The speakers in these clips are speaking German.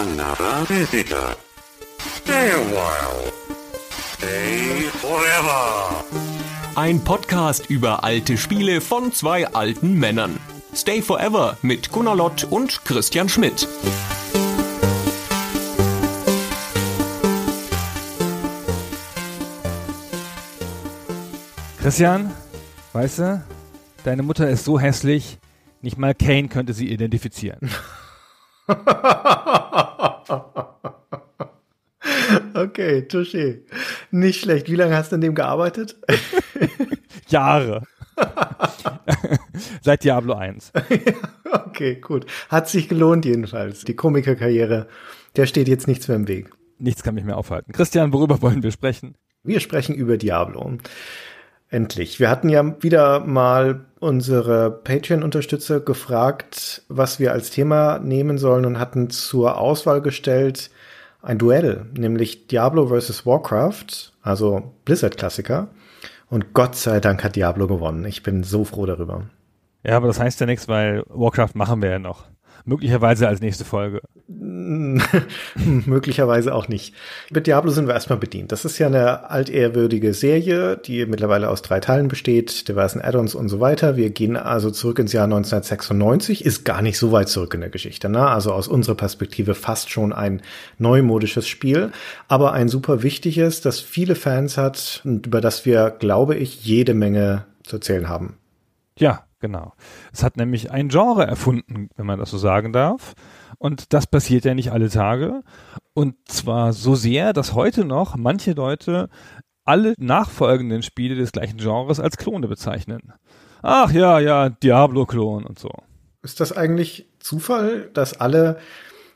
another visitor. Stay a while. Stay forever. Ein Podcast über alte Spiele von zwei alten Männern. Stay Forever mit Gunnar Lott und Christian Schmidt. Christian, weißt du, deine Mutter ist so hässlich, nicht mal Kane könnte sie identifizieren. okay, touché. Nicht schlecht. Wie lange hast du an dem gearbeitet? Jahre. Seit Diablo 1. okay, gut. Hat sich gelohnt jedenfalls. Die Komikerkarriere, der steht jetzt nichts mehr im Weg. Nichts kann mich mehr aufhalten. Christian, worüber wollen wir sprechen? Wir sprechen über Diablo. Endlich. Wir hatten ja wieder mal unsere Patreon-Unterstützer gefragt, was wir als Thema nehmen sollen und hatten zur Auswahl gestellt ein Duell, nämlich Diablo vs. Warcraft, also Blizzard-Klassiker. Und Gott sei Dank hat Diablo gewonnen. Ich bin so froh darüber. Ja, aber das heißt ja nichts, weil Warcraft machen wir ja noch. Möglicherweise als nächste Folge. Möglicherweise auch nicht. Mit Diablo sind wir erstmal bedient. Das ist ja eine altehrwürdige Serie, die mittlerweile aus drei Teilen besteht, diversen Add-ons und so weiter. Wir gehen also zurück ins Jahr 1996, ist gar nicht so weit zurück in der Geschichte. Ne? Also aus unserer Perspektive fast schon ein neumodisches Spiel, aber ein super wichtiges, das viele Fans hat und über das wir, glaube ich, jede Menge zu erzählen haben. Ja, Genau. Es hat nämlich ein Genre erfunden, wenn man das so sagen darf. Und das passiert ja nicht alle Tage. Und zwar so sehr, dass heute noch manche Leute alle nachfolgenden Spiele des gleichen Genres als Klone bezeichnen. Ach ja, ja, Diablo-Klon und so. Ist das eigentlich Zufall, dass alle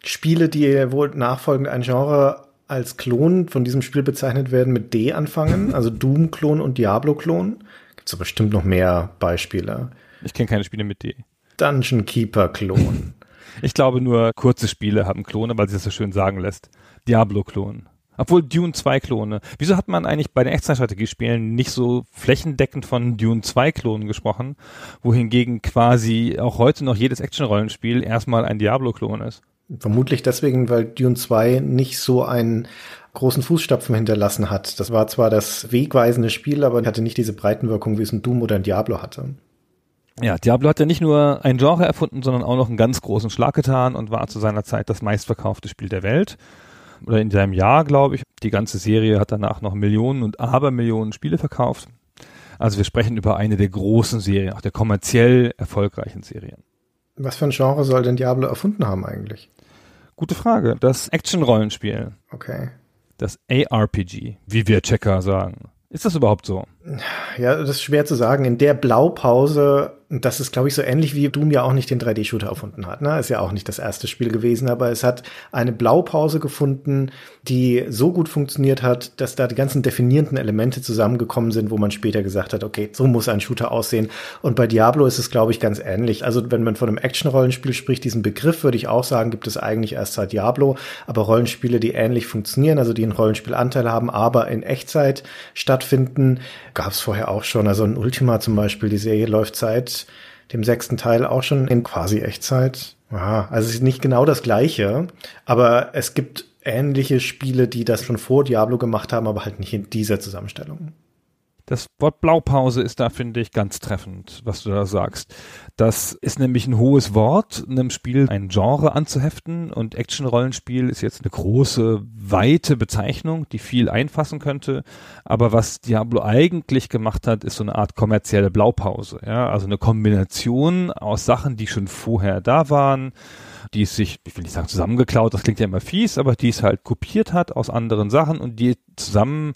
Spiele, die wohl nachfolgend ein Genre als Klon von diesem Spiel bezeichnet werden, mit D anfangen? Also Doom-Klon und Diablo-Klon? Gibt es bestimmt noch mehr Beispiele. Ich kenne keine Spiele mit D. Dungeon Keeper Klon. ich glaube nur kurze Spiele haben Klone, weil sich das so schön sagen lässt. Diablo Klon. Obwohl Dune 2 Klone. Wieso hat man eigentlich bei den Echtzeitstrategiespielen nicht so flächendeckend von Dune 2 Klonen gesprochen, wohingegen quasi auch heute noch jedes Action-Rollenspiel erstmal ein Diablo-Klon ist? Vermutlich deswegen, weil Dune 2 nicht so einen großen Fußstapfen hinterlassen hat. Das war zwar das wegweisende Spiel, aber hatte nicht diese Breitenwirkung, wie es ein Doom oder ein Diablo hatte. Ja, Diablo hat ja nicht nur ein Genre erfunden, sondern auch noch einen ganz großen Schlag getan und war zu seiner Zeit das meistverkaufte Spiel der Welt. Oder in seinem Jahr, glaube ich. Die ganze Serie hat danach noch Millionen und Abermillionen Spiele verkauft. Also wir sprechen über eine der großen Serien, auch der kommerziell erfolgreichen Serien. Was für ein Genre soll denn Diablo erfunden haben eigentlich? Gute Frage. Das Action-Rollenspiel. Okay. Das ARPG, wie wir Checker sagen. Ist das überhaupt so? Ja, das ist schwer zu sagen. In der Blaupause und das ist, glaube ich, so ähnlich wie Doom ja auch nicht den 3D-Shooter erfunden hat. Ne? Ist ja auch nicht das erste Spiel gewesen, aber es hat eine Blaupause gefunden, die so gut funktioniert hat, dass da die ganzen definierenden Elemente zusammengekommen sind, wo man später gesagt hat, okay, so muss ein Shooter aussehen. Und bei Diablo ist es, glaube ich, ganz ähnlich. Also wenn man von einem Action-Rollenspiel spricht, diesen Begriff würde ich auch sagen, gibt es eigentlich erst seit Diablo, aber Rollenspiele, die ähnlich funktionieren, also die einen Rollenspielanteil haben, aber in Echtzeit stattfinden, gab es vorher auch schon. Also ein Ultima zum Beispiel, die Serie läuft seit dem sechsten Teil auch schon in quasi Echtzeit. Ja, also es ist nicht genau das gleiche, aber es gibt ähnliche Spiele, die das schon vor Diablo gemacht haben, aber halt nicht in dieser Zusammenstellung. Das Wort Blaupause ist da, finde ich, ganz treffend, was du da sagst. Das ist nämlich ein hohes Wort, einem Spiel ein Genre anzuheften und Action-Rollenspiel ist jetzt eine große, weite Bezeichnung, die viel einfassen könnte. Aber was Diablo eigentlich gemacht hat, ist so eine Art kommerzielle Blaupause. Ja? Also eine Kombination aus Sachen, die schon vorher da waren, die es sich, ich will nicht sagen zusammengeklaut, das klingt ja immer fies, aber die es halt kopiert hat aus anderen Sachen und die zusammen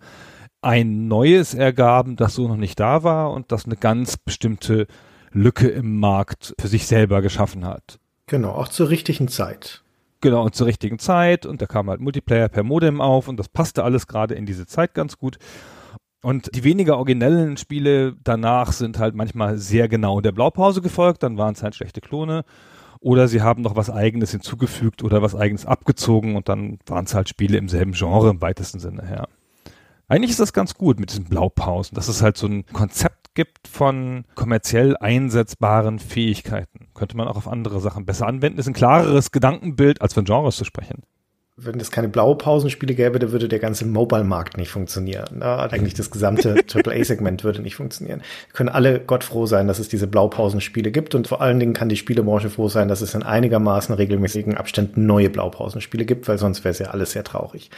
ein neues ergaben, das so noch nicht da war und das eine ganz bestimmte Lücke im Markt für sich selber geschaffen hat. Genau, auch zur richtigen Zeit. Genau, und zur richtigen Zeit und da kam halt Multiplayer per Modem auf und das passte alles gerade in diese Zeit ganz gut. Und die weniger originellen Spiele danach sind halt manchmal sehr genau der Blaupause gefolgt, dann waren es halt schlechte Klone. Oder sie haben noch was eigenes hinzugefügt oder was eigenes abgezogen und dann waren es halt Spiele im selben Genre im weitesten Sinne her. Eigentlich ist das ganz gut mit diesen Blaupausen, dass es halt so ein Konzept gibt von kommerziell einsetzbaren Fähigkeiten. Könnte man auch auf andere Sachen besser anwenden. Ist ein klareres Gedankenbild, als von Genres zu sprechen. wenn es keine Blaupausenspiele gäbe, dann würde der ganze Mobile-Markt nicht funktionieren. Na, eigentlich das gesamte AAA-Segment würde nicht funktionieren. Wir können alle Gott froh sein, dass es diese Blaupausenspiele gibt und vor allen Dingen kann die Spielebranche froh sein, dass es in einigermaßen regelmäßigen Abständen neue Blaupausenspiele gibt, weil sonst wäre es ja alles sehr traurig.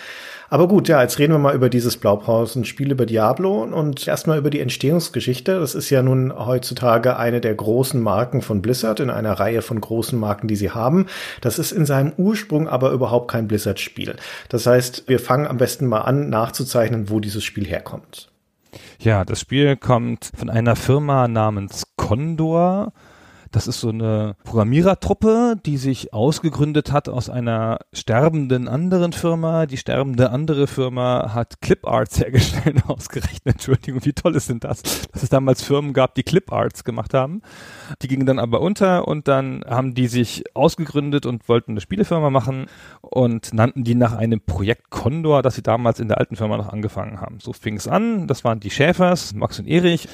Aber gut, ja, jetzt reden wir mal über dieses Blaupausenspiel über Diablo und erstmal über die Entstehungsgeschichte. Das ist ja nun heutzutage eine der großen Marken von Blizzard in einer Reihe von großen Marken, die sie haben. Das ist in seinem Ursprung aber überhaupt kein Blizzard-Spiel. Das heißt, wir fangen am besten mal an, nachzuzeichnen, wo dieses Spiel herkommt. Ja, das Spiel kommt von einer Firma namens Condor. Das ist so eine Programmierertruppe, die sich ausgegründet hat aus einer sterbenden anderen Firma. Die sterbende andere Firma hat Cliparts hergestellt, ausgerechnet. Entschuldigung, wie toll ist denn das? Dass es damals Firmen gab, die Cliparts gemacht haben. Die gingen dann aber unter und dann haben die sich ausgegründet und wollten eine Spielefirma machen und nannten die nach einem Projekt Condor, das sie damals in der alten Firma noch angefangen haben. So fing es an. Das waren die Schäfers, Max und Erich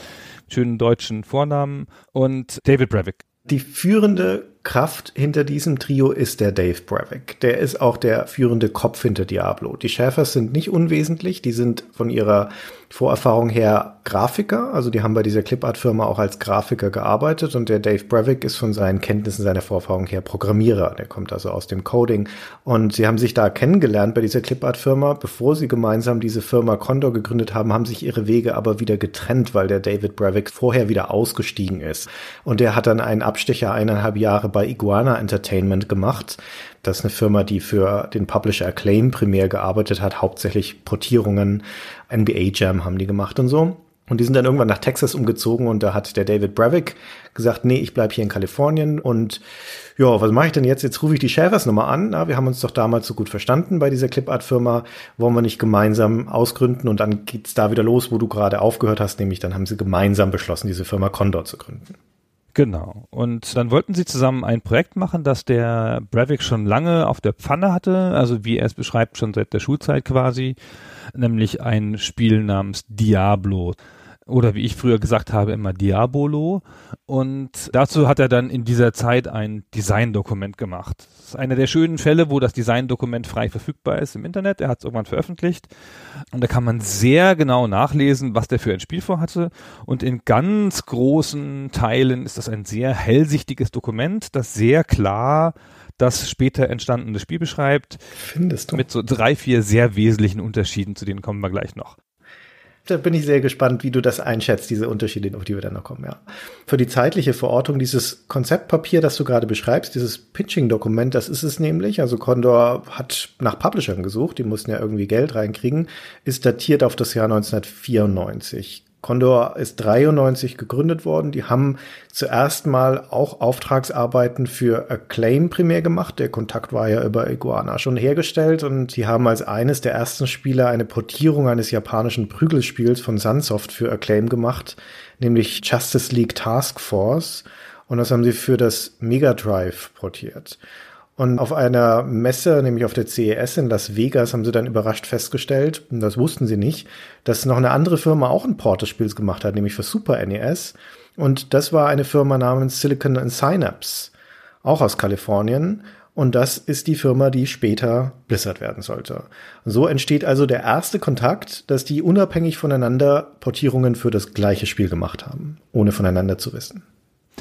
schönen deutschen Vornamen und David Brevik. Die führende Kraft hinter diesem Trio ist der Dave Brevik. Der ist auch der führende Kopf hinter Diablo. Die Schäfers sind nicht unwesentlich. Die sind von ihrer Vorerfahrung her Grafiker. Also die haben bei dieser Clipart-Firma auch als Grafiker gearbeitet. Und der Dave Brevik ist von seinen Kenntnissen, seiner Vorerfahrung her Programmierer. Der kommt also aus dem Coding. Und sie haben sich da kennengelernt bei dieser Clipart-Firma. Bevor sie gemeinsam diese Firma Condor gegründet haben, haben sich ihre Wege aber wieder getrennt, weil der David Brevik vorher wieder ausgestiegen ist. Und der hat dann einen Abstecher eineinhalb Jahre bei Iguana Entertainment gemacht. Das ist eine Firma, die für den Publisher Acclaim primär gearbeitet hat, hauptsächlich Portierungen, NBA Jam haben die gemacht und so. Und die sind dann irgendwann nach Texas umgezogen und da hat der David Brevik gesagt, nee, ich bleib hier in Kalifornien und ja, was mache ich denn jetzt? Jetzt rufe ich die Schäfers nochmal an. Na, wir haben uns doch damals so gut verstanden bei dieser Clipart-Firma. Wollen wir nicht gemeinsam ausgründen und dann geht's da wieder los, wo du gerade aufgehört hast, nämlich dann haben sie gemeinsam beschlossen, diese Firma Condor zu gründen. Genau. Und dann wollten sie zusammen ein Projekt machen, das der Brevik schon lange auf der Pfanne hatte, also wie er es beschreibt, schon seit der Schulzeit quasi, nämlich ein Spiel namens Diablo oder wie ich früher gesagt habe, immer Diabolo. Und dazu hat er dann in dieser Zeit ein Designdokument gemacht. Das ist einer der schönen Fälle, wo das Designdokument frei verfügbar ist im Internet. Er hat es irgendwann veröffentlicht. Und da kann man sehr genau nachlesen, was der für ein Spiel vorhatte. Und in ganz großen Teilen ist das ein sehr hellsichtiges Dokument, das sehr klar das später entstandene Spiel beschreibt. Findest du? Mit so drei, vier sehr wesentlichen Unterschieden, zu denen kommen wir gleich noch da bin ich sehr gespannt, wie du das einschätzt, diese Unterschiede, auf die wir dann noch kommen, ja. Für die zeitliche Verortung dieses Konzeptpapier, das du gerade beschreibst, dieses Pitching-Dokument, das ist es nämlich. Also Condor hat nach Publishern gesucht, die mussten ja irgendwie Geld reinkriegen, ist datiert auf das Jahr 1994. Condor ist 93 gegründet worden. Die haben zuerst mal auch Auftragsarbeiten für Acclaim primär gemacht. Der Kontakt war ja über Iguana schon hergestellt und die haben als eines der ersten Spiele eine Portierung eines japanischen Prügelspiels von Sunsoft für Acclaim gemacht, nämlich Justice League Task Force. Und das haben sie für das Mega Drive portiert. Und auf einer Messe, nämlich auf der CES in Las Vegas, haben sie dann überrascht festgestellt, und das wussten sie nicht, dass noch eine andere Firma auch ein Port des Spiels gemacht hat, nämlich für Super NES. Und das war eine Firma namens Silicon and Synapse, auch aus Kalifornien. Und das ist die Firma, die später Blizzard werden sollte. so entsteht also der erste Kontakt, dass die unabhängig voneinander Portierungen für das gleiche Spiel gemacht haben, ohne voneinander zu wissen.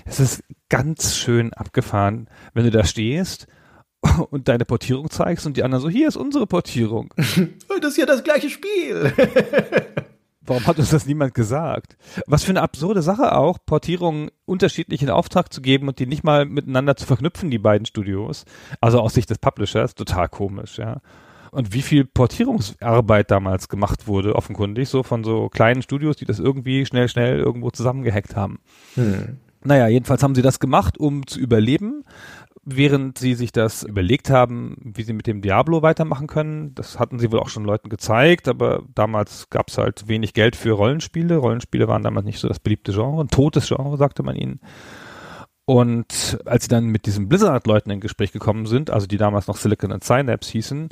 Es ist ganz schön abgefahren, wenn du da stehst und deine Portierung zeigst und die anderen so, hier ist unsere Portierung. das ist ja das gleiche Spiel. Warum hat uns das niemand gesagt? Was für eine absurde Sache auch, Portierungen unterschiedlich in Auftrag zu geben und die nicht mal miteinander zu verknüpfen, die beiden Studios. Also aus Sicht des Publishers, total komisch, ja. Und wie viel Portierungsarbeit damals gemacht wurde, offenkundig, so von so kleinen Studios, die das irgendwie schnell, schnell irgendwo zusammengehackt haben. Hm. Naja, jedenfalls haben sie das gemacht, um zu überleben, während sie sich das überlegt haben, wie sie mit dem Diablo weitermachen können. Das hatten sie wohl auch schon Leuten gezeigt, aber damals gab es halt wenig Geld für Rollenspiele. Rollenspiele waren damals nicht so das beliebte Genre, ein totes Genre, sagte man ihnen. Und als sie dann mit diesen Blizzard-Leuten in Gespräch gekommen sind, also die damals noch Silicon and Synapse hießen,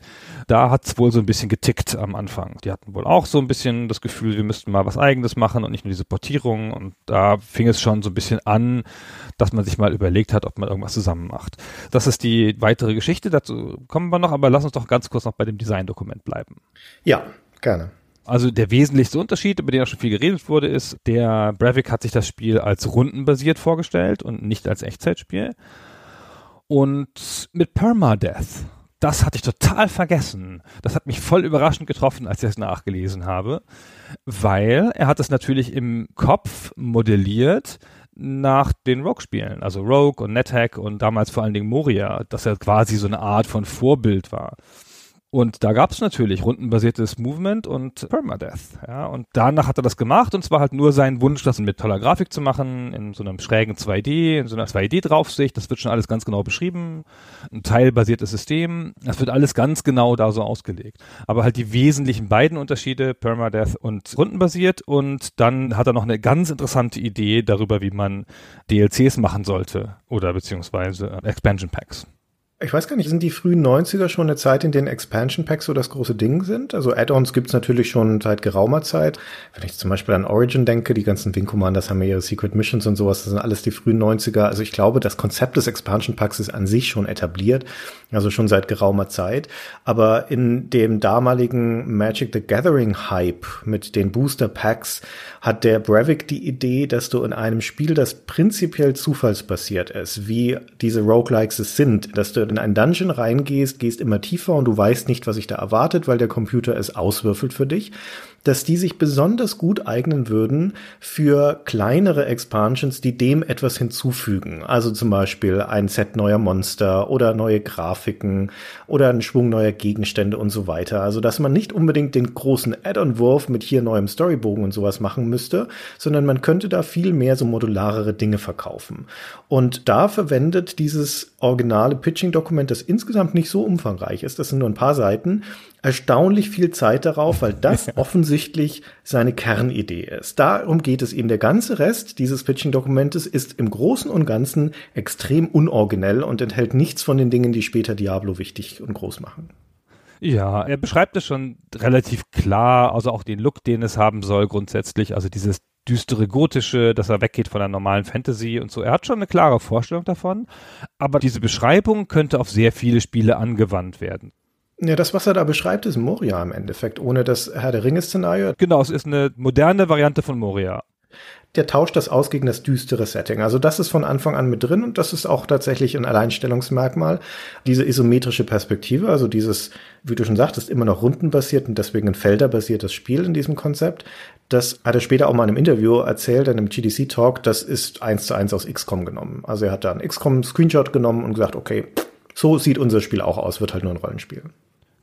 da hat's wohl so ein bisschen getickt am Anfang. Die hatten wohl auch so ein bisschen das Gefühl, wir müssten mal was eigenes machen und nicht nur diese Portierung. Und da fing es schon so ein bisschen an, dass man sich mal überlegt hat, ob man irgendwas zusammen macht. Das ist die weitere Geschichte, dazu kommen wir noch, aber lass uns doch ganz kurz noch bei dem Designdokument bleiben. Ja, gerne. Also der wesentlichste Unterschied, über den auch schon viel geredet wurde, ist, der Bravik hat sich das Spiel als rundenbasiert vorgestellt und nicht als Echtzeitspiel. Und mit Permadeath, das hatte ich total vergessen. Das hat mich voll überraschend getroffen, als ich es nachgelesen habe, weil er hat es natürlich im Kopf modelliert nach den Rogue-Spielen, also Rogue und NetHack und damals vor allen Dingen Moria, dass er quasi so eine Art von Vorbild war. Und da gab es natürlich rundenbasiertes Movement und Permadeath. Ja, und danach hat er das gemacht und zwar halt nur sein Wunsch, das mit toller Grafik zu machen, in so einem schrägen 2D, in so einer 2D-Draufsicht. Das wird schon alles ganz genau beschrieben. Ein teilbasiertes System. Das wird alles ganz genau da so ausgelegt. Aber halt die wesentlichen beiden Unterschiede, Permadeath und rundenbasiert. Und dann hat er noch eine ganz interessante Idee darüber, wie man DLCs machen sollte oder beziehungsweise Expansion Packs. Ich weiß gar nicht, sind die frühen 90er schon eine Zeit, in denen Expansion Packs so das große Ding sind? Also Add-ons gibt's natürlich schon seit geraumer Zeit. Wenn ich zum Beispiel an Origin denke, die ganzen Wing Commanders haben ja ihre Secret Missions und sowas, das sind alles die frühen 90er. Also ich glaube, das Konzept des Expansion Packs ist an sich schon etabliert, also schon seit geraumer Zeit. Aber in dem damaligen Magic the Gathering Hype mit den Booster Packs hat der Bravik die Idee, dass du in einem Spiel, das prinzipiell zufallsbasiert ist, wie diese Roguelikes es sind, dass du in einen Dungeon reingehst, gehst immer tiefer und du weißt nicht, was sich da erwartet, weil der Computer es auswürfelt für dich dass die sich besonders gut eignen würden für kleinere Expansions, die dem etwas hinzufügen. Also zum Beispiel ein Set neuer Monster oder neue Grafiken oder ein Schwung neuer Gegenstände und so weiter. Also dass man nicht unbedingt den großen Add-on-Wurf mit hier neuem Storybogen und sowas machen müsste, sondern man könnte da viel mehr so modularere Dinge verkaufen. Und da verwendet dieses originale Pitching-Dokument, das insgesamt nicht so umfangreich ist, das sind nur ein paar Seiten, erstaunlich viel Zeit darauf, weil das offensichtlich seine Kernidee ist. Darum geht es ihm. Der ganze Rest dieses Pitching-Dokumentes ist im Großen und Ganzen extrem unoriginell und enthält nichts von den Dingen, die später Diablo wichtig und groß machen. Ja, er beschreibt es schon relativ klar, also auch den Look, den es haben soll grundsätzlich, also dieses düstere gotische, dass er weggeht von der normalen Fantasy und so. Er hat schon eine klare Vorstellung davon, aber diese Beschreibung könnte auf sehr viele Spiele angewandt werden. Ja, das, was er da beschreibt, ist Moria im Endeffekt, ohne das Herr der Ringe-Szenario. Genau, es ist eine moderne Variante von Moria. Der tauscht das aus gegen das düstere Setting. Also das ist von Anfang an mit drin und das ist auch tatsächlich ein Alleinstellungsmerkmal. Diese isometrische Perspektive, also dieses, wie du schon sagtest, immer noch rundenbasiert und deswegen ein felderbasiertes Spiel in diesem Konzept. Das hat er später auch mal in einem Interview erzählt, in einem GDC-Talk, das ist eins zu eins aus XCOM genommen. Also er hat da einen XCOM-Screenshot genommen und gesagt, okay, so sieht unser Spiel auch aus, wird halt nur ein Rollenspiel.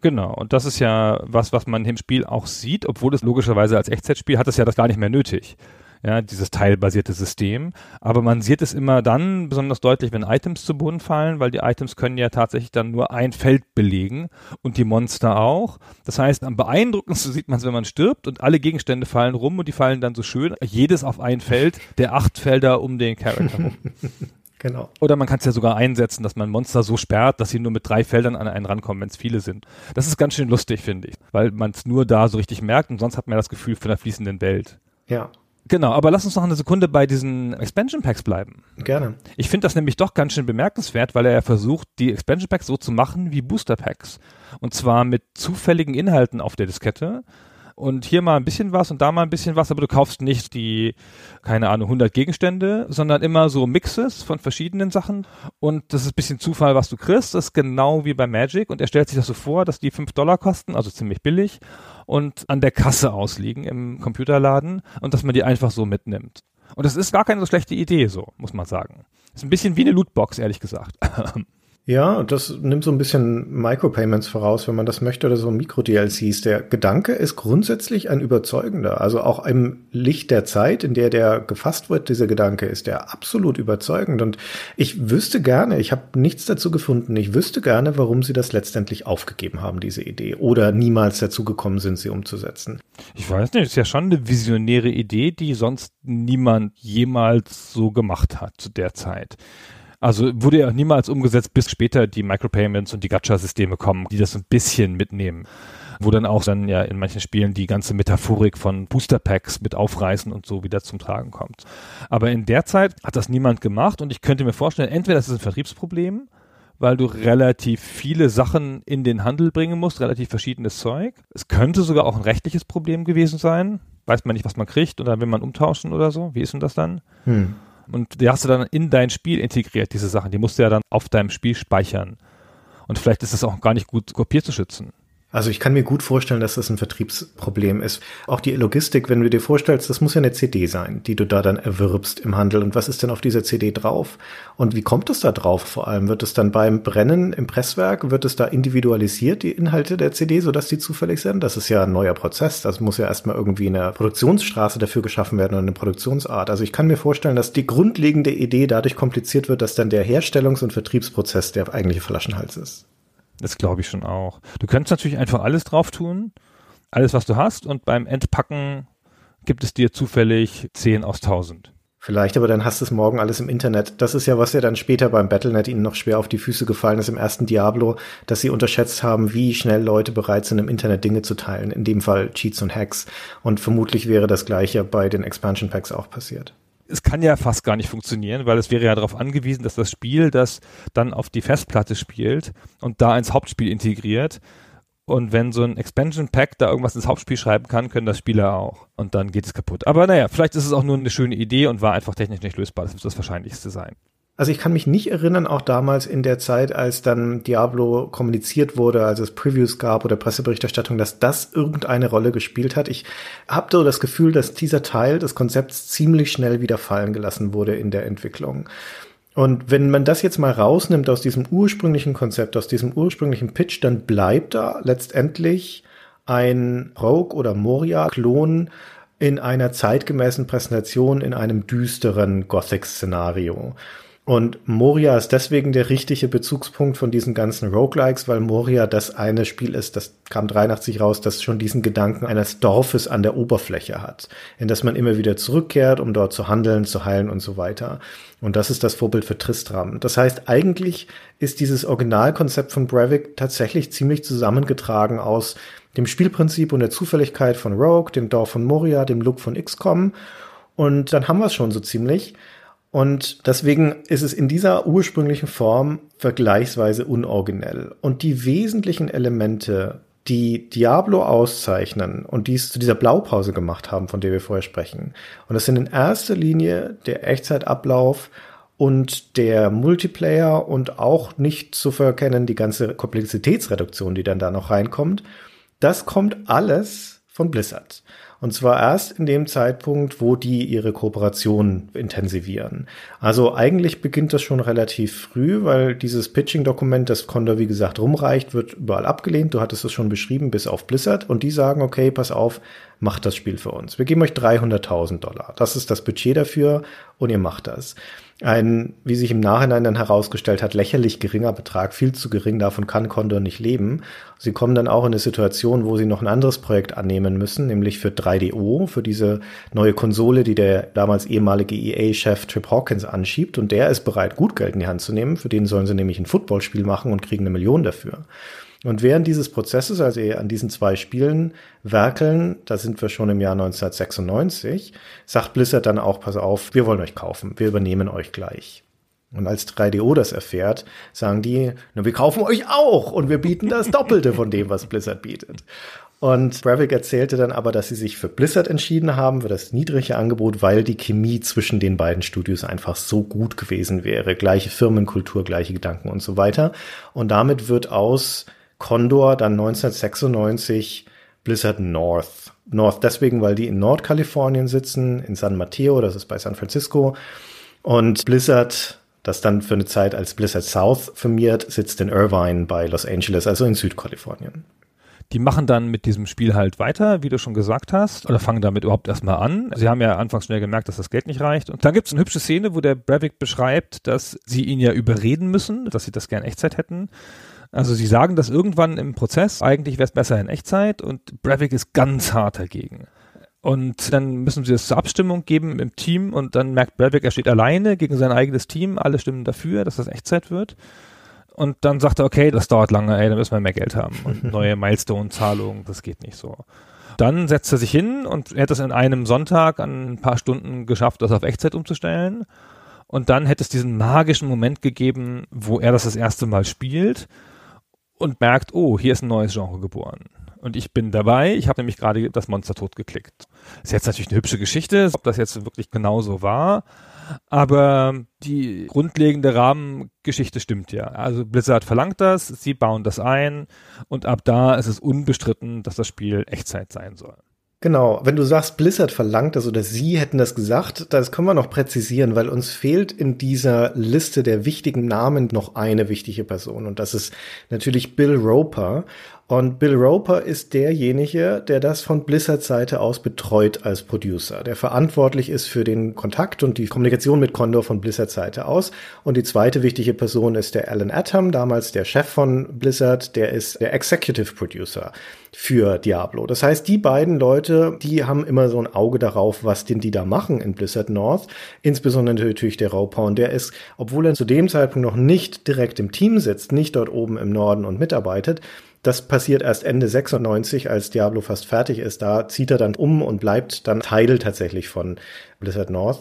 Genau, und das ist ja was, was man im Spiel auch sieht, obwohl es logischerweise als Echtzeitspiel hat es ja das gar nicht mehr nötig. Ja, dieses teilbasierte System. Aber man sieht es immer dann besonders deutlich, wenn Items zu Boden fallen, weil die Items können ja tatsächlich dann nur ein Feld belegen und die Monster auch. Das heißt, am beeindruckendsten sieht man es, wenn man stirbt und alle Gegenstände fallen rum und die fallen dann so schön, jedes auf ein Feld, der acht Felder um den Charakter rum. Genau. Oder man kann es ja sogar einsetzen, dass man Monster so sperrt, dass sie nur mit drei Feldern an einen rankommen, wenn es viele sind. Das ist ganz schön lustig, finde ich, weil man es nur da so richtig merkt und sonst hat man das Gefühl von der fließenden Welt. Ja. Genau, aber lass uns noch eine Sekunde bei diesen Expansion Packs bleiben. Gerne. Ich finde das nämlich doch ganz schön bemerkenswert, weil er ja versucht, die Expansion Packs so zu machen wie Booster Packs. Und zwar mit zufälligen Inhalten auf der Diskette und hier mal ein bisschen was und da mal ein bisschen was, aber du kaufst nicht die, keine Ahnung, 100 Gegenstände, sondern immer so Mixes von verschiedenen Sachen und das ist ein bisschen Zufall, was du kriegst, das ist genau wie bei Magic und er stellt sich das so vor, dass die 5 Dollar kosten, also ziemlich billig und an der Kasse ausliegen im Computerladen und dass man die einfach so mitnimmt. Und das ist gar keine so schlechte Idee, so, muss man sagen. Ist ein bisschen wie eine Lootbox, ehrlich gesagt. Ja, das nimmt so ein bisschen Micropayments voraus, wenn man das möchte, oder so Mikro-DLCs. Der Gedanke ist grundsätzlich ein überzeugender. Also auch im Licht der Zeit, in der der gefasst wird, dieser Gedanke, ist der absolut überzeugend. Und ich wüsste gerne, ich habe nichts dazu gefunden, ich wüsste gerne, warum sie das letztendlich aufgegeben haben, diese Idee, oder niemals dazu gekommen sind, sie umzusetzen. Ich weiß nicht, ist ja schon eine visionäre Idee, die sonst niemand jemals so gemacht hat zu der Zeit. Also wurde ja niemals umgesetzt, bis später die Micropayments und die Gacha-Systeme kommen, die das ein bisschen mitnehmen. Wo dann auch dann ja in manchen Spielen die ganze Metaphorik von Booster Packs mit aufreißen und so wieder zum Tragen kommt. Aber in der Zeit hat das niemand gemacht und ich könnte mir vorstellen, entweder das ist ein Vertriebsproblem, weil du relativ viele Sachen in den Handel bringen musst, relativ verschiedenes Zeug. Es könnte sogar auch ein rechtliches Problem gewesen sein. Weiß man nicht, was man kriegt oder will man umtauschen oder so. Wie ist denn das dann? Hm. Und die hast du dann in dein Spiel integriert, diese Sachen. Die musst du ja dann auf deinem Spiel speichern. Und vielleicht ist es auch gar nicht gut kopiert zu schützen. Also ich kann mir gut vorstellen, dass das ein Vertriebsproblem ist. Auch die Logistik, wenn du dir vorstellst, das muss ja eine CD sein, die du da dann erwirbst im Handel. Und was ist denn auf dieser CD drauf? Und wie kommt es da drauf vor allem? Wird es dann beim Brennen im Presswerk, wird es da individualisiert, die Inhalte der CD, sodass die zufällig sind? Das ist ja ein neuer Prozess. Das muss ja erstmal irgendwie eine Produktionsstraße dafür geschaffen werden und eine Produktionsart. Also ich kann mir vorstellen, dass die grundlegende Idee dadurch kompliziert wird, dass dann der Herstellungs- und Vertriebsprozess der eigentliche Flaschenhals ist. Das glaube ich schon auch. Du könntest natürlich einfach alles drauf tun, alles, was du hast, und beim Entpacken gibt es dir zufällig 10 aus 1000. Vielleicht, aber dann hast du es morgen alles im Internet. Das ist ja, was ja dann später beim Battlenet ihnen noch schwer auf die Füße gefallen ist im ersten Diablo, dass sie unterschätzt haben, wie schnell Leute bereit sind, im Internet Dinge zu teilen. In dem Fall Cheats und Hacks. Und vermutlich wäre das gleiche bei den Expansion Packs auch passiert es kann ja fast gar nicht funktionieren, weil es wäre ja darauf angewiesen, dass das Spiel das dann auf die Festplatte spielt und da ins Hauptspiel integriert. Und wenn so ein Expansion Pack da irgendwas ins Hauptspiel schreiben kann, können das Spieler auch. Und dann geht es kaputt. Aber naja, vielleicht ist es auch nur eine schöne Idee und war einfach technisch nicht lösbar. Das wird das Wahrscheinlichste sein. Also ich kann mich nicht erinnern, auch damals in der Zeit, als dann Diablo kommuniziert wurde, als es Previews gab oder Presseberichterstattung, dass das irgendeine Rolle gespielt hat. Ich habe so das Gefühl, dass dieser Teil des Konzepts ziemlich schnell wieder fallen gelassen wurde in der Entwicklung. Und wenn man das jetzt mal rausnimmt aus diesem ursprünglichen Konzept, aus diesem ursprünglichen Pitch, dann bleibt da letztendlich ein Rogue oder Moria-Klon in einer zeitgemäßen Präsentation in einem düsteren Gothic-Szenario. Und Moria ist deswegen der richtige Bezugspunkt von diesen ganzen Roguelikes, weil Moria das eine Spiel ist, das kam 83 raus, das schon diesen Gedanken eines Dorfes an der Oberfläche hat, in das man immer wieder zurückkehrt, um dort zu handeln, zu heilen und so weiter. Und das ist das Vorbild für Tristram. Das heißt, eigentlich ist dieses Originalkonzept von Brevik tatsächlich ziemlich zusammengetragen aus dem Spielprinzip und der Zufälligkeit von Rogue, dem Dorf von Moria, dem Look von XCOM. Und dann haben wir es schon so ziemlich. Und deswegen ist es in dieser ursprünglichen Form vergleichsweise unoriginell. Und die wesentlichen Elemente, die Diablo auszeichnen und die es zu dieser Blaupause gemacht haben, von der wir vorher sprechen. Und das sind in erster Linie der Echtzeitablauf und der Multiplayer und auch nicht zu verkennen die ganze Komplexitätsreduktion, die dann da noch reinkommt. Das kommt alles von Blizzard. Und zwar erst in dem Zeitpunkt, wo die ihre Kooperation intensivieren. Also eigentlich beginnt das schon relativ früh, weil dieses Pitching-Dokument, das Condor wie gesagt rumreicht, wird überall abgelehnt. Du hattest es schon beschrieben, bis auf Blizzard. Und die sagen, okay, pass auf, macht das Spiel für uns. Wir geben euch 300.000 Dollar. Das ist das Budget dafür und ihr macht das ein, wie sich im Nachhinein dann herausgestellt hat, lächerlich geringer Betrag, viel zu gering, davon kann Condor nicht leben. Sie kommen dann auch in eine Situation, wo sie noch ein anderes Projekt annehmen müssen, nämlich für 3DO, für diese neue Konsole, die der damals ehemalige EA-Chef Trip Hawkins anschiebt und der ist bereit, gut Geld in die Hand zu nehmen, für den sollen sie nämlich ein Footballspiel machen und kriegen eine Million dafür. Und während dieses Prozesses, also an diesen zwei Spielen werkeln, da sind wir schon im Jahr 1996, sagt Blizzard dann auch, pass auf, wir wollen euch kaufen, wir übernehmen euch gleich. Und als 3DO das erfährt, sagen die, na, wir kaufen euch auch und wir bieten das Doppelte von dem, was Blizzard bietet. Und Bravik erzählte dann aber, dass sie sich für Blizzard entschieden haben, für das niedrige Angebot, weil die Chemie zwischen den beiden Studios einfach so gut gewesen wäre. Gleiche Firmenkultur, gleiche Gedanken und so weiter. Und damit wird aus Condor dann 1996 Blizzard North. North deswegen, weil die in Nordkalifornien sitzen, in San Mateo, das ist bei San Francisco. Und Blizzard das dann für eine Zeit als Blizzard South firmiert, sitzt in Irvine bei Los Angeles, also in Südkalifornien. Die machen dann mit diesem Spiel halt weiter, wie du schon gesagt hast, oder fangen damit überhaupt erstmal an. Sie haben ja anfangs schnell gemerkt, dass das Geld nicht reicht. Und dann gibt es eine hübsche Szene, wo der Brevik beschreibt, dass sie ihn ja überreden müssen, dass sie das gern Echtzeit hätten. Also sie sagen das irgendwann im Prozess, eigentlich wäre es besser in Echtzeit und Brevik ist ganz hart dagegen. Und dann müssen sie es zur Abstimmung geben im Team und dann merkt Brevik, er steht alleine gegen sein eigenes Team, alle stimmen dafür, dass das Echtzeit wird. Und dann sagt er, okay, das dauert lange, ey, dann müssen wir mehr Geld haben und neue Milestone-Zahlungen, das geht nicht so. Dann setzt er sich hin und er hat es in einem Sonntag an ein paar Stunden geschafft, das auf Echtzeit umzustellen. Und dann hätte es diesen magischen Moment gegeben, wo er das das erste Mal spielt und merkt, oh, hier ist ein neues Genre geboren. Und ich bin dabei. Ich habe nämlich gerade das Monster tot geklickt. Ist jetzt natürlich eine hübsche Geschichte, ob das jetzt wirklich genauso war. Aber die grundlegende Rahmengeschichte stimmt ja. Also Blizzard verlangt das, sie bauen das ein und ab da ist es unbestritten, dass das Spiel Echtzeit sein soll. Genau, wenn du sagst, Blizzard verlangt das oder sie hätten das gesagt, das können wir noch präzisieren, weil uns fehlt in dieser Liste der wichtigen Namen noch eine wichtige Person und das ist natürlich Bill Roper. Und Bill Roper ist derjenige, der das von Blizzards Seite aus betreut als Producer, der verantwortlich ist für den Kontakt und die Kommunikation mit Condor von Blizzards Seite aus. Und die zweite wichtige Person ist der Alan Atom, damals der Chef von Blizzard, der ist der Executive Producer für Diablo. Das heißt, die beiden Leute, die haben immer so ein Auge darauf, was denn die da machen in Blizzard North. Insbesondere natürlich der Roper. Und der ist, obwohl er zu dem Zeitpunkt noch nicht direkt im Team sitzt, nicht dort oben im Norden und mitarbeitet, das passiert erst Ende 96, als Diablo fast fertig ist. Da zieht er dann um und bleibt dann Teil tatsächlich von Blizzard North.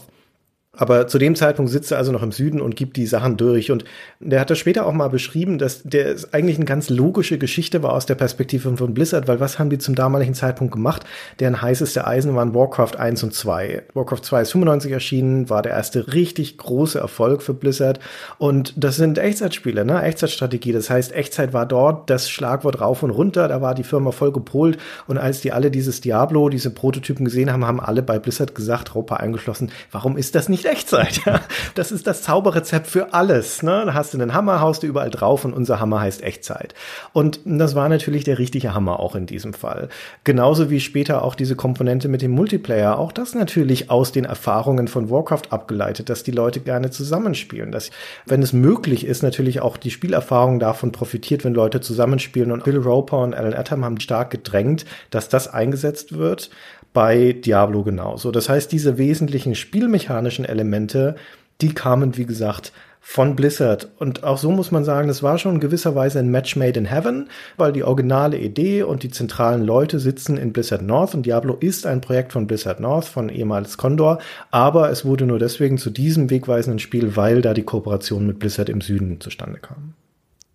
Aber zu dem Zeitpunkt sitzt er also noch im Süden und gibt die Sachen durch. Und der hat das später auch mal beschrieben, dass der eigentlich eine ganz logische Geschichte war aus der Perspektive von Blizzard, weil was haben die zum damaligen Zeitpunkt gemacht? Deren heißeste Eisen waren Warcraft 1 und 2. Warcraft 2 ist 95 erschienen, war der erste richtig große Erfolg für Blizzard. Und das sind Echtzeitspiele, ne? Echtzeitstrategie. Das heißt, Echtzeit war dort das Schlagwort rauf und runter. Da war die Firma voll gepolt. Und als die alle dieses Diablo, diese Prototypen gesehen haben, haben alle bei Blizzard gesagt, Ropa eingeschlossen, warum ist das nicht Echtzeit. Ja? Das ist das Zauberrezept für alles. Ne? Da hast du einen Hammer, haust du überall drauf und unser Hammer heißt Echtzeit. Und das war natürlich der richtige Hammer auch in diesem Fall. Genauso wie später auch diese Komponente mit dem Multiplayer. Auch das natürlich aus den Erfahrungen von Warcraft abgeleitet, dass die Leute gerne zusammenspielen. Dass, wenn es möglich ist, natürlich auch die Spielerfahrung davon profitiert, wenn Leute zusammenspielen. Und Bill Roper und Alan Atom haben stark gedrängt, dass das eingesetzt wird bei Diablo genauso. Das heißt, diese wesentlichen spielmechanischen Elemente, die kamen, wie gesagt, von Blizzard. Und auch so muss man sagen, das war schon in gewisser Weise ein Match made in heaven, weil die originale Idee und die zentralen Leute sitzen in Blizzard North und Diablo ist ein Projekt von Blizzard North, von ehemals Condor, aber es wurde nur deswegen zu diesem wegweisenden Spiel, weil da die Kooperation mit Blizzard im Süden zustande kam.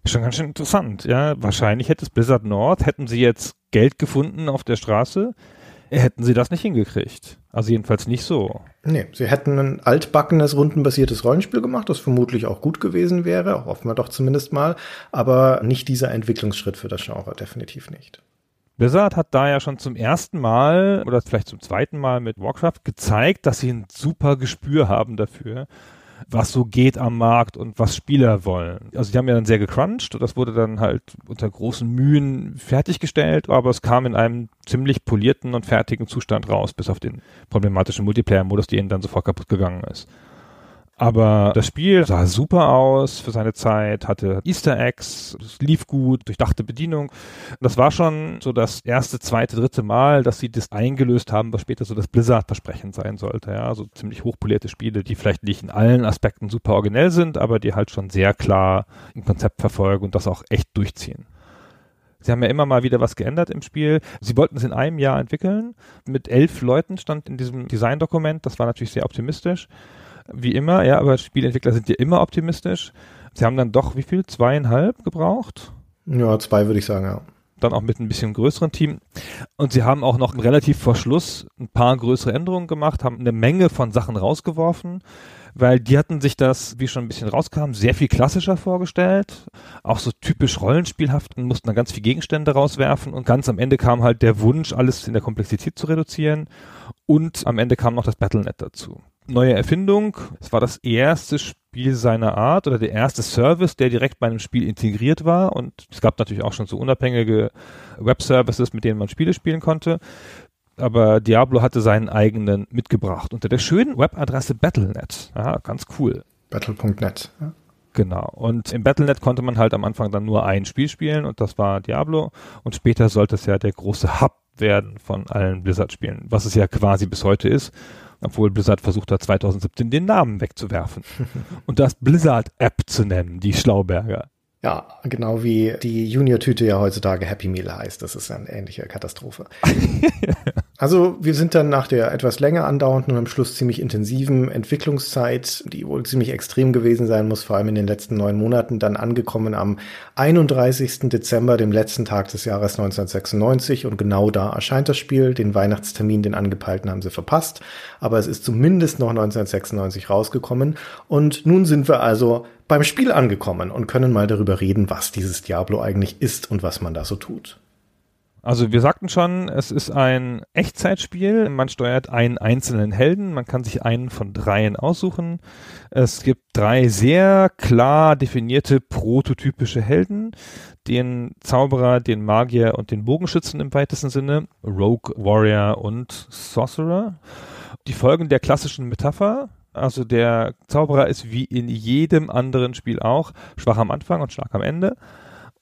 Schon ganz schön interessant, ja. Wahrscheinlich hätte es Blizzard North, hätten sie jetzt Geld gefunden auf der Straße, hätten sie das nicht hingekriegt. Also jedenfalls nicht so. Nee, sie hätten ein altbackenes, rundenbasiertes Rollenspiel gemacht, das vermutlich auch gut gewesen wäre, hoffen wir doch zumindest mal, aber nicht dieser Entwicklungsschritt für das Genre, definitiv nicht. Blizzard hat da ja schon zum ersten Mal oder vielleicht zum zweiten Mal mit Warcraft gezeigt, dass sie ein super Gespür haben dafür, was so geht am Markt und was Spieler wollen. Also die haben ja dann sehr gecrunched und das wurde dann halt unter großen Mühen fertiggestellt, aber es kam in einem ziemlich polierten und fertigen Zustand raus, bis auf den problematischen Multiplayer-Modus, der ihnen dann sofort kaputt gegangen ist. Aber das Spiel sah super aus für seine Zeit, hatte Easter Eggs, es lief gut, durchdachte Bedienung. Das war schon so das erste, zweite, dritte Mal, dass sie das eingelöst haben, was später so das Blizzard-Versprechen sein sollte. Ja, so ziemlich hochpolierte Spiele, die vielleicht nicht in allen Aspekten super originell sind, aber die halt schon sehr klar ein Konzept verfolgen und das auch echt durchziehen. Sie haben ja immer mal wieder was geändert im Spiel. Sie wollten es in einem Jahr entwickeln. Mit elf Leuten stand in diesem Designdokument. Das war natürlich sehr optimistisch wie immer, ja, aber Spielentwickler sind ja immer optimistisch. Sie haben dann doch wie viel? Zweieinhalb gebraucht? Ja, zwei würde ich sagen, ja. Dann auch mit ein bisschen größeren Team. Und sie haben auch noch relativ vor Schluss ein paar größere Änderungen gemacht, haben eine Menge von Sachen rausgeworfen, weil die hatten sich das, wie schon ein bisschen rauskam, sehr viel klassischer vorgestellt. Auch so typisch rollenspielhaft und mussten dann ganz viel Gegenstände rauswerfen und ganz am Ende kam halt der Wunsch, alles in der Komplexität zu reduzieren. Und am Ende kam noch das Battlenet dazu neue Erfindung. Es war das erste Spiel seiner Art oder der erste Service, der direkt bei einem Spiel integriert war. Und es gab natürlich auch schon so unabhängige Web-Services, mit denen man Spiele spielen konnte. Aber Diablo hatte seinen eigenen mitgebracht unter der schönen Webadresse Battle.net. Ja, ganz cool. Battle.net. Ja. Genau. Und im Battle.net konnte man halt am Anfang dann nur ein Spiel spielen und das war Diablo. Und später sollte es ja der große Hub werden von allen Blizzard-Spielen, was es ja quasi bis heute ist obwohl Blizzard versucht hat 2017 den Namen wegzuwerfen und das Blizzard-App zu nennen, die Schlauberger. Ja, genau wie die Junior-Tüte ja heutzutage Happy Meal heißt. Das ist eine ähnliche Katastrophe. also wir sind dann nach der etwas länger andauernden und am Schluss ziemlich intensiven Entwicklungszeit, die wohl ziemlich extrem gewesen sein muss, vor allem in den letzten neun Monaten, dann angekommen am 31. Dezember, dem letzten Tag des Jahres 1996. Und genau da erscheint das Spiel. Den Weihnachtstermin, den angepeilten, haben sie verpasst. Aber es ist zumindest noch 1996 rausgekommen. Und nun sind wir also beim Spiel angekommen und können mal darüber reden, was dieses Diablo eigentlich ist und was man da so tut. Also wir sagten schon, es ist ein Echtzeitspiel. Man steuert einen einzelnen Helden. Man kann sich einen von dreien aussuchen. Es gibt drei sehr klar definierte prototypische Helden. Den Zauberer, den Magier und den Bogenschützen im weitesten Sinne. Rogue, Warrior und Sorcerer. Die Folgen der klassischen Metapher also der Zauberer ist wie in jedem anderen Spiel auch schwach am Anfang und stark am Ende.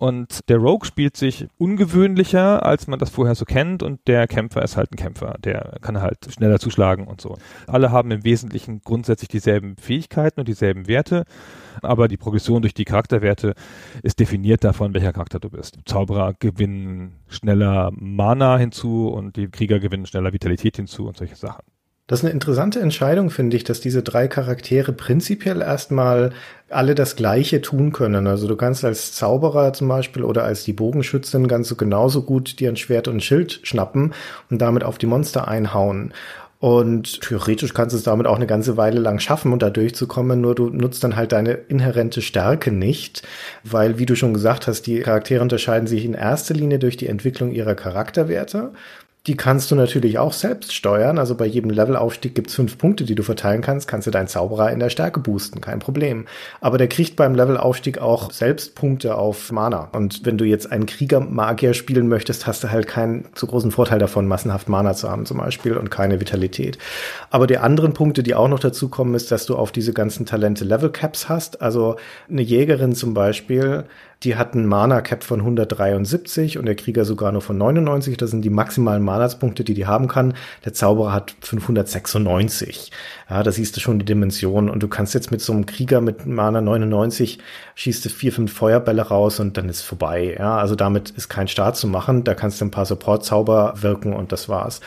Und der Rogue spielt sich ungewöhnlicher, als man das vorher so kennt. Und der Kämpfer ist halt ein Kämpfer. Der kann halt schneller zuschlagen und so. Alle haben im Wesentlichen grundsätzlich dieselben Fähigkeiten und dieselben Werte. Aber die Progression durch die Charakterwerte ist definiert davon, welcher Charakter du bist. Zauberer gewinnen schneller Mana hinzu und die Krieger gewinnen schneller Vitalität hinzu und solche Sachen. Das ist eine interessante Entscheidung, finde ich, dass diese drei Charaktere prinzipiell erstmal alle das Gleiche tun können. Also du kannst als Zauberer zum Beispiel oder als die Bogenschützin ganz so genauso gut dir ein Schwert und ein Schild schnappen und damit auf die Monster einhauen. Und theoretisch kannst du es damit auch eine ganze Weile lang schaffen, um da durchzukommen, nur du nutzt dann halt deine inhärente Stärke nicht, weil, wie du schon gesagt hast, die Charaktere unterscheiden sich in erster Linie durch die Entwicklung ihrer Charakterwerte die kannst du natürlich auch selbst steuern. Also bei jedem Levelaufstieg gibt's fünf Punkte, die du verteilen kannst. Kannst du deinen Zauberer in der Stärke boosten, kein Problem. Aber der kriegt beim Levelaufstieg auch selbst Punkte auf Mana. Und wenn du jetzt einen Krieger-Magier spielen möchtest, hast du halt keinen zu großen Vorteil davon, massenhaft Mana zu haben zum Beispiel und keine Vitalität. Aber die anderen Punkte, die auch noch dazu kommen, ist, dass du auf diese ganzen Talente Level Caps hast. Also eine Jägerin zum Beispiel die hatten Mana-Cap von 173 und der Krieger sogar nur von 99. Das sind die maximalen Mana-Punkte, die die haben kann. Der Zauberer hat 596. Ja, da siehst du schon die Dimension. Und du kannst jetzt mit so einem Krieger mit Mana 99 schießt du vier, fünf Feuerbälle raus und dann ist vorbei. Ja, also damit ist kein Start zu machen. Da kannst du ein paar Support-Zauber wirken und das war's.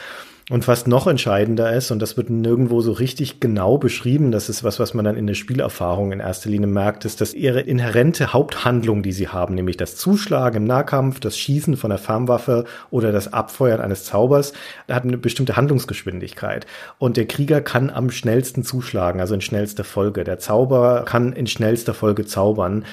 Und was noch entscheidender ist, und das wird nirgendwo so richtig genau beschrieben, das ist was, was man dann in der Spielerfahrung in erster Linie merkt, ist, dass ihre inhärente Haupthandlung, die sie haben, nämlich das Zuschlagen im Nahkampf, das Schießen von der Fernwaffe oder das Abfeuern eines Zaubers, hat eine bestimmte Handlungsgeschwindigkeit. Und der Krieger kann am schnellsten zuschlagen, also in schnellster Folge. Der Zauberer kann in schnellster Folge zaubern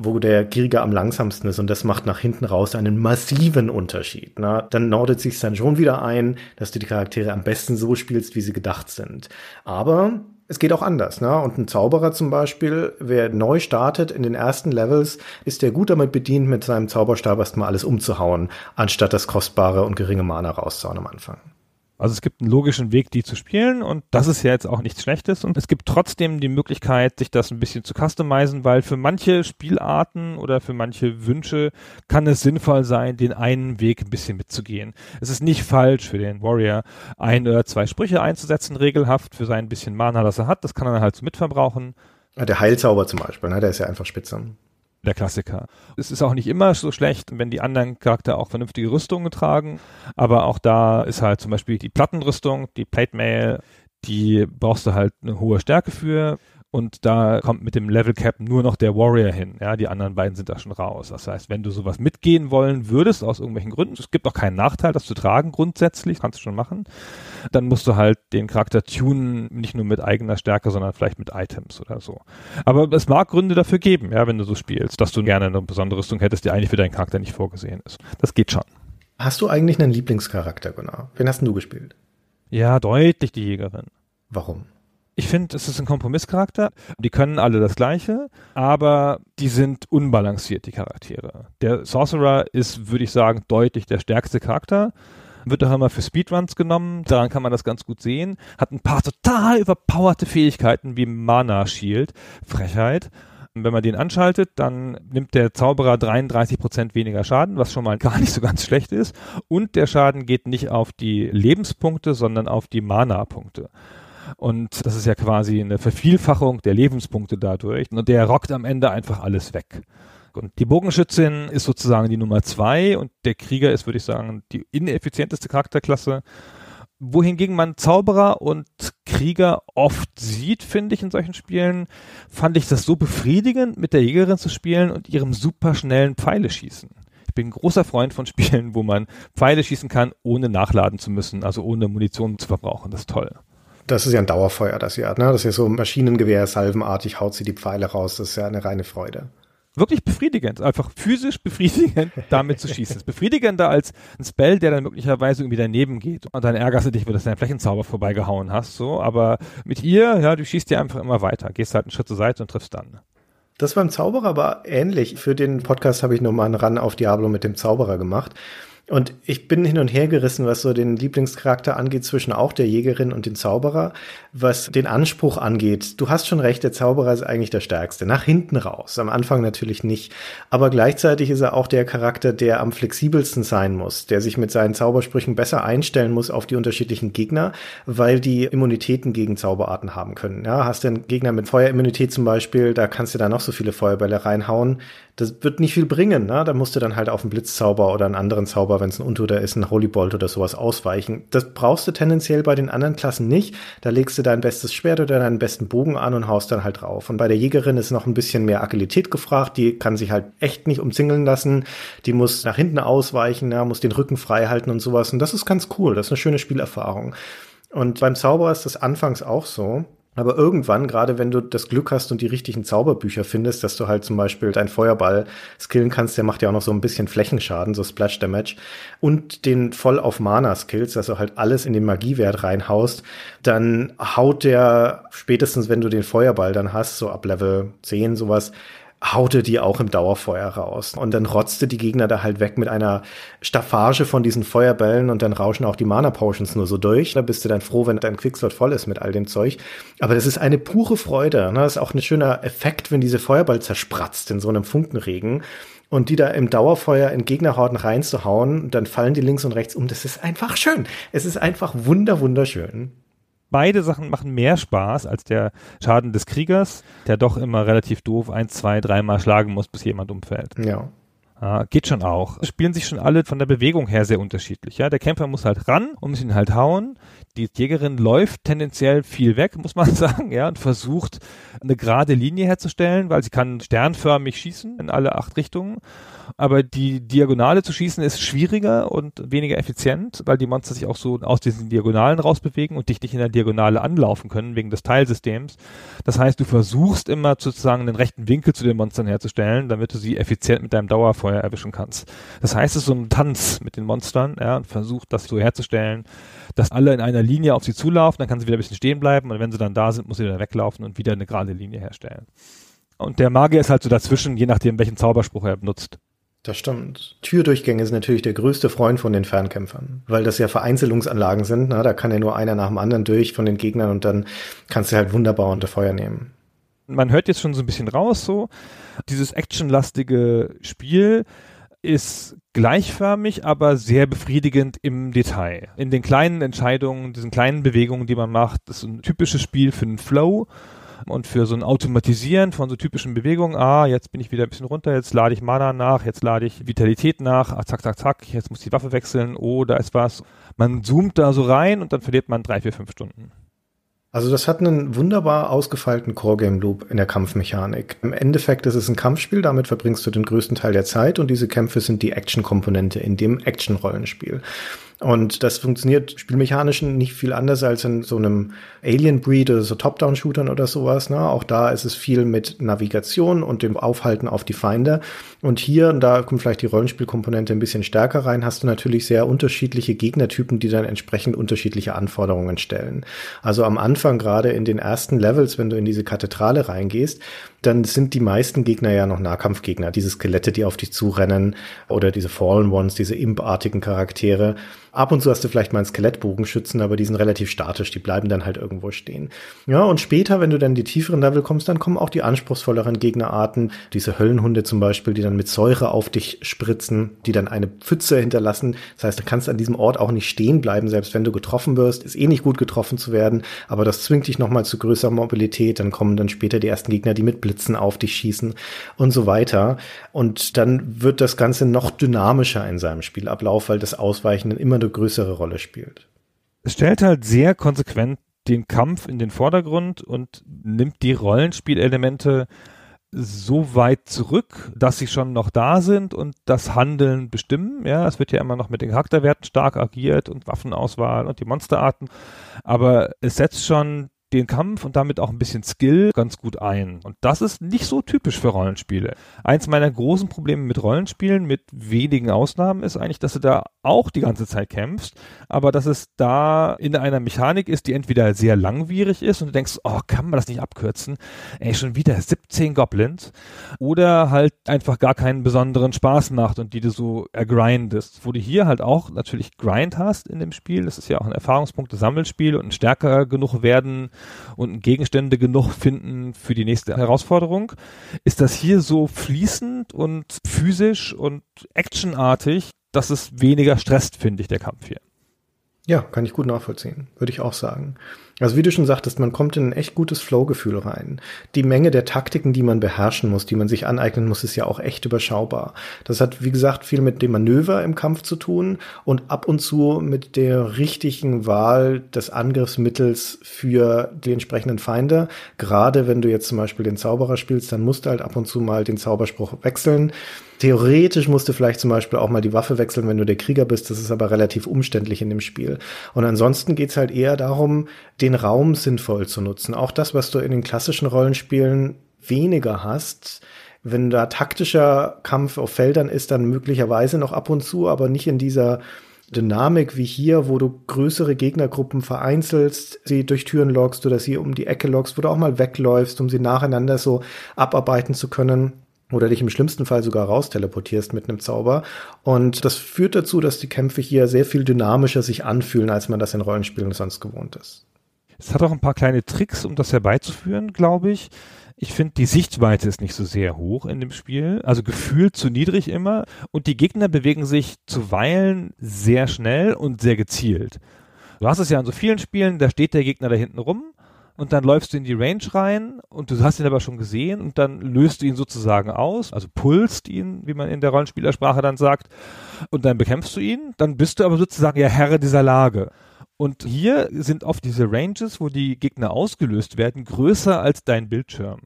wo der Krieger am langsamsten ist und das macht nach hinten raus einen massiven Unterschied. Na, dann nordet sich dann schon wieder ein, dass du die Charaktere am besten so spielst, wie sie gedacht sind. Aber es geht auch anders, ne? Und ein Zauberer zum Beispiel, wer neu startet in den ersten Levels, ist der gut damit bedient, mit seinem Zauberstab erstmal alles umzuhauen, anstatt das kostbare und geringe Mana rauszuhauen am Anfang. Also es gibt einen logischen Weg, die zu spielen und das ist ja jetzt auch nichts Schlechtes und es gibt trotzdem die Möglichkeit, sich das ein bisschen zu customizen, weil für manche Spielarten oder für manche Wünsche kann es sinnvoll sein, den einen Weg ein bisschen mitzugehen. Es ist nicht falsch für den Warrior, ein oder zwei Sprüche einzusetzen, regelhaft für sein bisschen Mana, das er hat. Das kann er halt so mitverbrauchen. Der Heilzauber zum Beispiel, ne? der ist ja einfach spitze der Klassiker. Es ist auch nicht immer so schlecht, wenn die anderen Charakter auch vernünftige Rüstungen tragen, aber auch da ist halt zum Beispiel die Plattenrüstung, die Plate Mail, die brauchst du halt eine hohe Stärke für und da kommt mit dem Level Cap nur noch der Warrior hin. Ja, die anderen beiden sind da schon raus. Das heißt, wenn du sowas mitgehen wollen würdest, aus irgendwelchen Gründen, es gibt auch keinen Nachteil, das zu tragen grundsätzlich, kannst du schon machen, dann musst du halt den Charakter tunen, nicht nur mit eigener Stärke, sondern vielleicht mit Items oder so. Aber es mag Gründe dafür geben, ja, wenn du so spielst, dass du gerne eine besondere Rüstung hättest, die eigentlich für deinen Charakter nicht vorgesehen ist. Das geht schon. Hast du eigentlich einen Lieblingscharakter, genau? Wen hast du gespielt? Ja, deutlich die Jägerin. Warum? Ich finde, es ist ein Kompromisscharakter. Die können alle das Gleiche, aber die sind unbalanciert, die Charaktere. Der Sorcerer ist, würde ich sagen, deutlich der stärkste Charakter. Wird auch immer für Speedruns genommen. Daran kann man das ganz gut sehen. Hat ein paar total überpowerte Fähigkeiten wie Mana Shield. Frechheit. Wenn man den anschaltet, dann nimmt der Zauberer 33% weniger Schaden, was schon mal gar nicht so ganz schlecht ist. Und der Schaden geht nicht auf die Lebenspunkte, sondern auf die Mana-Punkte. Und das ist ja quasi eine Vervielfachung der Lebenspunkte dadurch. Und der rockt am Ende einfach alles weg. Und die Bogenschützin ist sozusagen die Nummer zwei und der Krieger ist, würde ich sagen, die ineffizienteste Charakterklasse. Wohingegen man Zauberer und Krieger oft sieht, finde ich, in solchen Spielen, fand ich das so befriedigend, mit der Jägerin zu spielen und ihrem superschnellen Pfeile schießen. Ich bin ein großer Freund von Spielen, wo man Pfeile schießen kann, ohne nachladen zu müssen, also ohne Munition zu verbrauchen. Das ist toll. Das ist ja ein Dauerfeuer, das sie hat. Ne? Das ist ja so Maschinengewehr, salvenartig haut sie die Pfeile raus. Das ist ja eine reine Freude. Wirklich befriedigend, einfach physisch befriedigend, damit zu schießen. Das ist befriedigender als ein Spell, der dann möglicherweise irgendwie daneben geht. Und dann ärgerst du dich, weil du deinen Flächenzauber vorbeigehauen hast, so. Aber mit ihr, ja, du schießt dir einfach immer weiter. Gehst halt einen Schritt zur Seite und triffst dann. Das beim Zauberer aber ähnlich. Für den Podcast habe ich nochmal einen Ran auf Diablo mit dem Zauberer gemacht. Und ich bin hin und her gerissen, was so den Lieblingscharakter angeht, zwischen auch der Jägerin und dem Zauberer, was den Anspruch angeht. Du hast schon recht, der Zauberer ist eigentlich der Stärkste. Nach hinten raus. Am Anfang natürlich nicht. Aber gleichzeitig ist er auch der Charakter, der am flexibelsten sein muss, der sich mit seinen Zaubersprüchen besser einstellen muss auf die unterschiedlichen Gegner, weil die Immunitäten gegen Zauberarten haben können. Ja, hast du einen Gegner mit Feuerimmunität zum Beispiel, da kannst du da noch so viele Feuerbälle reinhauen das wird nicht viel bringen. Ne? Da musst du dann halt auf einen Blitzzauber oder einen anderen Zauber, wenn es ein Untoter ist, ein Holy Bolt oder sowas ausweichen. Das brauchst du tendenziell bei den anderen Klassen nicht. Da legst du dein bestes Schwert oder deinen besten Bogen an und haust dann halt drauf. Und bei der Jägerin ist noch ein bisschen mehr Agilität gefragt. Die kann sich halt echt nicht umzingeln lassen. Die muss nach hinten ausweichen, ja, muss den Rücken frei halten und sowas. Und das ist ganz cool. Das ist eine schöne Spielerfahrung. Und beim Zauberer ist das anfangs auch so. Aber irgendwann, gerade wenn du das Glück hast und die richtigen Zauberbücher findest, dass du halt zum Beispiel deinen Feuerball skillen kannst, der macht ja auch noch so ein bisschen Flächenschaden, so Splash Damage, und den voll auf Mana skills, dass du halt alles in den Magiewert reinhaust, dann haut der spätestens, wenn du den Feuerball dann hast, so ab Level 10 sowas, haute die auch im Dauerfeuer raus. Und dann rotzte die Gegner da halt weg mit einer Staffage von diesen Feuerbällen und dann rauschen auch die Mana Potions nur so durch. Da bist du dann froh, wenn dein Quickslot voll ist mit all dem Zeug. Aber das ist eine pure Freude. Ne? Das ist auch ein schöner Effekt, wenn diese Feuerball zerspratzt in so einem Funkenregen und die da im Dauerfeuer in Gegnerhorden reinzuhauen, dann fallen die links und rechts um. Das ist einfach schön. Es ist einfach wunder, wunderschön beide Sachen machen mehr Spaß als der Schaden des Kriegers, der doch immer relativ doof ein, zwei, dreimal schlagen muss, bis jemand umfällt. Ja. Ah, geht schon auch. Spielen sich schon alle von der Bewegung her sehr unterschiedlich. Ja, der Kämpfer muss halt ran und muss ihn halt hauen. Die Jägerin läuft tendenziell viel weg, muss man sagen, ja, und versucht eine gerade Linie herzustellen, weil sie kann sternförmig schießen in alle acht Richtungen aber die Diagonale zu schießen ist schwieriger und weniger effizient, weil die Monster sich auch so aus diesen Diagonalen rausbewegen und dich nicht in der Diagonale anlaufen können wegen des Teilsystems. Das heißt, du versuchst immer sozusagen den rechten Winkel zu den Monstern herzustellen, damit du sie effizient mit deinem Dauerfeuer erwischen kannst. Das heißt, es ist so ein Tanz mit den Monstern, ja, und versucht das so herzustellen, dass alle in einer Linie auf sie zulaufen, dann kann sie wieder ein bisschen stehen bleiben und wenn sie dann da sind, muss sie wieder weglaufen und wieder eine gerade Linie herstellen. Und der Magier ist halt so dazwischen, je nachdem, welchen Zauberspruch er benutzt. Das stimmt. Türdurchgänge sind natürlich der größte Freund von den Fernkämpfern, weil das ja Vereinzelungsanlagen sind. Na, da kann ja nur einer nach dem anderen durch von den Gegnern und dann kannst du halt wunderbar unter Feuer nehmen. Man hört jetzt schon so ein bisschen raus, so dieses actionlastige Spiel ist gleichförmig, aber sehr befriedigend im Detail. In den kleinen Entscheidungen, diesen kleinen Bewegungen, die man macht, ist ein typisches Spiel für einen Flow und für so ein Automatisieren von so typischen Bewegungen, ah, jetzt bin ich wieder ein bisschen runter, jetzt lade ich Mana nach, jetzt lade ich Vitalität nach, ah, zack, zack, zack, jetzt muss die Waffe wechseln, oh, da ist was. Man zoomt da so rein und dann verliert man drei, vier, fünf Stunden. Also das hat einen wunderbar ausgefeilten Core-Game-Loop in der Kampfmechanik. Im Endeffekt ist es ein Kampfspiel, damit verbringst du den größten Teil der Zeit und diese Kämpfe sind die Action-Komponente in dem Action-Rollenspiel. Und das funktioniert spielmechanisch nicht viel anders als in so einem Alien Breed oder so Top-Down-Shootern oder sowas. Ne? Auch da ist es viel mit Navigation und dem Aufhalten auf die Feinde. Und hier, und da kommt vielleicht die Rollenspielkomponente ein bisschen stärker rein, hast du natürlich sehr unterschiedliche Gegnertypen, die dann entsprechend unterschiedliche Anforderungen stellen. Also am Anfang, gerade in den ersten Levels, wenn du in diese Kathedrale reingehst, dann sind die meisten Gegner ja noch Nahkampfgegner. Diese Skelette, die auf dich zurennen oder diese Fallen Ones, diese impartigen Charaktere. Ab und zu hast du vielleicht mal einen Skelettbogenschützen, aber die sind relativ statisch, die bleiben dann halt irgendwo stehen. Ja, und später, wenn du dann die tieferen Level kommst, dann kommen auch die anspruchsvolleren Gegnerarten, diese Höllenhunde zum Beispiel, die dann mit Säure auf dich spritzen, die dann eine Pfütze hinterlassen. Das heißt, du kannst an diesem Ort auch nicht stehen bleiben, selbst wenn du getroffen wirst. Ist eh nicht gut getroffen zu werden, aber das zwingt dich nochmal zu größerer Mobilität. Dann kommen dann später die ersten Gegner, die mit Blitzen auf dich schießen und so weiter. Und dann wird das Ganze noch dynamischer in seinem Spielablauf, weil das Ausweichen immer eine größere Rolle spielt. Es stellt halt sehr konsequent den Kampf in den Vordergrund und nimmt die Rollenspielelemente so weit zurück, dass sie schon noch da sind und das Handeln bestimmen. Ja, es wird ja immer noch mit den Charakterwerten stark agiert und Waffenauswahl und die Monsterarten. Aber es setzt schon den Kampf und damit auch ein bisschen Skill ganz gut ein. Und das ist nicht so typisch für Rollenspiele. Eins meiner großen Probleme mit Rollenspielen, mit wenigen Ausnahmen, ist eigentlich, dass du da auch die ganze Zeit kämpfst, aber dass es da in einer Mechanik ist, die entweder sehr langwierig ist und du denkst, oh, kann man das nicht abkürzen? Ey, schon wieder 17 Goblins. Oder halt einfach gar keinen besonderen Spaß macht und die du so ergrindest. Wo du hier halt auch natürlich Grind hast in dem Spiel. Das ist ja auch ein Erfahrungspunkte-Sammelspiel und ein stärker genug werden und Gegenstände genug finden für die nächste Herausforderung, ist das hier so fließend und physisch und actionartig, dass es weniger stresst, finde ich, der Kampf hier. Ja, kann ich gut nachvollziehen, würde ich auch sagen. Also wie du schon sagtest, man kommt in ein echt gutes Flow-Gefühl rein. Die Menge der Taktiken, die man beherrschen muss, die man sich aneignen muss, ist ja auch echt überschaubar. Das hat, wie gesagt, viel mit dem Manöver im Kampf zu tun und ab und zu mit der richtigen Wahl des Angriffsmittels für die entsprechenden Feinde. Gerade wenn du jetzt zum Beispiel den Zauberer spielst, dann musst du halt ab und zu mal den Zauberspruch wechseln Theoretisch musst du vielleicht zum Beispiel auch mal die Waffe wechseln, wenn du der Krieger bist. Das ist aber relativ umständlich in dem Spiel. Und ansonsten geht's halt eher darum, den Raum sinnvoll zu nutzen. Auch das, was du in den klassischen Rollenspielen weniger hast. Wenn da taktischer Kampf auf Feldern ist, dann möglicherweise noch ab und zu, aber nicht in dieser Dynamik wie hier, wo du größere Gegnergruppen vereinzelst, sie durch Türen lockst oder sie um die Ecke lockst, wo du auch mal wegläufst, um sie nacheinander so abarbeiten zu können oder dich im schlimmsten Fall sogar rausteleportierst mit einem Zauber. Und das führt dazu, dass die Kämpfe hier sehr viel dynamischer sich anfühlen, als man das in Rollenspielen sonst gewohnt ist. Es hat auch ein paar kleine Tricks, um das herbeizuführen, glaube ich. Ich finde, die Sichtweite ist nicht so sehr hoch in dem Spiel, also gefühlt zu niedrig immer. Und die Gegner bewegen sich zuweilen sehr schnell und sehr gezielt. Du hast es ja in so vielen Spielen, da steht der Gegner da hinten rum und dann läufst du in die Range rein und du hast ihn aber schon gesehen und dann löst du ihn sozusagen aus, also pulst ihn, wie man in der Rollenspielersprache dann sagt, und dann bekämpfst du ihn, dann bist du aber sozusagen ja Herr dieser Lage. Und hier sind oft diese Ranges, wo die Gegner ausgelöst werden, größer als dein Bildschirm.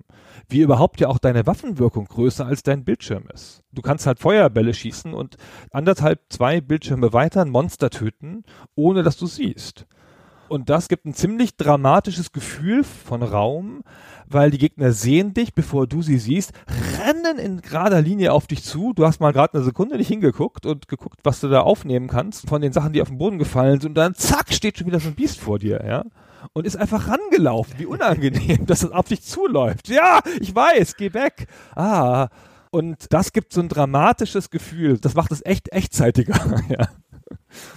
Wie überhaupt ja auch deine Waffenwirkung größer als dein Bildschirm ist. Du kannst halt Feuerbälle schießen und anderthalb, zwei Bildschirme weiter ein Monster töten, ohne dass du siehst. Und das gibt ein ziemlich dramatisches Gefühl von Raum, weil die Gegner sehen dich, bevor du sie siehst, rennen in gerader Linie auf dich zu. Du hast mal gerade eine Sekunde nicht hingeguckt und geguckt, was du da aufnehmen kannst von den Sachen, die auf den Boden gefallen sind. Und dann zack, steht schon wieder so ein Biest vor dir, ja. Und ist einfach rangelaufen. Wie unangenehm, dass es auf dich zuläuft. Ja, ich weiß, geh weg. Ah. Und das gibt so ein dramatisches Gefühl. Das macht es echt echtzeitiger, ja.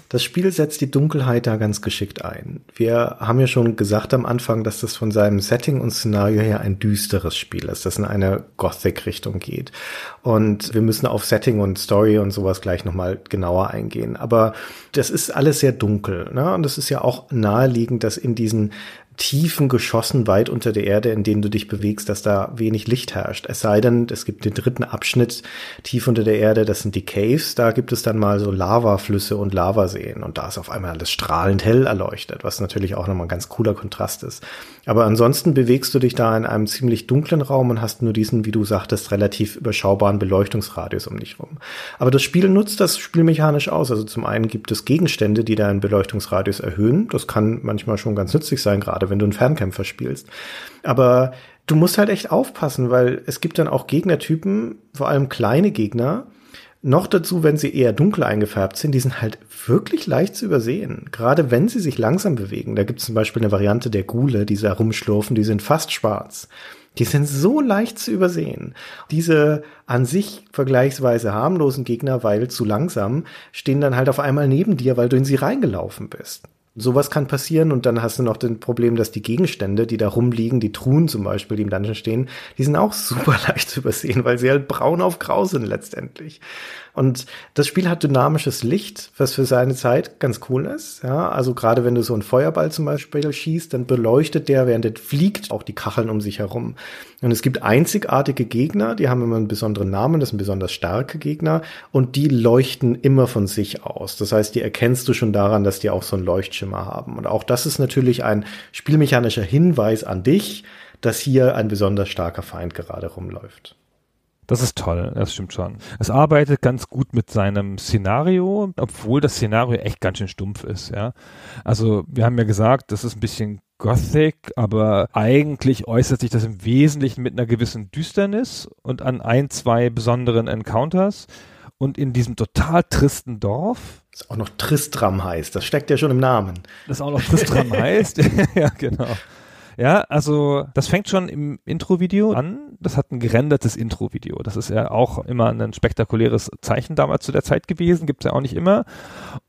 Das Spiel setzt die Dunkelheit da ganz geschickt ein. Wir haben ja schon gesagt am Anfang, dass das von seinem Setting und Szenario her ein düsteres Spiel ist, das in eine Gothic-Richtung geht. Und wir müssen auf Setting und Story und sowas gleich nochmal genauer eingehen. Aber das ist alles sehr dunkel. Ne? Und es ist ja auch naheliegend, dass in diesen tiefen Geschossen weit unter der Erde, in denen du dich bewegst, dass da wenig Licht herrscht. Es sei denn, es gibt den dritten Abschnitt tief unter der Erde, das sind die Caves, da gibt es dann mal so Lavaflüsse und Lavaseen und da ist auf einmal alles strahlend hell erleuchtet, was natürlich auch nochmal ein ganz cooler Kontrast ist. Aber ansonsten bewegst du dich da in einem ziemlich dunklen Raum und hast nur diesen, wie du sagtest, relativ überschaubaren Beleuchtungsradius um dich rum. Aber das Spiel nutzt das spielmechanisch aus. Also zum einen gibt es Gegenstände, die deinen Beleuchtungsradius erhöhen. Das kann manchmal schon ganz nützlich sein, gerade wenn du einen Fernkämpfer spielst. Aber du musst halt echt aufpassen, weil es gibt dann auch Gegnertypen, vor allem kleine Gegner, noch dazu, wenn sie eher dunkel eingefärbt sind, die sind halt wirklich leicht zu übersehen. Gerade wenn sie sich langsam bewegen. Da gibt es zum Beispiel eine Variante der Gule, die da rumschlurfen, die sind fast schwarz. Die sind so leicht zu übersehen. Diese an sich vergleichsweise harmlosen Gegner, weil zu langsam, stehen dann halt auf einmal neben dir, weil du in sie reingelaufen bist. Sowas kann passieren und dann hast du noch das Problem, dass die Gegenstände, die da rumliegen, die Truhen zum Beispiel, die im Dungeon stehen, die sind auch super leicht zu übersehen, weil sie halt braun auf grau sind letztendlich. Und das Spiel hat dynamisches Licht, was für seine Zeit ganz cool ist. Ja, also gerade wenn du so einen Feuerball zum Beispiel schießt, dann beleuchtet der, während er fliegt, auch die Kacheln um sich herum. Und es gibt einzigartige Gegner, die haben immer einen besonderen Namen, das sind besonders starke Gegner und die leuchten immer von sich aus. Das heißt, die erkennst du schon daran, dass die auch so einen Leuchtschimmer haben. Und auch das ist natürlich ein spielmechanischer Hinweis an dich, dass hier ein besonders starker Feind gerade rumläuft. Das ist toll, das stimmt schon. Es arbeitet ganz gut mit seinem Szenario, obwohl das Szenario echt ganz schön stumpf ist, ja. Also, wir haben ja gesagt, das ist ein bisschen Gothic, aber eigentlich äußert sich das im Wesentlichen mit einer gewissen Düsternis und an ein, zwei besonderen Encounters. Und in diesem total tristen Dorf. Das auch noch Tristram heißt, das steckt ja schon im Namen. Das auch noch Tristram heißt, ja, genau. Ja, also das fängt schon im Intro-Video an. Das hat ein gerendertes Intro-Video. Das ist ja auch immer ein spektakuläres Zeichen damals zu der Zeit gewesen. Gibt's ja auch nicht immer.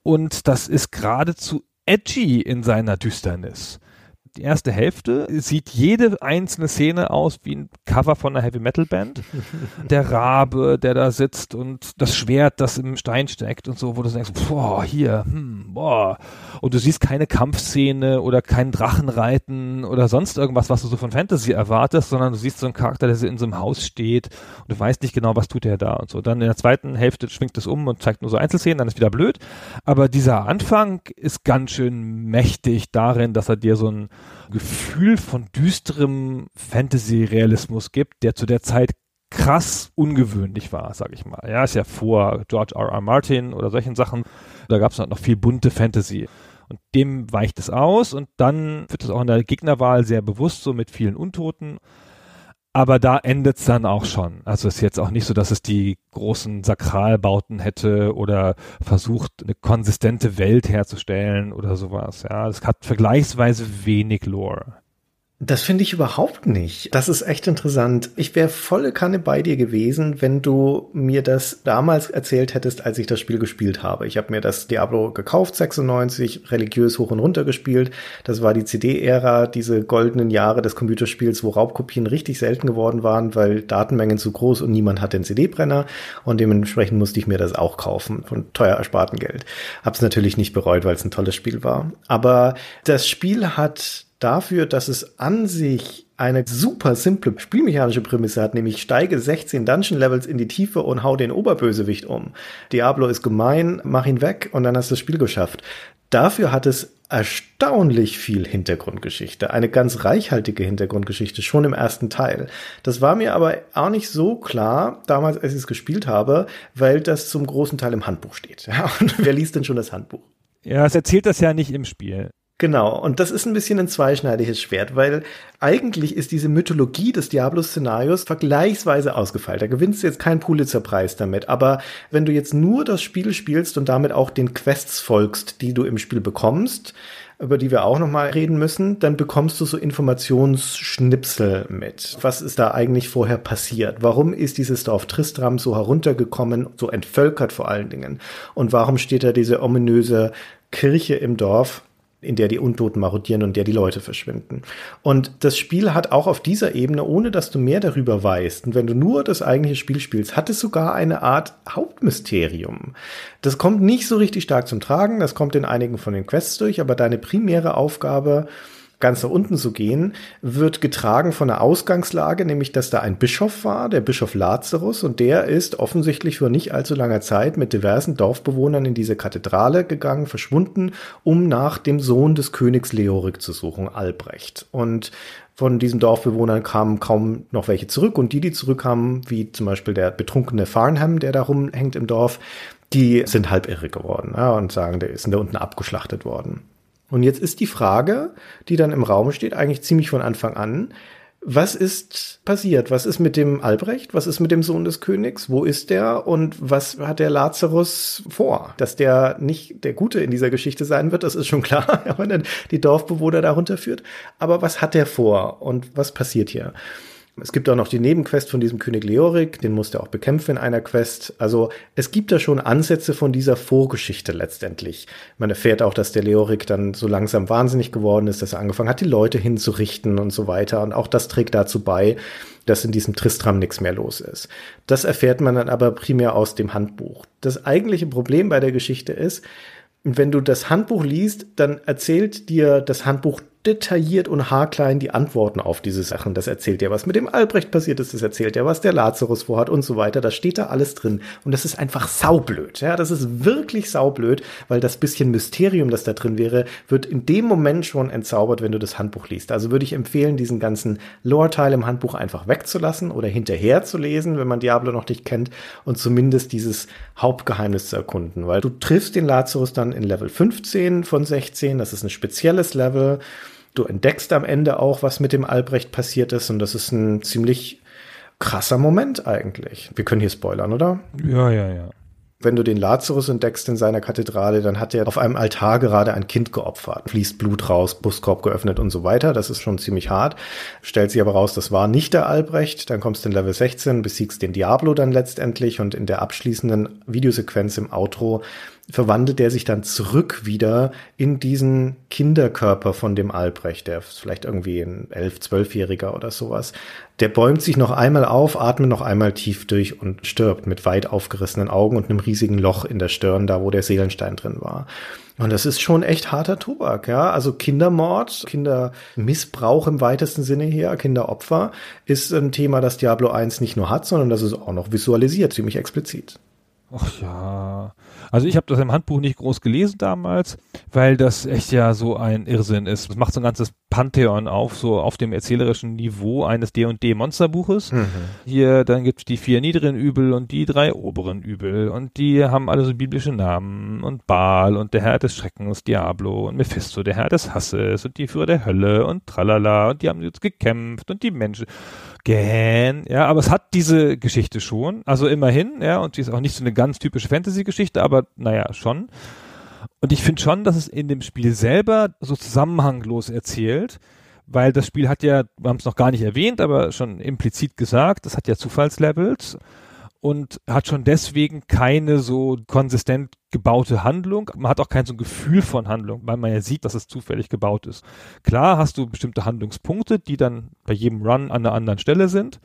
Und das ist geradezu edgy in seiner Düsternis die erste Hälfte sieht jede einzelne Szene aus wie ein Cover von einer Heavy Metal Band. Der Rabe, der da sitzt und das Schwert, das im Stein steckt und so, wo du denkst, boah, hier, hm, boah. Und du siehst keine Kampfszene oder kein Drachenreiten oder sonst irgendwas, was du so von Fantasy erwartest, sondern du siehst so einen Charakter, der in so einem Haus steht und du weißt nicht genau, was tut er da und so. Dann in der zweiten Hälfte schwingt es um und zeigt nur so Einzelszenen, dann ist wieder blöd. Aber dieser Anfang ist ganz schön mächtig darin, dass er dir so ein Gefühl von düsterem Fantasy-Realismus gibt, der zu der Zeit krass ungewöhnlich war, sag ich mal. Ja, ist ja vor George R. R. Martin oder solchen Sachen. Da gab es noch viel bunte Fantasy. Und dem weicht es aus und dann wird es auch in der Gegnerwahl sehr bewusst so mit vielen Untoten aber da endet es dann auch schon. Also ist jetzt auch nicht so, dass es die großen Sakralbauten hätte oder versucht, eine konsistente Welt herzustellen oder sowas. Ja, es hat vergleichsweise wenig Lore. Das finde ich überhaupt nicht. Das ist echt interessant. Ich wäre volle Kanne bei dir gewesen, wenn du mir das damals erzählt hättest, als ich das Spiel gespielt habe. Ich habe mir das Diablo gekauft, 96, religiös hoch und runter gespielt. Das war die CD-Ära, diese goldenen Jahre des Computerspiels, wo Raubkopien richtig selten geworden waren, weil Datenmengen zu groß und niemand hat den CD-Brenner. Und dementsprechend musste ich mir das auch kaufen von teuer erspartem Geld. Hab's natürlich nicht bereut, weil es ein tolles Spiel war. Aber das Spiel hat dafür, dass es an sich eine super simple spielmechanische Prämisse hat, nämlich steige 16 Dungeon Levels in die Tiefe und hau den Oberbösewicht um. Diablo ist gemein, mach ihn weg und dann hast du das Spiel geschafft. Dafür hat es erstaunlich viel Hintergrundgeschichte, eine ganz reichhaltige Hintergrundgeschichte schon im ersten Teil. Das war mir aber auch nicht so klar damals, als ich es gespielt habe, weil das zum großen Teil im Handbuch steht. Und wer liest denn schon das Handbuch? Ja, es erzählt das ja nicht im Spiel. Genau, und das ist ein bisschen ein zweischneidiges Schwert, weil eigentlich ist diese Mythologie des Diablo-Szenarios vergleichsweise ausgefeilt. Da gewinnst du jetzt keinen Pulitzer-Preis damit, aber wenn du jetzt nur das Spiel spielst und damit auch den Quests folgst, die du im Spiel bekommst, über die wir auch nochmal reden müssen, dann bekommst du so Informationsschnipsel mit. Was ist da eigentlich vorher passiert? Warum ist dieses Dorf Tristram so heruntergekommen, so entvölkert vor allen Dingen? Und warum steht da diese ominöse Kirche im Dorf, in der die Untoten marodieren und der die Leute verschwinden. Und das Spiel hat auch auf dieser Ebene, ohne dass du mehr darüber weißt, und wenn du nur das eigentliche Spiel spielst, hat es sogar eine Art Hauptmysterium. Das kommt nicht so richtig stark zum Tragen, das kommt in einigen von den Quests durch, aber deine primäre Aufgabe ganz nach unten zu gehen, wird getragen von der Ausgangslage, nämlich dass da ein Bischof war, der Bischof Lazarus, und der ist offensichtlich vor nicht allzu langer Zeit mit diversen Dorfbewohnern in diese Kathedrale gegangen, verschwunden, um nach dem Sohn des Königs Leorik zu suchen, Albrecht. Und von diesen Dorfbewohnern kamen kaum noch welche zurück und die, die zurückkamen, wie zum Beispiel der betrunkene Farnham, der da rumhängt im Dorf, die sind halb irre geworden ja, und sagen, der ist da unten abgeschlachtet worden. Und jetzt ist die Frage, die dann im Raum steht, eigentlich ziemlich von Anfang an, was ist passiert? Was ist mit dem Albrecht? Was ist mit dem Sohn des Königs? Wo ist der? Und was hat der Lazarus vor? Dass der nicht der Gute in dieser Geschichte sein wird, das ist schon klar, wenn er die Dorfbewohner darunter führt. Aber was hat er vor? Und was passiert hier? Es gibt auch noch die Nebenquest von diesem König Leorik, den musste er auch bekämpfen in einer Quest. Also es gibt da schon Ansätze von dieser Vorgeschichte letztendlich. Man erfährt auch, dass der Leorik dann so langsam wahnsinnig geworden ist, dass er angefangen hat, die Leute hinzurichten und so weiter. Und auch das trägt dazu bei, dass in diesem Tristram nichts mehr los ist. Das erfährt man dann aber primär aus dem Handbuch. Das eigentliche Problem bei der Geschichte ist, wenn du das Handbuch liest, dann erzählt dir das Handbuch detailliert und haarklein die Antworten auf diese Sachen. Das erzählt er, was mit dem Albrecht passiert ist, das erzählt er, was der Lazarus vorhat und so weiter. Das steht da alles drin. Und das ist einfach saublöd. Ja, das ist wirklich saublöd, weil das bisschen Mysterium, das da drin wäre, wird in dem Moment schon entzaubert, wenn du das Handbuch liest. Also würde ich empfehlen, diesen ganzen Lore-Teil im Handbuch einfach wegzulassen oder hinterher zu lesen, wenn man Diablo noch nicht kennt und zumindest dieses Hauptgeheimnis zu erkunden, weil du triffst den Lazarus dann in Level 15 von 16. Das ist ein spezielles Level. Du entdeckst am Ende auch, was mit dem Albrecht passiert ist und das ist ein ziemlich krasser Moment eigentlich. Wir können hier spoilern, oder? Ja, ja, ja. Wenn du den Lazarus entdeckst in seiner Kathedrale, dann hat er auf einem Altar gerade ein Kind geopfert. Fließt Blut raus, Brustkorb geöffnet und so weiter. Das ist schon ziemlich hart. Stellt sich aber raus, das war nicht der Albrecht. Dann kommst du in Level 16, besiegst den Diablo dann letztendlich und in der abschließenden Videosequenz im Outro verwandelt er sich dann zurück wieder in diesen Kinderkörper von dem Albrecht, der ist vielleicht irgendwie ein elf, zwölfjähriger oder sowas. Der bäumt sich noch einmal auf, atmet noch einmal tief durch und stirbt mit weit aufgerissenen Augen und einem riesigen Loch in der Stirn, da wo der Seelenstein drin war. Und das ist schon echt harter Tobak, ja. Also Kindermord, Kindermissbrauch im weitesten Sinne her, Kinderopfer, ist ein Thema, das Diablo 1 nicht nur hat, sondern das ist auch noch visualisiert, ziemlich explizit. Ach ja. Also ich habe das im Handbuch nicht groß gelesen damals, weil das echt ja so ein Irrsinn ist. Das macht so ein ganzes Pantheon auf, so auf dem erzählerischen Niveau eines D&D Monsterbuches. Mhm. Hier, dann gibt's die vier niederen Übel und die drei oberen Übel. Und die haben alle so biblische Namen. Und Baal und der Herr des Schreckens, Diablo. Und Mephisto, der Herr des Hasses. Und die Führer der Hölle. Und tralala. Und die haben jetzt gekämpft. Und die Menschen gähn, ja, aber es hat diese Geschichte schon, also immerhin, ja, und die ist auch nicht so eine ganz typische Fantasy-Geschichte, aber naja, schon. Und ich finde schon, dass es in dem Spiel selber so zusammenhanglos erzählt, weil das Spiel hat ja, wir haben es noch gar nicht erwähnt, aber schon implizit gesagt, das hat ja Zufallslevels und hat schon deswegen keine so konsistent gebaute Handlung. Man hat auch kein so Gefühl von Handlung, weil man ja sieht, dass es zufällig gebaut ist. Klar hast du bestimmte Handlungspunkte, die dann bei jedem Run an einer anderen Stelle sind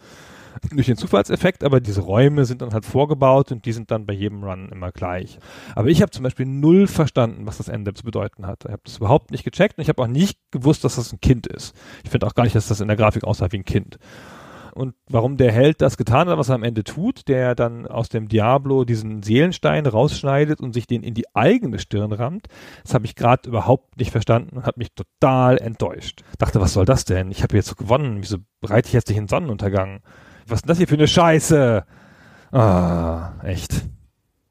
durch den Zufallseffekt, aber diese Räume sind dann halt vorgebaut und die sind dann bei jedem Run immer gleich. Aber ich habe zum Beispiel null verstanden, was das Ende zu bedeuten hat. Ich habe das überhaupt nicht gecheckt und ich habe auch nicht gewusst, dass das ein Kind ist. Ich finde auch gar nicht, dass das in der Grafik aussah wie ein Kind und warum der Held das getan hat, was er am Ende tut, der dann aus dem Diablo diesen Seelenstein rausschneidet und sich den in die eigene Stirn rammt, das habe ich gerade überhaupt nicht verstanden und hat mich total enttäuscht. Dachte, was soll das denn? Ich habe jetzt gewonnen, wieso bereite ich jetzt nicht den Sonnenuntergang? Was ist denn das hier für eine Scheiße? Ah, echt.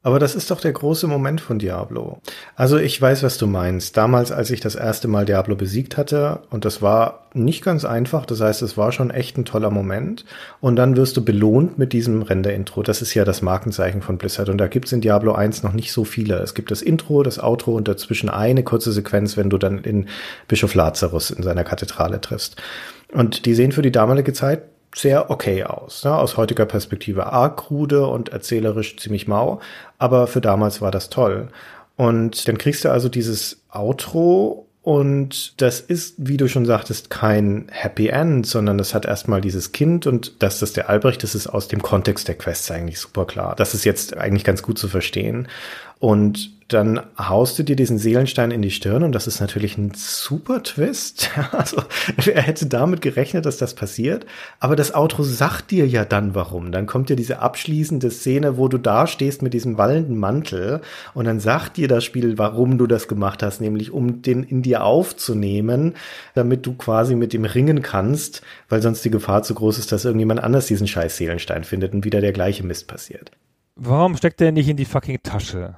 Aber das ist doch der große Moment von Diablo. Also ich weiß, was du meinst. Damals, als ich das erste Mal Diablo besiegt hatte, und das war nicht ganz einfach, das heißt, es war schon echt ein toller Moment. Und dann wirst du belohnt mit diesem Render-Intro. Das ist ja das Markenzeichen von Blizzard. Und da gibt's in Diablo 1 noch nicht so viele. Es gibt das Intro, das Outro und dazwischen eine kurze Sequenz, wenn du dann in Bischof Lazarus in seiner Kathedrale triffst. Und die sehen für die damalige Zeit sehr okay aus. Ne? Aus heutiger Perspektive arg krude und erzählerisch ziemlich mau, aber für damals war das toll. Und dann kriegst du also dieses Outro und das ist, wie du schon sagtest, kein Happy End, sondern es hat erstmal dieses Kind und dass das der Albrecht das ist aus dem Kontext der Quests eigentlich super klar. Das ist jetzt eigentlich ganz gut zu verstehen. Und dann haust du dir diesen Seelenstein in die Stirn und das ist natürlich ein super Twist. Also, wer hätte damit gerechnet, dass das passiert? Aber das Outro sagt dir ja dann warum. Dann kommt ja diese abschließende Szene, wo du da stehst mit diesem wallenden Mantel und dann sagt dir das Spiel, warum du das gemacht hast, nämlich um den in dir aufzunehmen, damit du quasi mit ihm ringen kannst, weil sonst die Gefahr zu groß ist, dass irgendjemand anders diesen scheiß Seelenstein findet und wieder der gleiche Mist passiert. Warum steckt der nicht in die fucking Tasche?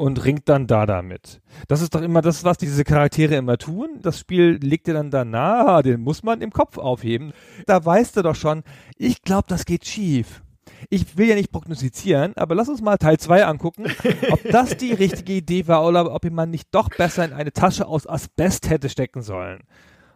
Und ringt dann da damit. Das ist doch immer das, was diese Charaktere immer tun. Das Spiel legt dir dann da nahe, den muss man im Kopf aufheben. Da weißt du doch schon, ich glaube, das geht schief. Ich will ja nicht prognostizieren, aber lass uns mal Teil 2 angucken, ob das die richtige Idee war oder ob man nicht doch besser in eine Tasche aus Asbest hätte stecken sollen.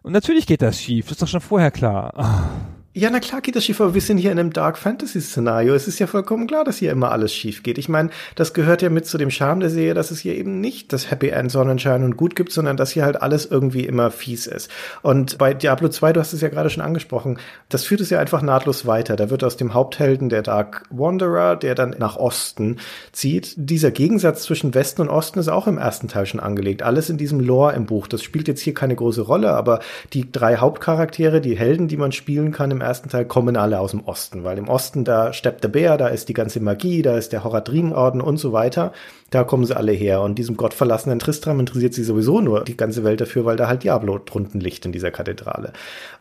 Und natürlich geht das schief, ist doch schon vorher klar. Oh. Ja, na klar geht das schief, aber wir sind hier in einem Dark Fantasy Szenario. Es ist ja vollkommen klar, dass hier immer alles schief geht. Ich meine, das gehört ja mit zu dem Charme der Serie, dass es hier eben nicht das Happy End Sonnenschein und gut gibt, sondern dass hier halt alles irgendwie immer fies ist. Und bei Diablo 2, du hast es ja gerade schon angesprochen, das führt es ja einfach nahtlos weiter. Da wird aus dem Haupthelden der Dark Wanderer, der dann nach Osten zieht. Dieser Gegensatz zwischen Westen und Osten ist auch im ersten Teil schon angelegt. Alles in diesem Lore im Buch. Das spielt jetzt hier keine große Rolle, aber die drei Hauptcharaktere, die Helden, die man spielen kann im ersten Teil kommen alle aus dem Osten, weil im Osten da steppt der Bär, da ist die ganze Magie, da ist der Horadrim-Orden und so weiter. Da kommen sie alle her. Und diesem gottverlassenen Tristram interessiert sich sowieso nur die ganze Welt dafür, weil da halt Diablo drunten liegt in dieser Kathedrale.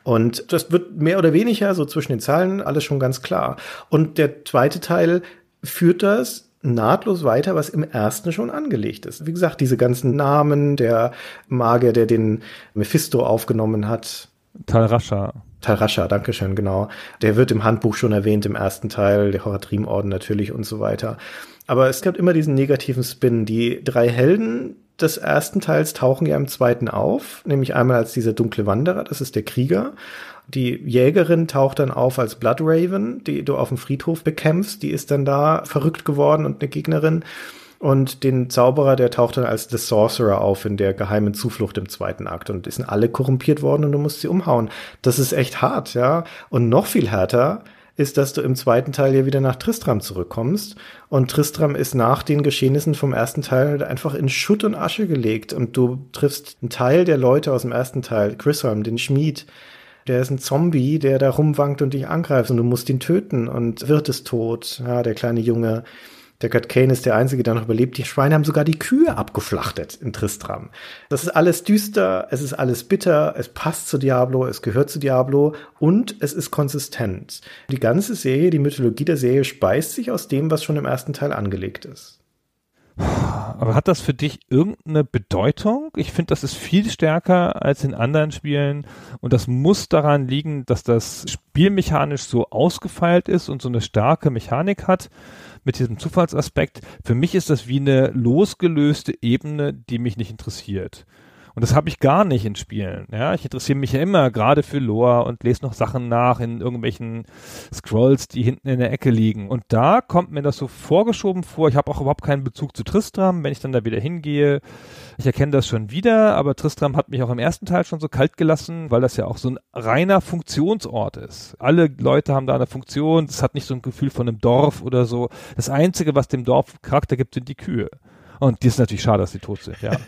Und das wird mehr oder weniger so zwischen den Zeilen alles schon ganz klar. Und der zweite Teil führt das nahtlos weiter, was im ersten schon angelegt ist. Wie gesagt, diese ganzen Namen, der Magier, der den Mephisto aufgenommen hat. Tal Rasha. Tarascha, Dankeschön, genau. Der wird im Handbuch schon erwähnt im ersten Teil, der Horadrim-Orden natürlich und so weiter. Aber es gab immer diesen negativen Spin. Die drei Helden des ersten Teils tauchen ja im zweiten auf, nämlich einmal als dieser dunkle Wanderer, das ist der Krieger. Die Jägerin taucht dann auf als Blood Raven, die du auf dem Friedhof bekämpfst, die ist dann da verrückt geworden und eine Gegnerin. Und den Zauberer, der taucht dann als The Sorcerer auf in der geheimen Zuflucht im zweiten Akt und sind alle korrumpiert worden und du musst sie umhauen. Das ist echt hart, ja. Und noch viel härter ist, dass du im zweiten Teil ja wieder nach Tristram zurückkommst. Und Tristram ist nach den Geschehnissen vom ersten Teil einfach in Schutt und Asche gelegt. Und du triffst einen Teil der Leute aus dem ersten Teil, Grisholm, den Schmied. Der ist ein Zombie, der da rumwankt und dich angreift und du musst ihn töten und wird es tot. Ja, der kleine Junge. Der Kurt Kane ist der Einzige, der noch überlebt. Die Schweine haben sogar die Kühe abgeflachtet in Tristram. Das ist alles düster, es ist alles bitter, es passt zu Diablo, es gehört zu Diablo und es ist konsistent. Die ganze Serie, die Mythologie der Serie speist sich aus dem, was schon im ersten Teil angelegt ist. Aber hat das für dich irgendeine Bedeutung? Ich finde, das ist viel stärker als in anderen Spielen und das muss daran liegen, dass das spielmechanisch so ausgefeilt ist und so eine starke Mechanik hat mit diesem Zufallsaspekt. Für mich ist das wie eine losgelöste Ebene, die mich nicht interessiert. Und das habe ich gar nicht in Spielen. Ja, ich interessiere mich ja immer gerade für Lore und lese noch Sachen nach in irgendwelchen Scrolls, die hinten in der Ecke liegen. Und da kommt mir das so vorgeschoben vor. Ich habe auch überhaupt keinen Bezug zu Tristram, wenn ich dann da wieder hingehe. Ich erkenne das schon wieder, aber Tristram hat mich auch im ersten Teil schon so kalt gelassen, weil das ja auch so ein reiner Funktionsort ist. Alle Leute haben da eine Funktion. Es hat nicht so ein Gefühl von einem Dorf oder so. Das Einzige, was dem Dorf Charakter gibt, sind die Kühe. Und die ist natürlich schade, dass sie tot sind, ja.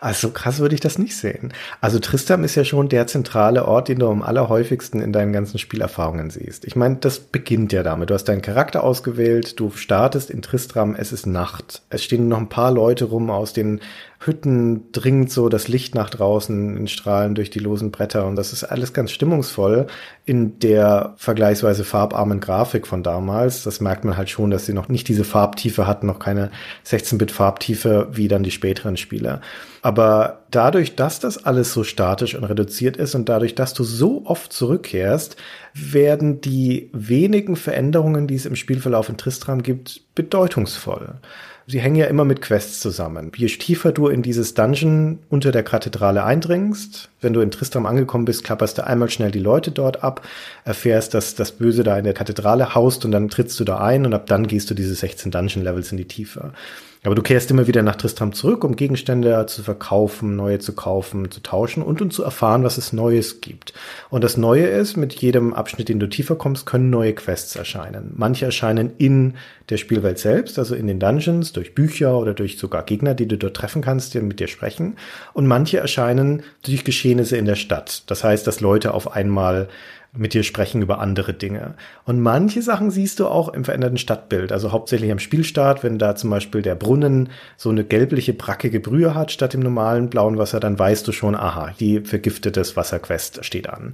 Also krass würde ich das nicht sehen. Also Tristam ist ja schon der zentrale Ort, den du am allerhäufigsten in deinen ganzen Spielerfahrungen siehst. Ich meine, das beginnt ja damit. Du hast deinen Charakter ausgewählt, du startest in Tristram, es ist Nacht. Es stehen noch ein paar Leute rum aus den Hütten dringt so das Licht nach draußen in Strahlen durch die losen Bretter und das ist alles ganz stimmungsvoll in der vergleichsweise farbarmen Grafik von damals. Das merkt man halt schon, dass sie noch nicht diese Farbtiefe hatten, noch keine 16-Bit Farbtiefe wie dann die späteren Spiele. Aber dadurch, dass das alles so statisch und reduziert ist und dadurch, dass du so oft zurückkehrst, werden die wenigen Veränderungen, die es im Spielverlauf in Tristram gibt, bedeutungsvoll sie hängen ja immer mit Quests zusammen. Je tiefer du in dieses Dungeon unter der Kathedrale eindringst, wenn du in Tristram angekommen bist, klapperst du einmal schnell die Leute dort ab, erfährst, dass das Böse da in der Kathedrale haust und dann trittst du da ein und ab dann gehst du diese 16 Dungeon Levels in die Tiefe. Aber du kehrst immer wieder nach Tristram zurück, um Gegenstände zu verkaufen, neue zu kaufen, zu tauschen und um zu erfahren, was es Neues gibt. Und das Neue ist, mit jedem Abschnitt, den du tiefer kommst, können neue Quests erscheinen. Manche erscheinen in der Spielwelt selbst, also in den Dungeons, durch Bücher oder durch sogar Gegner, die du dort treffen kannst, die mit dir sprechen. Und manche erscheinen durch Geschehnisse in der Stadt. Das heißt, dass Leute auf einmal mit dir sprechen über andere Dinge. Und manche Sachen siehst du auch im veränderten Stadtbild, also hauptsächlich am Spielstart, wenn da zum Beispiel der Brunnen so eine gelbliche, brackige Brühe hat statt dem normalen blauen Wasser, dann weißt du schon, aha, die vergiftetes Wasserquest steht an.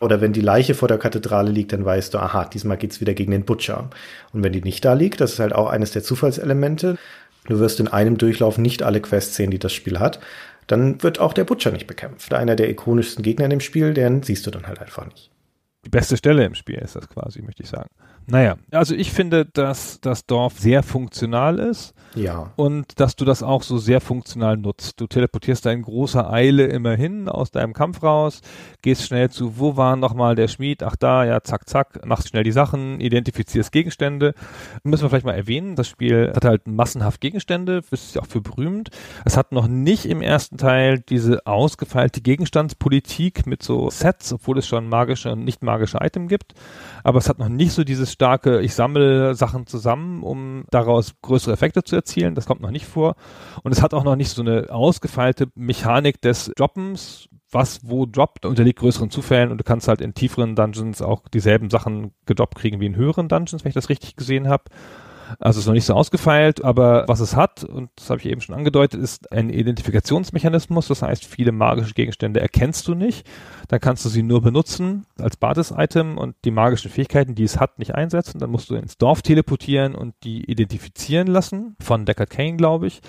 Oder wenn die Leiche vor der Kathedrale liegt, dann weißt du, aha, diesmal geht's wieder gegen den Butcher. Und wenn die nicht da liegt, das ist halt auch eines der Zufallselemente, du wirst in einem Durchlauf nicht alle Quests sehen, die das Spiel hat, dann wird auch der Butcher nicht bekämpft. Einer der ikonischsten Gegner in dem Spiel, den siehst du dann halt einfach nicht die beste Stelle im Spiel ist das quasi, möchte ich sagen. Naja, also ich finde, dass das Dorf sehr funktional ist. Ja. Und dass du das auch so sehr funktional nutzt. Du teleportierst da in großer Eile immer hin aus deinem Kampf raus, gehst schnell zu, wo war nochmal der Schmied? Ach da, ja, zack, zack, machst schnell die Sachen, identifizierst Gegenstände. Müssen wir vielleicht mal erwähnen, das Spiel hat halt massenhaft Gegenstände, ist ja auch für berühmt. Es hat noch nicht im ersten Teil diese ausgefeilte Gegenstandspolitik mit so Sets, obwohl es schon magische und nicht magische Item gibt. Aber es hat noch nicht so dieses starke, ich sammle Sachen zusammen, um daraus größere Effekte zu erzielen. Das kommt noch nicht vor. Und es hat auch noch nicht so eine ausgefeilte Mechanik des Droppens, was wo droppt, unterliegt größeren Zufällen und du kannst halt in tieferen Dungeons auch dieselben Sachen gedroppt kriegen wie in höheren Dungeons, wenn ich das richtig gesehen habe. Also ist noch nicht so ausgefeilt, aber was es hat, und das habe ich eben schon angedeutet, ist ein Identifikationsmechanismus. Das heißt, viele magische Gegenstände erkennst du nicht. Dann kannst du sie nur benutzen als Basis-Item und die magischen Fähigkeiten, die es hat, nicht einsetzen. Dann musst du ins Dorf teleportieren und die identifizieren lassen. Von Deckard Kane, glaube ich.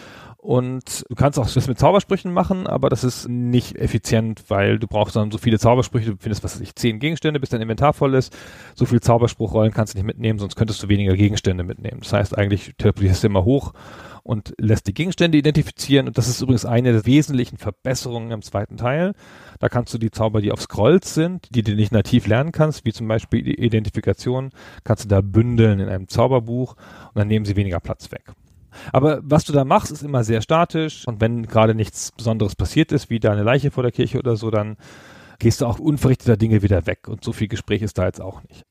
Und du kannst auch das mit Zaubersprüchen machen, aber das ist nicht effizient, weil du brauchst dann so viele Zaubersprüche, du findest, was weiß ich, zehn Gegenstände, bis dein Inventar voll ist. So viel Zauberspruchrollen kannst du nicht mitnehmen, sonst könntest du weniger Gegenstände mitnehmen. Das heißt, eigentlich teleportierst du immer hoch und lässt die Gegenstände identifizieren. Und das ist übrigens eine der wesentlichen Verbesserungen im zweiten Teil. Da kannst du die Zauber, die auf Scrolls sind, die du nicht nativ lernen kannst, wie zum Beispiel die Identifikation, kannst du da bündeln in einem Zauberbuch und dann nehmen sie weniger Platz weg. Aber was du da machst, ist immer sehr statisch. Und wenn gerade nichts Besonderes passiert ist, wie deine Leiche vor der Kirche oder so, dann gehst du auch unverrichteter Dinge wieder weg. Und so viel Gespräch ist da jetzt auch nicht.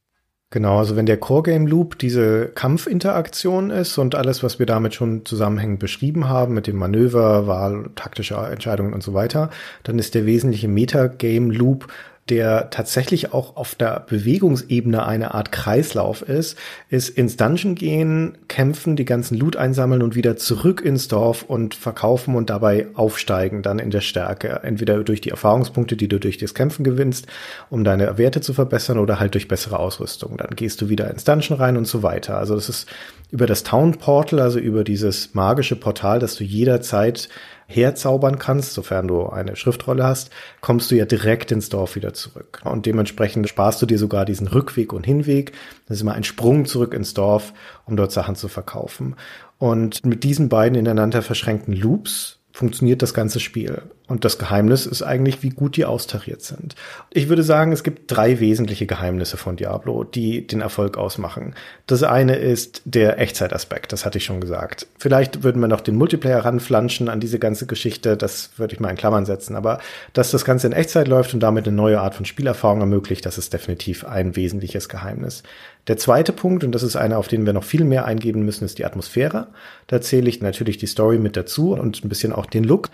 Genau, also wenn der Core Game Loop diese Kampfinteraktion ist und alles, was wir damit schon zusammenhängend beschrieben haben, mit dem Manöver, Wahl, taktische Entscheidungen und so weiter, dann ist der wesentliche Metagame Loop der tatsächlich auch auf der Bewegungsebene eine Art Kreislauf ist, ist ins Dungeon gehen, kämpfen, die ganzen Loot einsammeln und wieder zurück ins Dorf und verkaufen und dabei aufsteigen dann in der Stärke. Entweder durch die Erfahrungspunkte, die du durch das Kämpfen gewinnst, um deine Werte zu verbessern oder halt durch bessere Ausrüstung. Dann gehst du wieder ins Dungeon rein und so weiter. Also das ist über das Town Portal, also über dieses magische Portal, das du jederzeit herzaubern kannst, sofern du eine Schriftrolle hast, kommst du ja direkt ins Dorf wieder zurück. Und dementsprechend sparst du dir sogar diesen Rückweg und Hinweg. Das ist immer ein Sprung zurück ins Dorf, um dort Sachen zu verkaufen. Und mit diesen beiden ineinander verschränkten Loops funktioniert das ganze Spiel. Und das Geheimnis ist eigentlich, wie gut die austariert sind. Ich würde sagen, es gibt drei wesentliche Geheimnisse von Diablo, die den Erfolg ausmachen. Das eine ist der Echtzeitaspekt, das hatte ich schon gesagt. Vielleicht würden wir noch den Multiplayer ranflanschen an diese ganze Geschichte, das würde ich mal in Klammern setzen. Aber dass das Ganze in Echtzeit läuft und damit eine neue Art von Spielerfahrung ermöglicht, das ist definitiv ein wesentliches Geheimnis. Der zweite Punkt, und das ist einer, auf den wir noch viel mehr eingeben müssen, ist die Atmosphäre. Da zähle ich natürlich die Story mit dazu und ein bisschen auch den Look.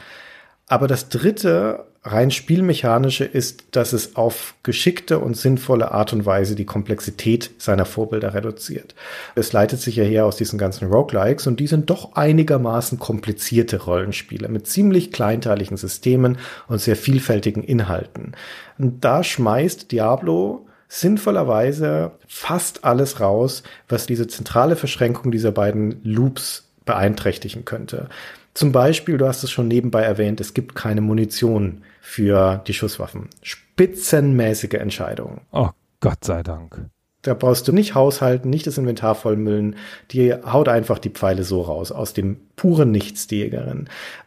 Aber das dritte, rein spielmechanische, ist, dass es auf geschickte und sinnvolle Art und Weise die Komplexität seiner Vorbilder reduziert. Es leitet sich ja her aus diesen ganzen Roguelikes und die sind doch einigermaßen komplizierte Rollenspiele mit ziemlich kleinteiligen Systemen und sehr vielfältigen Inhalten. Und da schmeißt Diablo sinnvollerweise fast alles raus, was diese zentrale Verschränkung dieser beiden Loops beeinträchtigen könnte. Zum Beispiel, du hast es schon nebenbei erwähnt, es gibt keine Munition für die Schusswaffen. Spitzenmäßige Entscheidung. Oh, Gott sei Dank. Da brauchst du nicht haushalten, nicht das Inventar vollmüllen. Die haut einfach die Pfeile so raus, aus dem puren Nichts.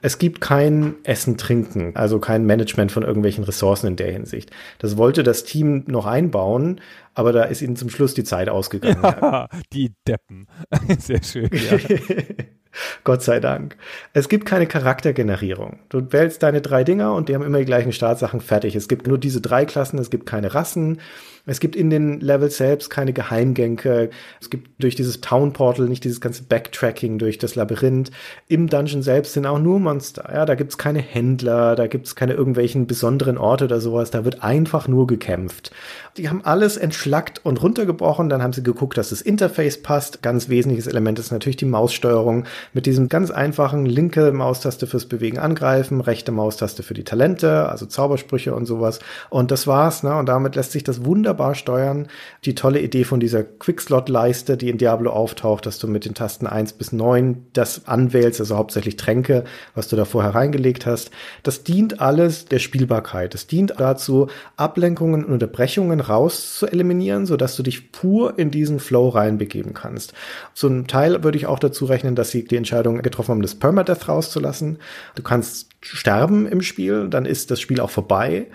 Es gibt kein Essen, Trinken, also kein Management von irgendwelchen Ressourcen in der Hinsicht. Das wollte das Team noch einbauen, aber da ist ihnen zum Schluss die Zeit ausgegangen. Ja, die Deppen. Sehr schön, ja. Gott sei Dank. Es gibt keine Charaktergenerierung. Du wählst deine drei Dinger und die haben immer die gleichen Startsachen fertig. Es gibt nur diese drei Klassen, es gibt keine Rassen. Es gibt in den Levels selbst keine Geheimgänge. Es gibt durch dieses Town Portal nicht dieses ganze Backtracking durch das Labyrinth. Im Dungeon selbst sind auch nur Monster. Ja, da gibt's keine Händler, da gibt's keine irgendwelchen besonderen Orte oder sowas. Da wird einfach nur gekämpft. Die haben alles entschlackt und runtergebrochen. Dann haben sie geguckt, dass das Interface passt. Ganz wesentliches Element ist natürlich die Maussteuerung mit diesem ganz einfachen linke Maustaste fürs Bewegen angreifen, rechte Maustaste für die Talente, also Zaubersprüche und sowas. Und das war's. Ne? Und damit lässt sich das wunderbar steuern. Die tolle Idee von dieser Quickslot-Leiste, die in Diablo auftaucht, dass du mit den Tasten 1 bis 9 das anwählst, also hauptsächlich Tränke, was du da vorher reingelegt hast. Das dient alles der Spielbarkeit. Es dient dazu, Ablenkungen und Unterbrechungen raus zu eliminieren, sodass du dich pur in diesen Flow reinbegeben kannst. Zum Teil würde ich auch dazu rechnen, dass sie die Entscheidung getroffen haben, das Permadeath rauszulassen. Du kannst sterben im Spiel, dann ist das Spiel auch vorbei.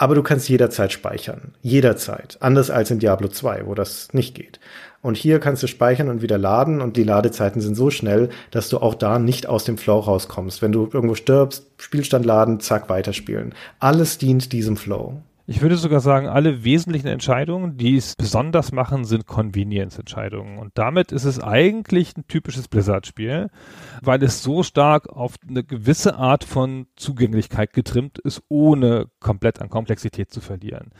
Aber du kannst jederzeit speichern. Jederzeit. Anders als in Diablo 2, wo das nicht geht. Und hier kannst du speichern und wieder laden und die Ladezeiten sind so schnell, dass du auch da nicht aus dem Flow rauskommst. Wenn du irgendwo stirbst, Spielstand laden, zack, weiterspielen. Alles dient diesem Flow. Ich würde sogar sagen, alle wesentlichen Entscheidungen, die es besonders machen, sind Convenience-Entscheidungen. Und damit ist es eigentlich ein typisches Blizzard-Spiel, weil es so stark auf eine gewisse Art von Zugänglichkeit getrimmt ist, ohne komplett an Komplexität zu verlieren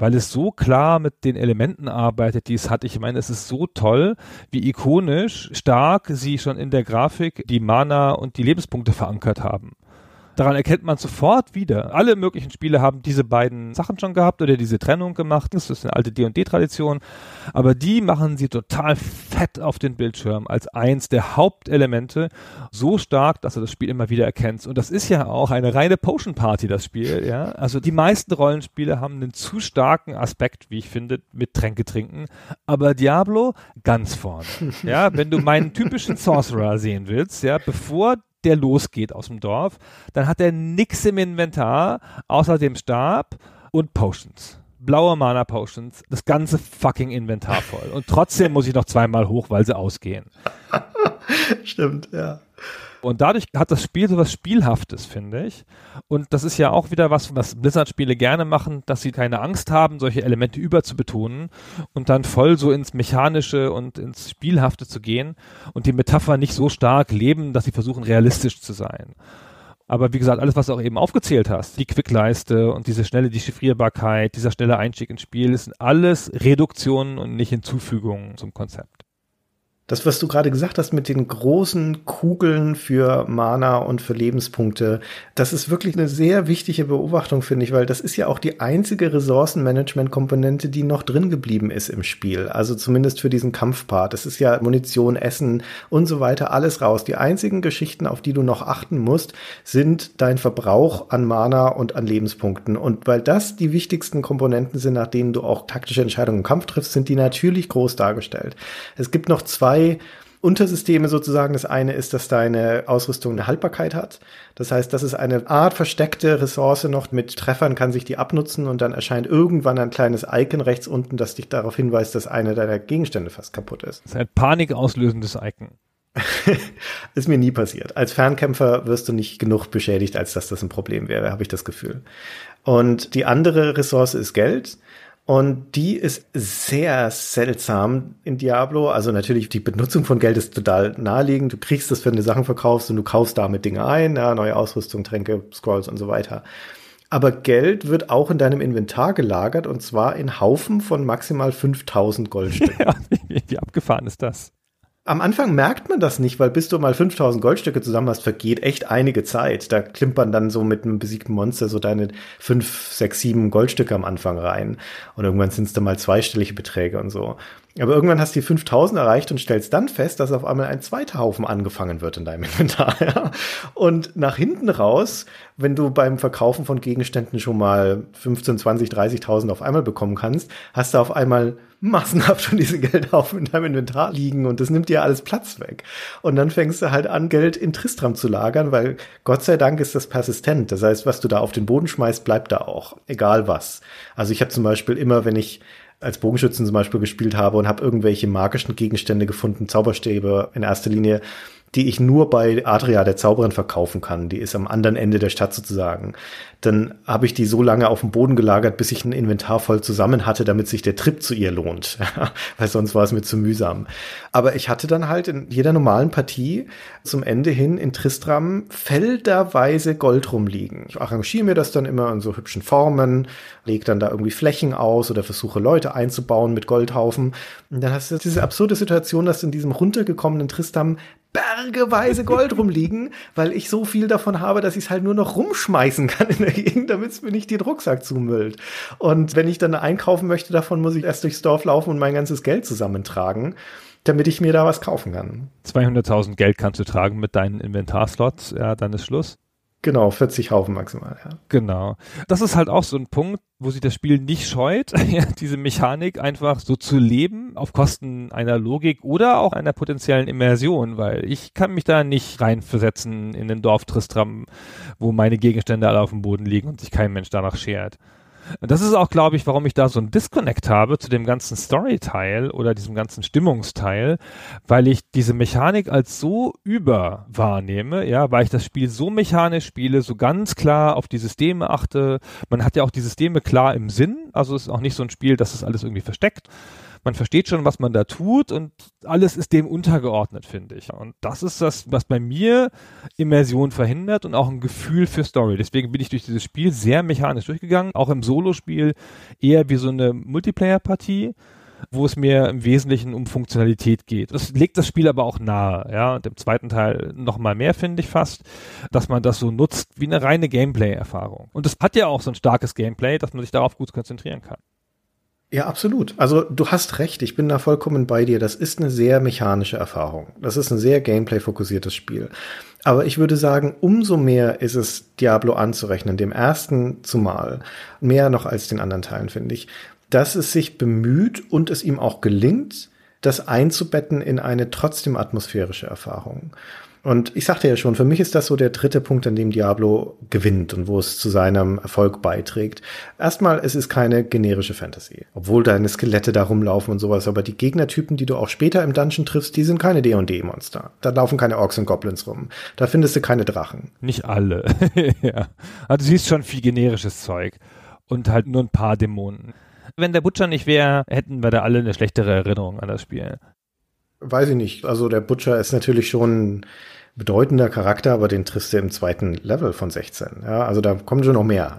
weil es so klar mit den Elementen arbeitet, die es hat. Ich meine, es ist so toll, wie ikonisch stark sie schon in der Grafik die Mana und die Lebenspunkte verankert haben. Daran erkennt man sofort wieder. Alle möglichen Spiele haben diese beiden Sachen schon gehabt oder diese Trennung gemacht. Das ist eine alte D&D-Tradition. Aber die machen sie total fett auf den Bildschirm als eins der Hauptelemente. So stark, dass du das Spiel immer wieder erkennst. Und das ist ja auch eine reine Potion Party, das Spiel, ja. Also die meisten Rollenspiele haben einen zu starken Aspekt, wie ich finde, mit Tränke trinken. Aber Diablo ganz vorne. Ja, wenn du meinen typischen Sorcerer sehen willst, ja, bevor der losgeht aus dem Dorf, dann hat er nix im Inventar, außer dem Stab und Potions. Blaue Mana Potions, das ganze fucking Inventar voll. Und trotzdem muss ich noch zweimal hoch, weil sie ausgehen. Stimmt, ja. Und dadurch hat das Spiel so was Spielhaftes, finde ich. Und das ist ja auch wieder was, was Blizzard-Spiele gerne machen, dass sie keine Angst haben, solche Elemente überzubetonen und dann voll so ins Mechanische und ins Spielhafte zu gehen und die Metapher nicht so stark leben, dass sie versuchen, realistisch zu sein. Aber wie gesagt, alles, was du auch eben aufgezählt hast, die Quickleiste und diese schnelle Dechiffrierbarkeit, dieser schnelle Einstieg ins Spiel, sind alles Reduktionen und nicht Hinzufügungen zum Konzept. Das, was du gerade gesagt hast mit den großen Kugeln für Mana und für Lebenspunkte, das ist wirklich eine sehr wichtige Beobachtung, finde ich, weil das ist ja auch die einzige Ressourcenmanagement-Komponente, die noch drin geblieben ist im Spiel. Also zumindest für diesen Kampfpart. Es ist ja Munition, Essen und so weiter, alles raus. Die einzigen Geschichten, auf die du noch achten musst, sind dein Verbrauch an Mana und an Lebenspunkten. Und weil das die wichtigsten Komponenten sind, nach denen du auch taktische Entscheidungen im Kampf triffst, sind die natürlich groß dargestellt. Es gibt noch zwei zwei Untersysteme sozusagen. Das eine ist, dass deine Ausrüstung eine Haltbarkeit hat. Das heißt, das ist eine Art versteckte Ressource noch. Mit Treffern kann sich die abnutzen und dann erscheint irgendwann ein kleines Icon rechts unten, das dich darauf hinweist, dass einer deiner Gegenstände fast kaputt ist. Das ist ein panikauslösendes Icon. ist mir nie passiert. Als Fernkämpfer wirst du nicht genug beschädigt, als dass das ein Problem wäre, habe ich das Gefühl. Und die andere Ressource ist Geld. Und die ist sehr seltsam in Diablo. Also natürlich, die Benutzung von Geld ist total naheliegend. Du kriegst das, wenn du Sachen verkaufst und du kaufst damit Dinge ein, ja, neue Ausrüstung, Tränke, Scrolls und so weiter. Aber Geld wird auch in deinem Inventar gelagert und zwar in Haufen von maximal 5000 Goldstücken. Ja, wie, wie abgefahren ist das? Am Anfang merkt man das nicht, weil bis du mal 5000 Goldstücke zusammen hast, vergeht echt einige Zeit. Da klimpern dann so mit einem besiegten Monster so deine 5, 6, 7 Goldstücke am Anfang rein. Und irgendwann sind es dann mal zweistellige Beträge und so. Aber irgendwann hast du die 5000 erreicht und stellst dann fest, dass auf einmal ein zweiter Haufen angefangen wird in deinem Inventar. Ja? Und nach hinten raus, wenn du beim Verkaufen von Gegenständen schon mal 15, 20, 30.000 auf einmal bekommen kannst, hast du auf einmal massenhaft von diesen Geldhaufen in deinem Inventar liegen und das nimmt dir alles Platz weg. Und dann fängst du halt an, Geld in Tristram zu lagern, weil Gott sei Dank ist das persistent. Das heißt, was du da auf den Boden schmeißt, bleibt da auch, egal was. Also ich habe zum Beispiel immer, wenn ich als Bogenschützen zum Beispiel gespielt habe und habe irgendwelche magischen Gegenstände gefunden, Zauberstäbe in erster Linie, die ich nur bei Adria der Zauberin verkaufen kann. Die ist am anderen Ende der Stadt sozusagen. Dann habe ich die so lange auf dem Boden gelagert, bis ich ein Inventar voll zusammen hatte, damit sich der Trip zu ihr lohnt. Weil sonst war es mir zu mühsam. Aber ich hatte dann halt in jeder normalen Partie zum Ende hin in Tristram felderweise Gold rumliegen. Ich arrangiere mir das dann immer in so hübschen Formen, lege dann da irgendwie Flächen aus oder versuche Leute einzubauen mit Goldhaufen. Und dann hast du diese absurde Situation, dass in diesem runtergekommenen Tristram bergeweise Gold rumliegen, weil ich so viel davon habe, dass ich es halt nur noch rumschmeißen kann in der Gegend, damit es mir nicht den Rucksack zumüllt. Und wenn ich dann einkaufen möchte davon, muss ich erst durchs Dorf laufen und mein ganzes Geld zusammentragen, damit ich mir da was kaufen kann. 200.000 Geld kannst du tragen mit deinen Inventarslots, ja, dann ist Schluss. Genau, 40 Haufen maximal, ja. Genau. Das ist halt auch so ein Punkt, wo sich das Spiel nicht scheut, diese Mechanik einfach so zu leben auf Kosten einer Logik oder auch einer potenziellen Immersion, weil ich kann mich da nicht reinversetzen in den Dorf Tristram, wo meine Gegenstände alle auf dem Boden liegen und sich kein Mensch danach schert. Das ist auch, glaube ich, warum ich da so ein Disconnect habe zu dem ganzen Story-Teil oder diesem ganzen Stimmungsteil, weil ich diese Mechanik als so über wahrnehme, ja, weil ich das Spiel so mechanisch spiele, so ganz klar auf die Systeme achte. Man hat ja auch die Systeme klar im Sinn, also es ist auch nicht so ein Spiel, dass es alles irgendwie versteckt man versteht schon, was man da tut und alles ist dem untergeordnet, finde ich. Und das ist das, was bei mir Immersion verhindert und auch ein Gefühl für Story. Deswegen bin ich durch dieses Spiel sehr mechanisch durchgegangen, auch im Solospiel eher wie so eine Multiplayer-Partie wo es mir im Wesentlichen um Funktionalität geht. Das legt das Spiel aber auch nahe, ja, und im zweiten Teil noch mal mehr, finde ich fast, dass man das so nutzt wie eine reine Gameplay-Erfahrung. Und es hat ja auch so ein starkes Gameplay, dass man sich darauf gut konzentrieren kann. Ja, absolut. Also du hast recht, ich bin da vollkommen bei dir. Das ist eine sehr mechanische Erfahrung. Das ist ein sehr gameplay-fokussiertes Spiel. Aber ich würde sagen, umso mehr ist es Diablo anzurechnen, dem ersten zumal. Mehr noch als den anderen Teilen, finde ich. Dass es sich bemüht und es ihm auch gelingt, das einzubetten in eine trotzdem atmosphärische Erfahrung. Und ich sagte ja schon, für mich ist das so der dritte Punkt, an dem Diablo gewinnt und wo es zu seinem Erfolg beiträgt. Erstmal, es ist keine generische Fantasy, obwohl deine Skelette da rumlaufen und sowas, aber die Gegnertypen, die du auch später im Dungeon triffst, die sind keine D&D-Monster. Da laufen keine Orks und Goblins rum. Da findest du keine Drachen. Nicht alle. ja. Also du siehst schon viel generisches Zeug und halt nur ein paar Dämonen. Wenn der Butcher nicht wäre, hätten wir da alle eine schlechtere Erinnerung an das Spiel. Weiß ich nicht. Also der Butcher ist natürlich schon bedeutender Charakter, aber den triffst du im zweiten Level von 16. Ja, also da kommen schon noch mehr.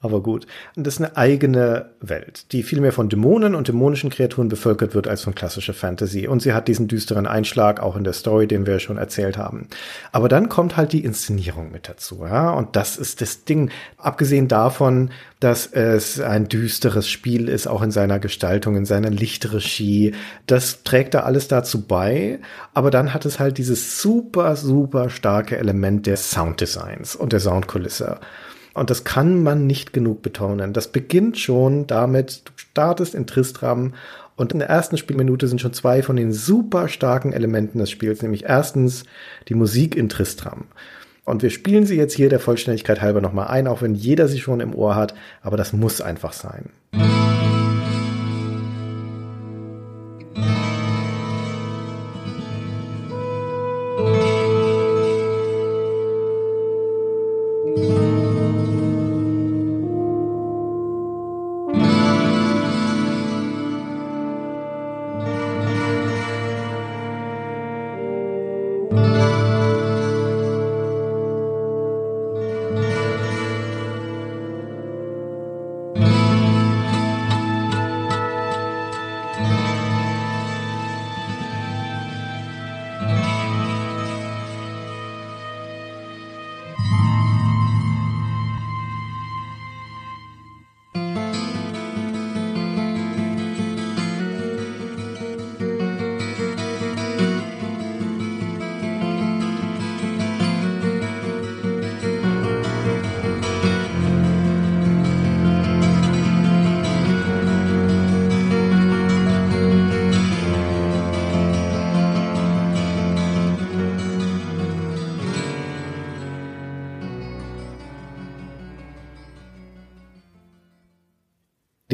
Aber gut. Und das ist eine eigene Welt, die viel mehr von Dämonen und dämonischen Kreaturen bevölkert wird als von klassischer Fantasy. Und sie hat diesen düsteren Einschlag auch in der Story, den wir schon erzählt haben. Aber dann kommt halt die Inszenierung mit dazu, ja. Und das ist das Ding. Abgesehen davon, dass es ein düsteres Spiel ist, auch in seiner Gestaltung, in seiner Lichtregie. Das trägt da alles dazu bei. Aber dann hat es halt dieses super, super starke Element des Sounddesigns und der Soundkulisse. Und das kann man nicht genug betonen. Das beginnt schon damit, du startest in Tristram und in der ersten Spielminute sind schon zwei von den super starken Elementen des Spiels, nämlich erstens die Musik in Tristram. Und wir spielen sie jetzt hier der Vollständigkeit halber nochmal ein, auch wenn jeder sie schon im Ohr hat, aber das muss einfach sein.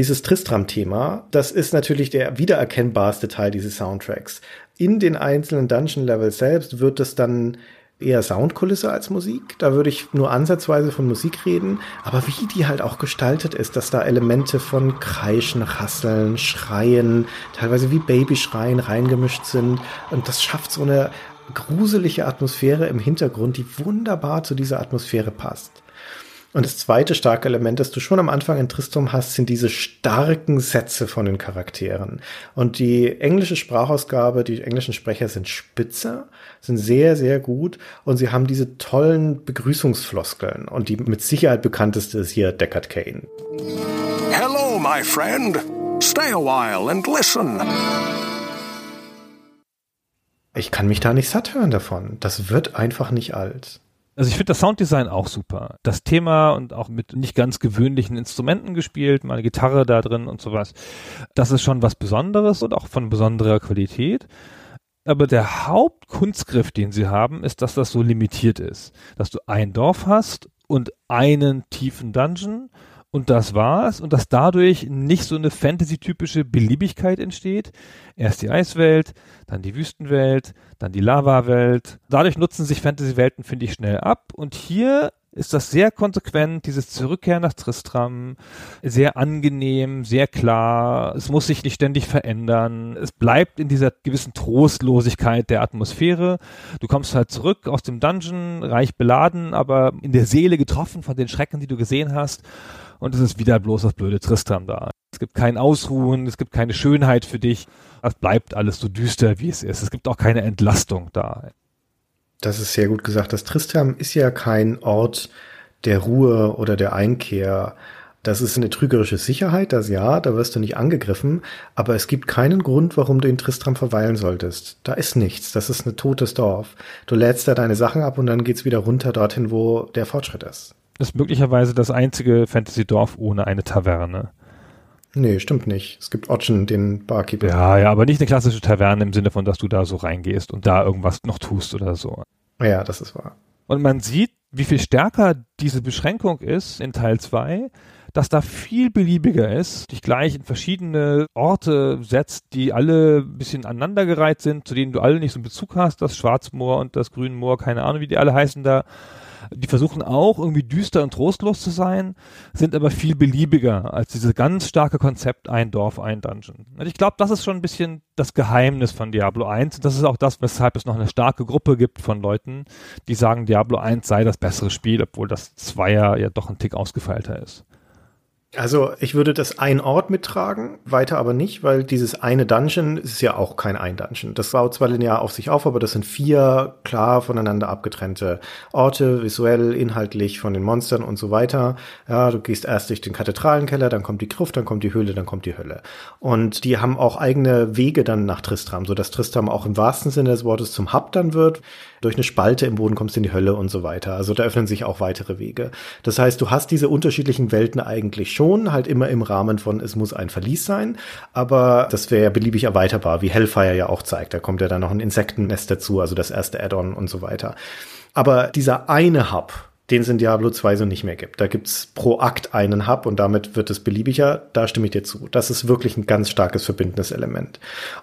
Dieses Tristram-Thema, das ist natürlich der wiedererkennbarste Teil dieses Soundtracks. In den einzelnen Dungeon-Levels selbst wird es dann eher Soundkulisse als Musik. Da würde ich nur ansatzweise von Musik reden. Aber wie die halt auch gestaltet ist, dass da Elemente von Kreischen, Rasseln, Schreien, teilweise wie Babyschreien reingemischt sind. Und das schafft so eine gruselige Atmosphäre im Hintergrund, die wunderbar zu dieser Atmosphäre passt. Und das zweite starke Element, das du schon am Anfang in Tristum hast, sind diese starken Sätze von den Charakteren. Und die englische Sprachausgabe, die englischen Sprecher sind spitze, sind sehr, sehr gut und sie haben diese tollen Begrüßungsfloskeln. Und die mit Sicherheit bekannteste ist hier Deckard Kane. Hello, my friend. Stay a while and listen. Ich kann mich da nicht satt hören davon. Das wird einfach nicht alt. Also ich finde das Sounddesign auch super. Das Thema und auch mit nicht ganz gewöhnlichen Instrumenten gespielt, meine Gitarre da drin und sowas. Das ist schon was Besonderes und auch von besonderer Qualität. Aber der Hauptkunstgriff, den sie haben, ist, dass das so limitiert ist. Dass du ein Dorf hast und einen tiefen Dungeon und das war's und dass dadurch nicht so eine Fantasy-typische Beliebigkeit entsteht. Erst die Eiswelt, dann die Wüstenwelt, dann die Lava-Welt. Dadurch nutzen sich Fantasy-Welten, finde ich, schnell ab. Und hier ist das sehr konsequent, dieses Zurückkehren nach Tristram, sehr angenehm, sehr klar. Es muss sich nicht ständig verändern. Es bleibt in dieser gewissen Trostlosigkeit der Atmosphäre. Du kommst halt zurück aus dem Dungeon, reich beladen, aber in der Seele getroffen von den Schrecken, die du gesehen hast und es ist wieder bloß das blöde Tristram da. Es gibt kein Ausruhen, es gibt keine Schönheit für dich. Es bleibt alles so düster, wie es ist. Es gibt auch keine Entlastung da. Das ist sehr gut gesagt. Das Tristram ist ja kein Ort der Ruhe oder der Einkehr. Das ist eine trügerische Sicherheit, das ja, da wirst du nicht angegriffen, aber es gibt keinen Grund, warum du in Tristram verweilen solltest. Da ist nichts, das ist ein totes Dorf. Du lädst da deine Sachen ab und dann geht's wieder runter dorthin, wo der Fortschritt ist ist möglicherweise das einzige Fantasy-Dorf ohne eine Taverne. Nee, stimmt nicht. Es gibt Otchen, den Barkeeper. Ja, ja, aber nicht eine klassische Taverne im Sinne von, dass du da so reingehst und da irgendwas noch tust oder so. Ja, das ist wahr. Und man sieht, wie viel stärker diese Beschränkung ist in Teil 2, dass da viel beliebiger ist, dich gleich in verschiedene Orte setzt, die alle ein bisschen aneinandergereiht sind, zu denen du alle nicht so einen Bezug hast, das Schwarzmoor und das Grünmoor, keine Ahnung, wie die alle heißen da die versuchen auch irgendwie düster und trostlos zu sein, sind aber viel beliebiger als dieses ganz starke Konzept ein Dorf, ein Dungeon. Und ich glaube, das ist schon ein bisschen das Geheimnis von Diablo 1. Und das ist auch das, weshalb es noch eine starke Gruppe gibt von Leuten, die sagen, Diablo 1 sei das bessere Spiel, obwohl das Zweier ja doch ein Tick ausgefeilter ist. Also ich würde das ein Ort mittragen, weiter aber nicht, weil dieses eine Dungeon ist ja auch kein ein Dungeon. Das baut zwar linear auf sich auf, aber das sind vier klar voneinander abgetrennte Orte, visuell, inhaltlich von den Monstern und so weiter. Ja, du gehst erst durch den Kathedralenkeller, dann kommt die Gruft, dann kommt die Höhle, dann kommt die Hölle. Und die haben auch eigene Wege dann nach Tristram, so dass Tristram auch im wahrsten Sinne des Wortes zum Hub dann wird durch eine Spalte im Boden kommst du in die Hölle und so weiter. Also da öffnen sich auch weitere Wege. Das heißt, du hast diese unterschiedlichen Welten eigentlich schon, halt immer im Rahmen von, es muss ein Verlies sein, aber das wäre ja beliebig erweiterbar, wie Hellfire ja auch zeigt. Da kommt ja dann noch ein Insektennest dazu, also das erste Add-on und so weiter. Aber dieser eine Hub, den es in Diablo 2 so nicht mehr gibt. Da gibt's pro Akt einen Hub und damit wird es beliebiger. Da stimme ich dir zu. Das ist wirklich ein ganz starkes verbindendes.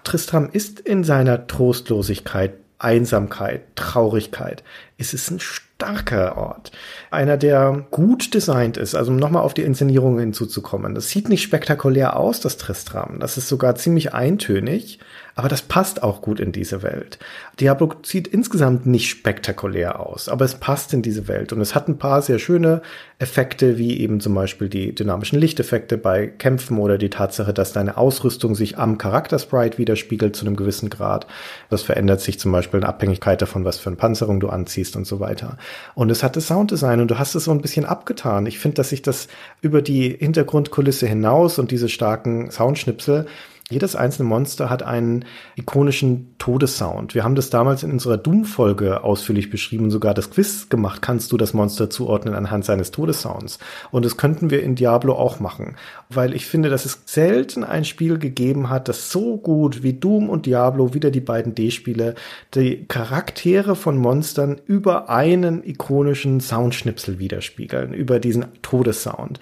Tristram ist in seiner Trostlosigkeit Einsamkeit, Traurigkeit. Es ist ein starker Ort. Einer, der gut designt ist. Also um nochmal auf die Inszenierung hinzuzukommen. Das sieht nicht spektakulär aus, das Tristram. Das ist sogar ziemlich eintönig. Aber das passt auch gut in diese Welt. Diablo sieht insgesamt nicht spektakulär aus, aber es passt in diese Welt. Und es hat ein paar sehr schöne Effekte, wie eben zum Beispiel die dynamischen Lichteffekte bei Kämpfen oder die Tatsache, dass deine Ausrüstung sich am Charaktersprite widerspiegelt zu einem gewissen Grad. Das verändert sich zum Beispiel in Abhängigkeit davon, was für eine Panzerung du anziehst und so weiter. Und es hat das Sounddesign und du hast es so ein bisschen abgetan. Ich finde, dass sich das über die Hintergrundkulisse hinaus und diese starken Soundschnipsel jedes einzelne Monster hat einen ikonischen Todessound. Wir haben das damals in unserer Doom-Folge ausführlich beschrieben, sogar das Quiz gemacht. Kannst du das Monster zuordnen anhand seines Todessounds? Und das könnten wir in Diablo auch machen. Weil ich finde, dass es selten ein Spiel gegeben hat, das so gut wie Doom und Diablo, wieder die beiden D-Spiele, die Charaktere von Monstern über einen ikonischen Soundschnipsel widerspiegeln, über diesen Todessound.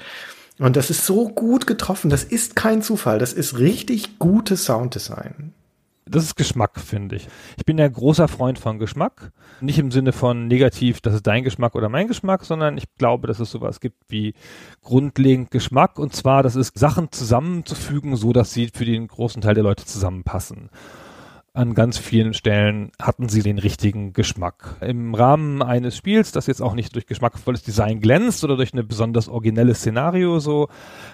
Und das ist so gut getroffen. Das ist kein Zufall. Das ist richtig gutes Sounddesign. Das ist Geschmack, finde ich. Ich bin ja großer Freund von Geschmack. Nicht im Sinne von negativ, das ist dein Geschmack oder mein Geschmack, sondern ich glaube, dass es sowas gibt wie grundlegend Geschmack. Und zwar, das ist Sachen zusammenzufügen, so dass sie für den großen Teil der Leute zusammenpassen an ganz vielen Stellen hatten sie den richtigen Geschmack. Im Rahmen eines Spiels, das jetzt auch nicht durch geschmackvolles Design glänzt oder durch eine besonders originelle Szenario so,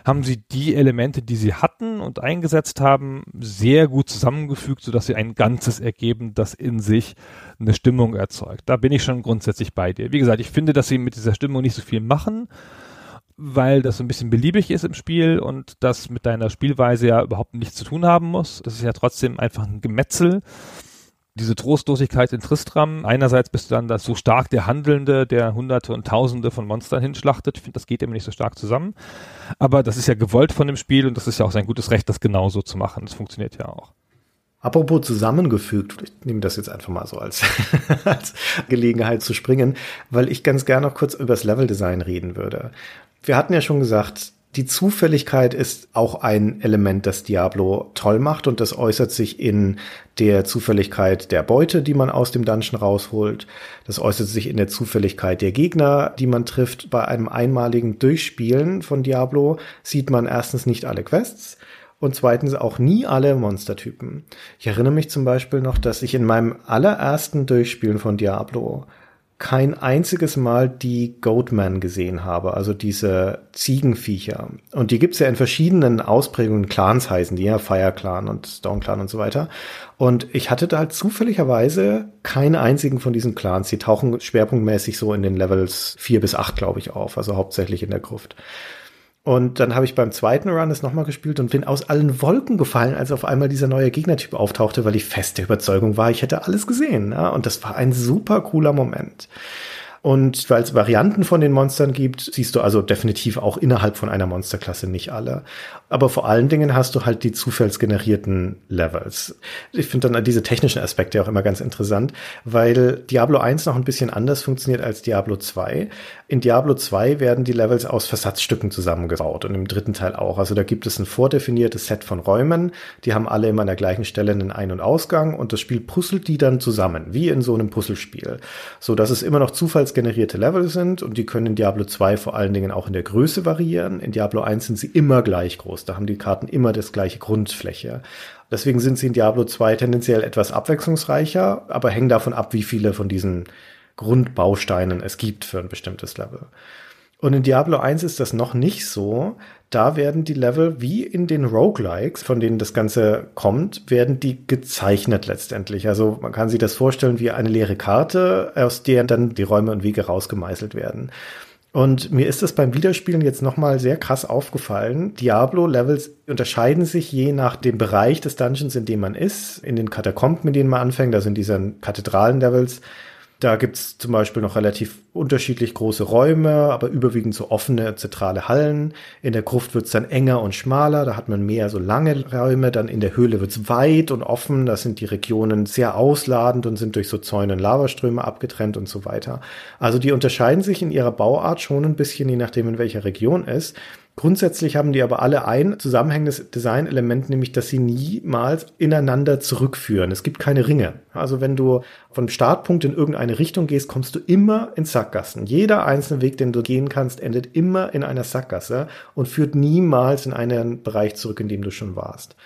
haben sie die Elemente, die sie hatten und eingesetzt haben, sehr gut zusammengefügt, sodass sie ein Ganzes ergeben, das in sich eine Stimmung erzeugt. Da bin ich schon grundsätzlich bei dir. Wie gesagt, ich finde, dass sie mit dieser Stimmung nicht so viel machen, weil das so ein bisschen beliebig ist im Spiel und das mit deiner Spielweise ja überhaupt nichts zu tun haben muss. Das ist ja trotzdem einfach ein Gemetzel. Diese Trostlosigkeit in Tristram. Einerseits bist du dann das so stark der Handelnde, der Hunderte und Tausende von Monstern hinschlachtet. Ich finde, das geht immer nicht so stark zusammen. Aber das ist ja gewollt von dem Spiel und das ist ja auch sein gutes Recht, das genauso zu machen. Das funktioniert ja auch. Apropos zusammengefügt, ich nehme das jetzt einfach mal so als, als Gelegenheit zu springen, weil ich ganz gerne noch kurz über das Leveldesign reden würde. Wir hatten ja schon gesagt, die Zufälligkeit ist auch ein Element, das Diablo toll macht und das äußert sich in der Zufälligkeit der Beute, die man aus dem Dungeon rausholt. Das äußert sich in der Zufälligkeit der Gegner, die man trifft. Bei einem einmaligen Durchspielen von Diablo sieht man erstens nicht alle Quests und zweitens auch nie alle Monstertypen. Ich erinnere mich zum Beispiel noch, dass ich in meinem allerersten Durchspielen von Diablo kein einziges Mal die Goatman gesehen habe, also diese Ziegenviecher. Und die gibt's ja in verschiedenen Ausprägungen, Clans heißen die ja, Fire Clan und Stone Clan und so weiter. Und ich hatte da halt zufälligerweise keinen einzigen von diesen Clans. Die tauchen schwerpunktmäßig so in den Levels vier bis acht, glaube ich, auf, also hauptsächlich in der Gruft. Und dann habe ich beim zweiten Run es nochmal gespielt und bin aus allen Wolken gefallen, als auf einmal dieser neue Gegnertyp auftauchte, weil ich feste Überzeugung war, ich hätte alles gesehen. Ja? Und das war ein super cooler Moment. Und weil es Varianten von den Monstern gibt, siehst du also definitiv auch innerhalb von einer Monsterklasse nicht alle. Aber vor allen Dingen hast du halt die zufallsgenerierten Levels. Ich finde dann diese technischen Aspekte auch immer ganz interessant, weil Diablo 1 noch ein bisschen anders funktioniert als Diablo 2. In Diablo 2 werden die Levels aus Versatzstücken zusammengebaut und im dritten Teil auch. Also da gibt es ein vordefiniertes Set von Räumen, die haben alle immer an der gleichen Stelle einen Ein- und Ausgang und das Spiel puzzelt die dann zusammen, wie in so einem Puzzlespiel. So dass es immer noch zufallsgenerierte Level sind und die können in Diablo 2 vor allen Dingen auch in der Größe variieren. In Diablo 1 sind sie immer gleich groß. Da haben die Karten immer das gleiche Grundfläche. Deswegen sind sie in Diablo 2 tendenziell etwas abwechslungsreicher, aber hängen davon ab, wie viele von diesen Grundbausteinen es gibt für ein bestimmtes Level. Und in Diablo 1 ist das noch nicht so. Da werden die Level wie in den Roguelikes, von denen das Ganze kommt, werden die gezeichnet letztendlich. Also man kann sich das vorstellen wie eine leere Karte, aus der dann die Räume und Wege rausgemeißelt werden. Und mir ist das beim Wiederspielen jetzt nochmal sehr krass aufgefallen. Diablo-Levels unterscheiden sich je nach dem Bereich des Dungeons, in dem man ist. In den Katakomben, mit denen man anfängt, also in diesen Kathedralen-Levels, da gibt's zum Beispiel noch relativ unterschiedlich große Räume, aber überwiegend so offene, zentrale Hallen. In der Gruft wird's dann enger und schmaler, da hat man mehr so lange Räume. Dann in der Höhle wird's weit und offen, da sind die Regionen sehr ausladend und sind durch so Zäune und Lavaströme abgetrennt und so weiter. Also die unterscheiden sich in ihrer Bauart schon ein bisschen, je nachdem in welcher Region ist. Grundsätzlich haben die aber alle ein zusammenhängendes Designelement, nämlich dass sie niemals ineinander zurückführen. Es gibt keine Ringe. Also wenn du vom Startpunkt in irgendeine Richtung gehst, kommst du immer in Sackgassen. Jeder einzelne Weg, den du gehen kannst, endet immer in einer Sackgasse und führt niemals in einen Bereich zurück, in dem du schon warst.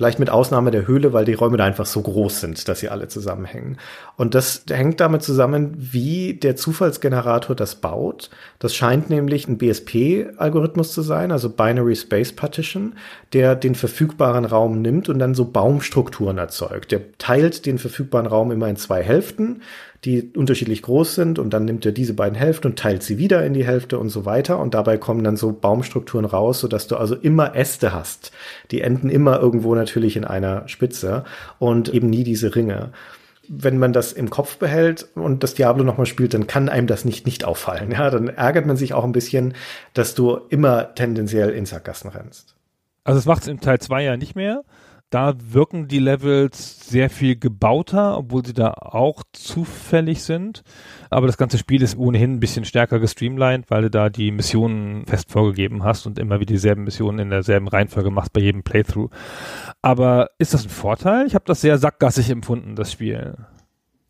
Vielleicht mit Ausnahme der Höhle, weil die Räume da einfach so groß sind, dass sie alle zusammenhängen. Und das hängt damit zusammen, wie der Zufallsgenerator das baut. Das scheint nämlich ein BSP-Algorithmus zu sein, also Binary Space Partition, der den verfügbaren Raum nimmt und dann so Baumstrukturen erzeugt. Der teilt den verfügbaren Raum immer in zwei Hälften die unterschiedlich groß sind und dann nimmt er diese beiden Hälften und teilt sie wieder in die Hälfte und so weiter und dabei kommen dann so Baumstrukturen raus, sodass du also immer Äste hast. Die enden immer irgendwo natürlich in einer Spitze und eben nie diese Ringe wenn man das im Kopf behält und das Diablo nochmal spielt, dann kann einem das nicht nicht auffallen. Ja, dann ärgert man sich auch ein bisschen, dass du immer tendenziell in Sackgassen rennst. Also es macht es im Teil 2 ja nicht mehr. Da wirken die Levels sehr viel gebauter, obwohl sie da auch zufällig sind. Aber das ganze Spiel ist ohnehin ein bisschen stärker gestreamlined, weil du da die Missionen fest vorgegeben hast und immer wieder dieselben Missionen in derselben Reihenfolge machst bei jedem Playthrough. Aber ist das ein Vorteil? Ich habe das sehr sackgassig empfunden, das Spiel.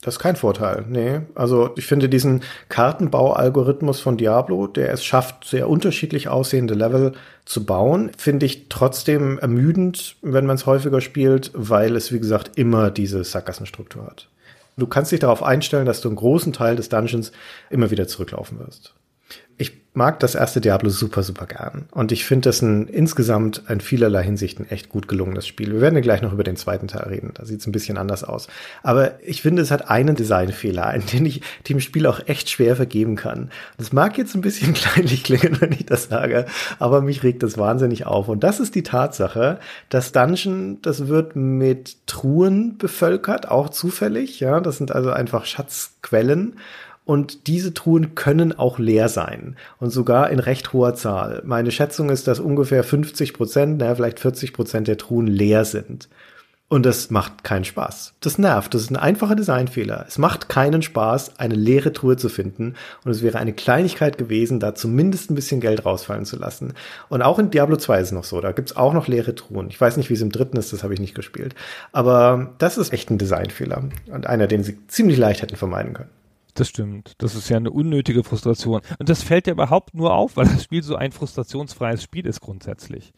Das ist kein Vorteil, nee. Also ich finde diesen Kartenbau-Algorithmus von Diablo, der es schafft, sehr unterschiedlich aussehende Level zu bauen, finde ich trotzdem ermüdend, wenn man es häufiger spielt, weil es, wie gesagt, immer diese Sackgassenstruktur hat. Du kannst dich darauf einstellen, dass du einen großen Teil des Dungeons immer wieder zurücklaufen wirst mag das erste Diablo super, super gern. Und ich finde das ein, insgesamt in vielerlei Hinsichten echt gut gelungenes Spiel. Wir werden ja gleich noch über den zweiten Teil reden. Da sieht es ein bisschen anders aus. Aber ich finde, es hat einen Designfehler, den ich dem Spiel auch echt schwer vergeben kann. Das mag jetzt ein bisschen kleinlich klingen, wenn ich das sage, aber mich regt das wahnsinnig auf. Und das ist die Tatsache, das Dungeon, das wird mit Truhen bevölkert, auch zufällig. Ja, das sind also einfach Schatzquellen und diese Truhen können auch leer sein und sogar in recht hoher Zahl. Meine Schätzung ist, dass ungefähr 50 Prozent, naja, vielleicht 40 Prozent der Truhen leer sind. Und das macht keinen Spaß. Das nervt. Das ist ein einfacher Designfehler. Es macht keinen Spaß, eine leere Truhe zu finden. Und es wäre eine Kleinigkeit gewesen, da zumindest ein bisschen Geld rausfallen zu lassen. Und auch in Diablo 2 ist es noch so. Da gibt's auch noch leere Truhen. Ich weiß nicht, wie es im dritten ist, das habe ich nicht gespielt. Aber das ist echt ein Designfehler. Und einer, den sie ziemlich leicht hätten vermeiden können. Das stimmt. Das ist ja eine unnötige Frustration. Und das fällt ja überhaupt nur auf, weil das Spiel so ein frustrationsfreies Spiel ist grundsätzlich.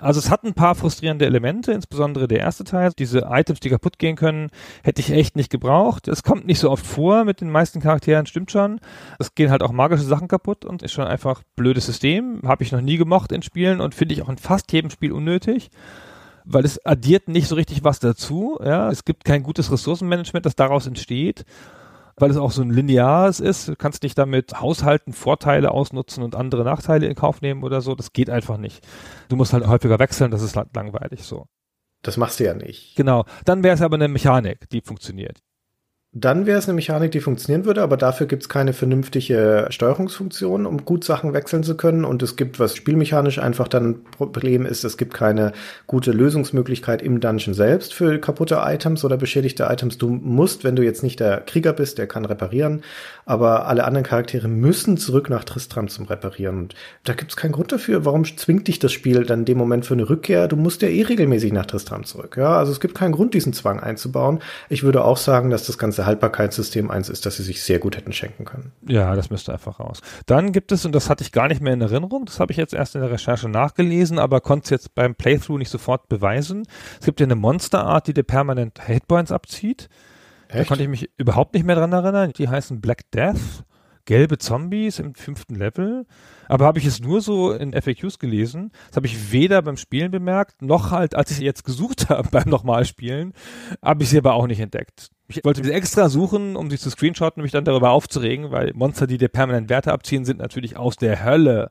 Also es hat ein paar frustrierende Elemente, insbesondere der erste Teil. Diese Items, die kaputt gehen können, hätte ich echt nicht gebraucht. Es kommt nicht so oft vor mit den meisten Charakteren, stimmt schon. Es gehen halt auch magische Sachen kaputt und ist schon einfach blödes System. Habe ich noch nie gemocht in Spielen und finde ich auch in fast jedem Spiel unnötig weil es addiert nicht so richtig was dazu. Ja, es gibt kein gutes Ressourcenmanagement, das daraus entsteht weil es auch so ein lineares ist. Du kannst nicht damit haushalten, Vorteile ausnutzen und andere Nachteile in Kauf nehmen oder so. Das geht einfach nicht. Du musst halt häufiger wechseln, das ist langweilig so. Das machst du ja nicht. Genau. Dann wäre es aber eine Mechanik, die funktioniert dann wäre es eine Mechanik, die funktionieren würde, aber dafür gibt es keine vernünftige Steuerungsfunktion, um gut Sachen wechseln zu können. Und es gibt, was spielmechanisch einfach dann ein Problem ist, es gibt keine gute Lösungsmöglichkeit im Dungeon selbst für kaputte Items oder beschädigte Items. Du musst, wenn du jetzt nicht der Krieger bist, der kann reparieren, aber alle anderen Charaktere müssen zurück nach Tristram zum Reparieren. Und da gibt es keinen Grund dafür. Warum zwingt dich das Spiel dann in dem Moment für eine Rückkehr? Du musst ja eh regelmäßig nach Tristram zurück. Ja, also es gibt keinen Grund, diesen Zwang einzubauen. Ich würde auch sagen, dass das ganze Haltbarkeitssystem eins ist, das sie sich sehr gut hätten schenken können. Ja, das müsste einfach raus. Dann gibt es, und das hatte ich gar nicht mehr in Erinnerung, das habe ich jetzt erst in der Recherche nachgelesen, aber konnte es jetzt beim Playthrough nicht sofort beweisen. Es gibt ja eine Monsterart, die dir permanent Hatepoints abzieht. Echt? Da konnte ich mich überhaupt nicht mehr dran erinnern. Die heißen Black Death gelbe Zombies im fünften Level. Aber habe ich es nur so in FAQs gelesen. Das habe ich weder beim Spielen bemerkt, noch halt, als ich sie jetzt gesucht habe beim nochmal Spielen, habe ich sie aber auch nicht entdeckt. Ich wollte sie extra suchen, um sie zu screenshotten und mich dann darüber aufzuregen, weil Monster, die dir permanent Werte abziehen, sind natürlich aus der Hölle.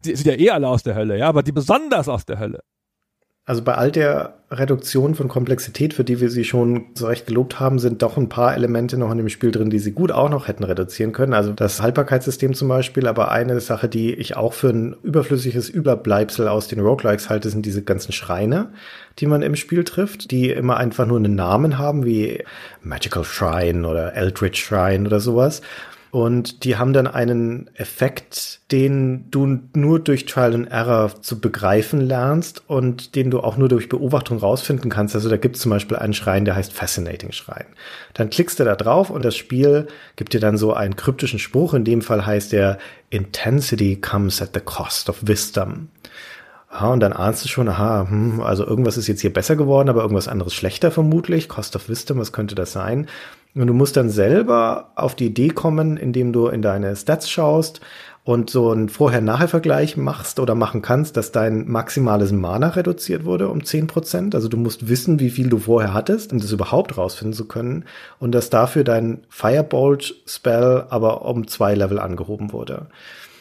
Sie sind ja eh alle aus der Hölle, ja, aber die besonders aus der Hölle. Also bei all der Reduktion von Komplexität, für die wir sie schon so recht gelobt haben, sind doch ein paar Elemente noch in dem Spiel drin, die sie gut auch noch hätten reduzieren können. Also das Haltbarkeitssystem zum Beispiel, aber eine Sache, die ich auch für ein überflüssiges Überbleibsel aus den Roguelikes halte, sind diese ganzen Schreine, die man im Spiel trifft, die immer einfach nur einen Namen haben, wie Magical Shrine oder Eldritch Shrine oder sowas. Und die haben dann einen Effekt, den du nur durch Trial and Error zu begreifen lernst und den du auch nur durch Beobachtung rausfinden kannst. Also da gibt es zum Beispiel einen Schrein, der heißt Fascinating Schrein. Dann klickst du da drauf und das Spiel gibt dir dann so einen kryptischen Spruch. In dem Fall heißt der Intensity comes at the cost of wisdom. Ja, und dann ahnst du schon, aha, hm, also irgendwas ist jetzt hier besser geworden, aber irgendwas anderes schlechter vermutlich. Cost of Wisdom, was könnte das sein? Und du musst dann selber auf die Idee kommen, indem du in deine Stats schaust und so einen Vorher-Nachher-Vergleich machst oder machen kannst, dass dein maximales Mana reduziert wurde um zehn Prozent. Also du musst wissen, wie viel du vorher hattest, um das überhaupt rausfinden zu können. Und dass dafür dein Firebolt-Spell aber um zwei Level angehoben wurde.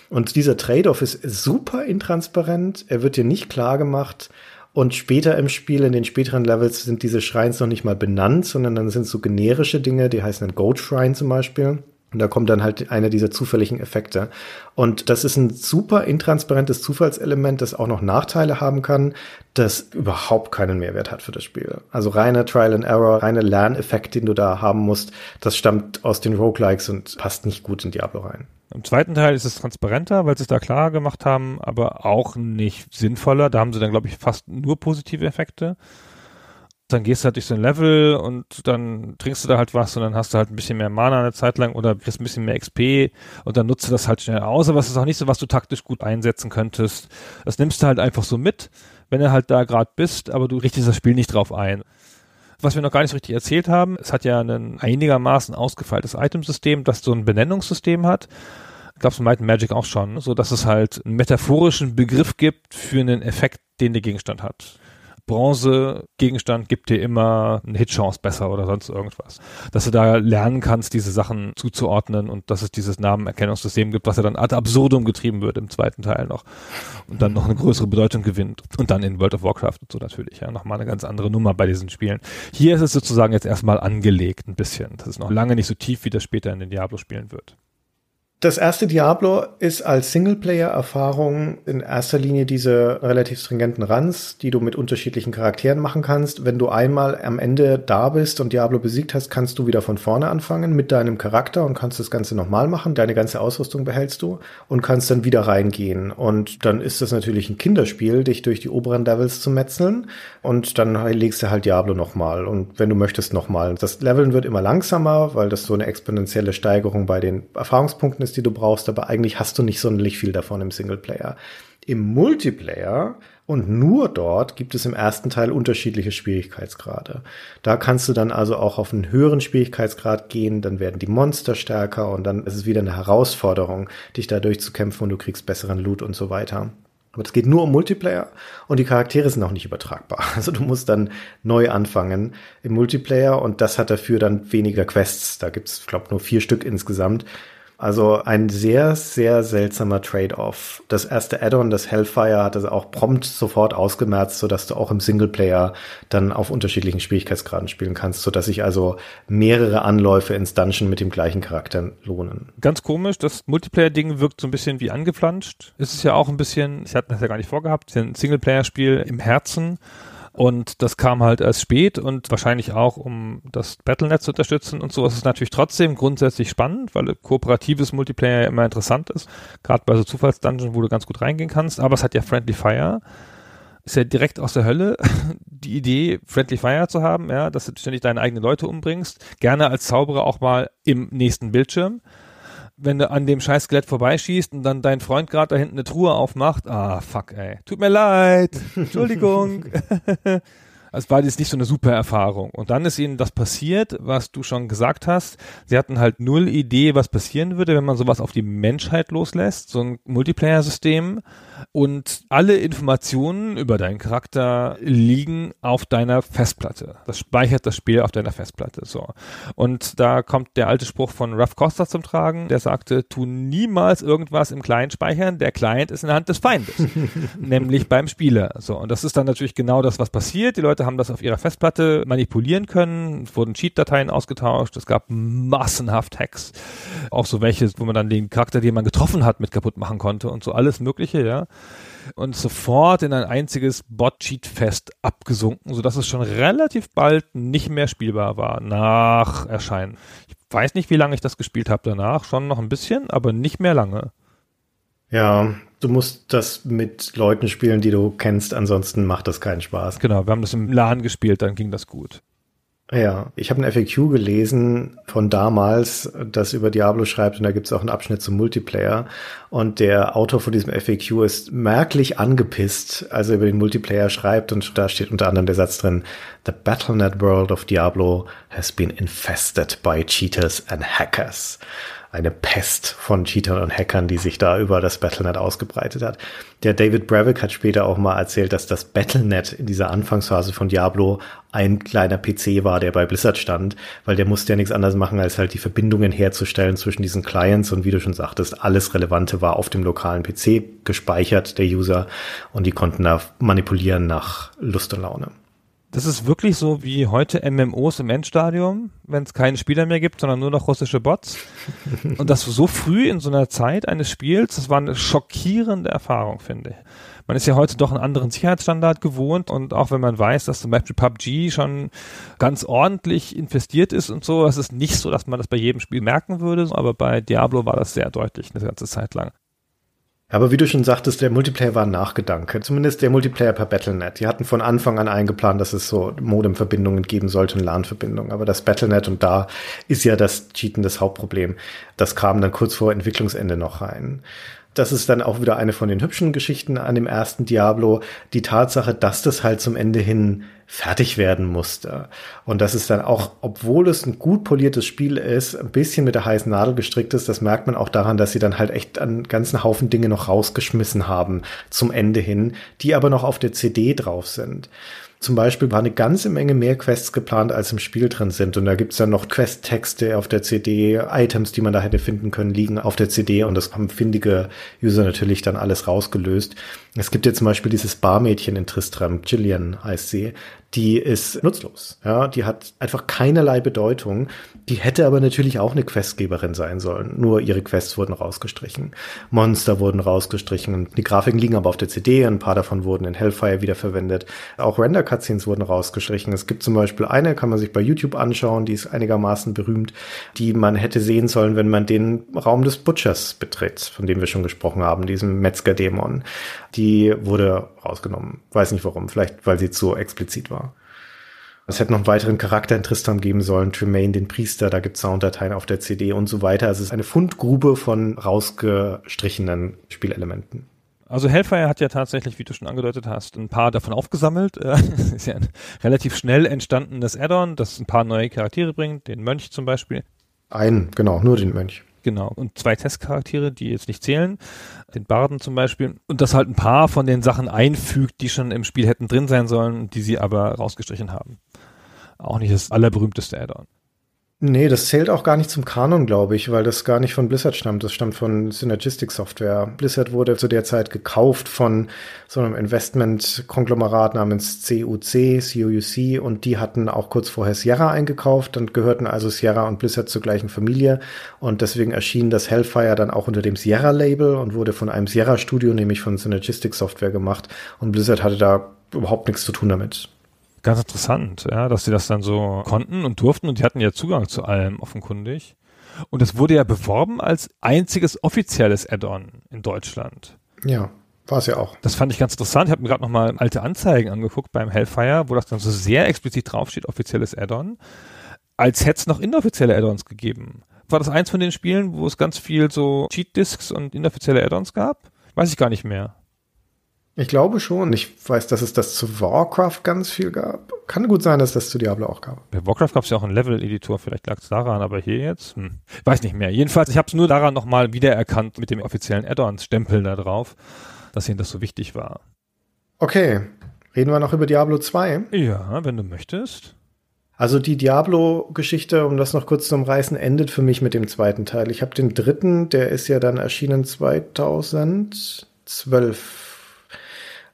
Und dieser Trade-off ist super intransparent. Er wird dir nicht klar gemacht. Und später im Spiel, in den späteren Levels, sind diese Shrines noch nicht mal benannt, sondern dann sind so generische Dinge, die heißen ein Goat Shrine zum Beispiel. Und da kommt dann halt einer dieser zufälligen Effekte. Und das ist ein super intransparentes Zufallselement, das auch noch Nachteile haben kann, das überhaupt keinen Mehrwert hat für das Spiel. Also reine Trial and Error, reine Lerneffekt, den du da haben musst, das stammt aus den Roguelikes und passt nicht gut in Diablo rein. Im zweiten Teil ist es transparenter, weil sie es da klar gemacht haben, aber auch nicht sinnvoller. Da haben sie dann, glaube ich, fast nur positive Effekte dann gehst du halt durch so ein Level und dann trinkst du da halt was und dann hast du halt ein bisschen mehr Mana eine Zeit lang oder kriegst ein bisschen mehr XP und dann nutzt du das halt schnell aus, aber es ist auch nicht so, was du taktisch gut einsetzen könntest. Das nimmst du halt einfach so mit, wenn du halt da gerade bist, aber du richtest das Spiel nicht drauf ein. Was wir noch gar nicht so richtig erzählt haben, es hat ja ein einigermaßen ausgefeiltes Itemsystem, das so ein Benennungssystem hat. Gab es in Might Magic auch schon, so dass es halt einen metaphorischen Begriff gibt für einen Effekt, den der Gegenstand hat. Bronze-Gegenstand gibt dir immer eine Hitchance besser oder sonst irgendwas. Dass du da lernen kannst, diese Sachen zuzuordnen und dass es dieses Namenerkennungssystem gibt, was ja dann ad absurdum getrieben wird im zweiten Teil noch und dann noch eine größere Bedeutung gewinnt. Und dann in World of Warcraft und so natürlich, ja, nochmal eine ganz andere Nummer bei diesen Spielen. Hier ist es sozusagen jetzt erstmal angelegt ein bisschen. Das ist noch lange nicht so tief, wie das später in den Diablo-Spielen wird. Das erste Diablo ist als Singleplayer-Erfahrung in erster Linie diese relativ stringenten Runs, die du mit unterschiedlichen Charakteren machen kannst. Wenn du einmal am Ende da bist und Diablo besiegt hast, kannst du wieder von vorne anfangen mit deinem Charakter und kannst das Ganze nochmal machen. Deine ganze Ausrüstung behältst du und kannst dann wieder reingehen. Und dann ist das natürlich ein Kinderspiel, dich durch die oberen Levels zu metzeln. Und dann legst du halt Diablo nochmal. Und wenn du möchtest, nochmal. Das Leveln wird immer langsamer, weil das so eine exponentielle Steigerung bei den Erfahrungspunkten ist, die du brauchst, aber eigentlich hast du nicht sonderlich viel davon im Singleplayer. Im Multiplayer und nur dort gibt es im ersten Teil unterschiedliche Schwierigkeitsgrade. Da kannst du dann also auch auf einen höheren Schwierigkeitsgrad gehen, dann werden die Monster stärker und dann ist es wieder eine Herausforderung, dich da durchzukämpfen und du kriegst besseren Loot und so weiter. Aber es geht nur um Multiplayer und die Charaktere sind auch nicht übertragbar. Also du musst dann neu anfangen im Multiplayer und das hat dafür dann weniger Quests. Da gibt's, ich glaube, nur vier Stück insgesamt. Also ein sehr, sehr seltsamer Trade-off. Das erste Add-on, das Hellfire, hat das auch prompt sofort ausgemerzt, sodass du auch im Singleplayer dann auf unterschiedlichen Schwierigkeitsgraden spielen kannst, sodass sich also mehrere Anläufe ins Dungeon mit dem gleichen Charakter lohnen. Ganz komisch, das Multiplayer-Ding wirkt so ein bisschen wie angeflanscht. Es ist ja auch ein bisschen, ich hatte das ja gar nicht vorgehabt, ein Singleplayer-Spiel im Herzen. Und das kam halt erst spät und wahrscheinlich auch, um das Battlenet zu unterstützen und so. Es ist natürlich trotzdem grundsätzlich spannend, weil kooperatives Multiplayer ja immer interessant ist. Gerade bei so Zufallsdungeons, wo du ganz gut reingehen kannst. Aber es hat ja Friendly Fire. Ist ja direkt aus der Hölle die Idee, Friendly Fire zu haben, ja, dass du ständig deine eigenen Leute umbringst. Gerne als Zauberer auch mal im nächsten Bildschirm wenn du an dem scheiß Skelett vorbeischießt und dann dein Freund gerade da hinten eine Truhe aufmacht, ah, fuck, ey. Tut mir leid. Entschuldigung. Es war jetzt nicht so eine super Erfahrung. Und dann ist ihnen das passiert, was du schon gesagt hast. Sie hatten halt null Idee, was passieren würde, wenn man sowas auf die Menschheit loslässt, so ein Multiplayer-System. Und alle Informationen über deinen Charakter liegen auf deiner Festplatte. Das speichert das Spiel auf deiner Festplatte. So. Und da kommt der alte Spruch von Ruff Costa zum Tragen, der sagte, tu niemals irgendwas im Client speichern. Der Client ist in der Hand des Feindes. nämlich beim Spieler. So. Und das ist dann natürlich genau das, was passiert. Die Leute haben das auf ihrer Festplatte manipulieren können. Es wurden Cheat-Dateien ausgetauscht. Es gab massenhaft Hacks. Auch so welche, wo man dann den Charakter, den man getroffen hat, mit kaputt machen konnte und so alles Mögliche, ja und sofort in ein einziges Bot-Cheat-Fest abgesunken, sodass es schon relativ bald nicht mehr spielbar war nach Erscheinen. Ich weiß nicht, wie lange ich das gespielt habe danach, schon noch ein bisschen, aber nicht mehr lange. Ja, du musst das mit Leuten spielen, die du kennst, ansonsten macht das keinen Spaß. Genau, wir haben das im LAN gespielt, dann ging das gut. Ja, ich habe ein FAQ gelesen von damals, das über Diablo schreibt und da gibt es auch einen Abschnitt zum Multiplayer und der Autor von diesem FAQ ist merklich angepisst, als er über den Multiplayer schreibt und da steht unter anderem der Satz drin, The Battlenet world of Diablo has been infested by cheaters and hackers eine Pest von Cheatern und Hackern, die sich da über das Battlenet ausgebreitet hat. Der David Brevik hat später auch mal erzählt, dass das Battlenet in dieser Anfangsphase von Diablo ein kleiner PC war, der bei Blizzard stand, weil der musste ja nichts anderes machen, als halt die Verbindungen herzustellen zwischen diesen Clients und wie du schon sagtest, alles Relevante war auf dem lokalen PC gespeichert, der User, und die konnten da manipulieren nach Lust und Laune Das ist wirklich so wie heute MMOs im Endstadium, wenn es keine Spieler mehr gibt, sondern nur noch russische Bots. Und das so früh in so einer Zeit eines Spiels, das war eine schockierende Erfahrung, finde ich. Man ist ja heute doch einen anderen Sicherheitsstandard gewohnt und auch wenn man weiß, dass zum Beispiel PUBG schon ganz ordentlich investiert ist und so, das ist nicht so, dass man das bei jedem Spiel merken würde, aber bei Diablo war das sehr deutlich eine ganze Zeit lang. Aber wie du schon sagtest, der Multiplayer war ein Nachgedanke. Zumindest der Multiplayer per Battlenet. Die hatten von Anfang an eingeplant, dass es so Modem-Verbindungen geben sollte und LAN-Verbindungen. Aber das Battlenet und da ist ja das Cheaten das Hauptproblem. Das kam dann kurz vor Entwicklungsende noch rein das ist dann auch wieder eine von den hübschen Geschichten an dem ersten Diablo, die Tatsache, dass das halt zum Ende hin fertig werden musste. Und das ist dann auch, obwohl es ein gut poliertes Spiel ist, ein bisschen mit der heißen Nadel gestrickt ist, das merkt man auch daran, dass sie dann halt echt einen ganzen Haufen Dinge noch rausgeschmissen haben zum Ende hin, die aber noch auf der CD drauf sind. Zum Beispiel war eine ganze Menge mehr Quests geplant, als im Spiel drin sind. Und da gibt's dann noch Quest-Texte auf der CD, Items, die man da hätte finden können, liegen auf der CD. Und das haben findige User natürlich dann alles rausgelöst. Es gibt jetzt zum Beispiel dieses Barmädchen in Tristram, Gillian heißt sie, die ist nutzlos. Ja, die hat einfach keinerlei Bedeutung. Die hätte aber natürlich auch eine Questgeberin sein sollen. Nur ihre Quests wurden rausgestrichen. Monster wurden rausgestrichen. Die Grafiken liegen aber auf der CD. Ein paar davon wurden in Hellfire wiederverwendet. Auch Render-Cutscenes wurden rausgestrichen. Es gibt zum Beispiel eine, kann man sich bei YouTube anschauen, die ist einigermaßen berühmt, die man hätte sehen sollen, wenn man den Raum des Butchers betritt, von dem wir schon gesprochen haben, diesem Metzger-Dämon. Die wurde rausgenommen. Weiß nicht warum. Vielleicht, weil sie zu explizit war. Es hätte noch einen weiteren Charakter in Tristan geben sollen, Tremaine, den Priester, da gibt es Sounddateien auf der CD und so weiter. Also es ist eine Fundgrube von rausgestrichenen Spielelementen. Also Hellfire hat ja tatsächlich, wie du schon angedeutet hast, ein paar davon aufgesammelt. Es ist ja ein relativ schnell entstandenes Add-on, das ein paar neue Charaktere bringt, den Mönch zum Beispiel. Einen, genau, nur den Mönch. Genau. Und zwei Testcharaktere, die jetzt nicht zählen. Den Barden zum Beispiel. Und das halt ein paar von den Sachen einfügt, die schon im Spiel hätten drin sein sollen, die sie aber rausgestrichen haben. Auch nicht das allerberühmteste Add-on. Nee, das zählt auch gar nicht zum Kanon, glaube ich, weil das gar nicht von Blizzard stammt. Das stammt von Synergistic Software. Blizzard wurde zu der Zeit gekauft von so einem Investment-Konglomerat namens CUC, CUC, und die hatten auch kurz vorher Sierra eingekauft und gehörten also Sierra und Blizzard zur gleichen Familie. Und deswegen erschien das Hellfire dann auch unter dem Sierra-Label und wurde von einem Sierra-Studio, nämlich von Synergistic Software gemacht. Und Blizzard hatte da überhaupt nichts zu tun damit ganz interessant, ja, dass sie das dann so konnten und durften und die hatten ja Zugang zu allem offenkundig. Und es wurde ja beworben als einziges offizielles Add-on in Deutschland. Ja, war es ja auch. Das fand ich ganz interessant. Ich habe mir gerade nochmal alte Anzeigen angeguckt beim Hellfire, wo das dann so sehr explizit draufsteht, offizielles Add-on, als hätte es noch inoffizielle Add-ons gegeben. War das eins von den Spielen, wo es ganz viel so Cheat-Discs und inoffizielle Add-ons gab? Weiß ich gar nicht mehr. Ich glaube schon. Ich weiß, dass es das zu Warcraft ganz viel gab. Kann gut sein, dass das zu Diablo auch gab. Bei Warcraft gab es ja auch einen Level-Editor, vielleicht lag es daran, aber hier jetzt? Hm. Weiß nicht mehr. Jedenfalls, ich habe es nur daran nochmal wiedererkannt mit dem offiziellen Add-ons-Stempel da drauf, dass ihnen das so wichtig war. Okay, reden wir noch über Diablo 2? Ja, wenn du möchtest. Also die Diablo-Geschichte, um das noch kurz zu umreißen, endet für mich mit dem zweiten Teil. Ich habe den dritten, der ist ja dann erschienen 2012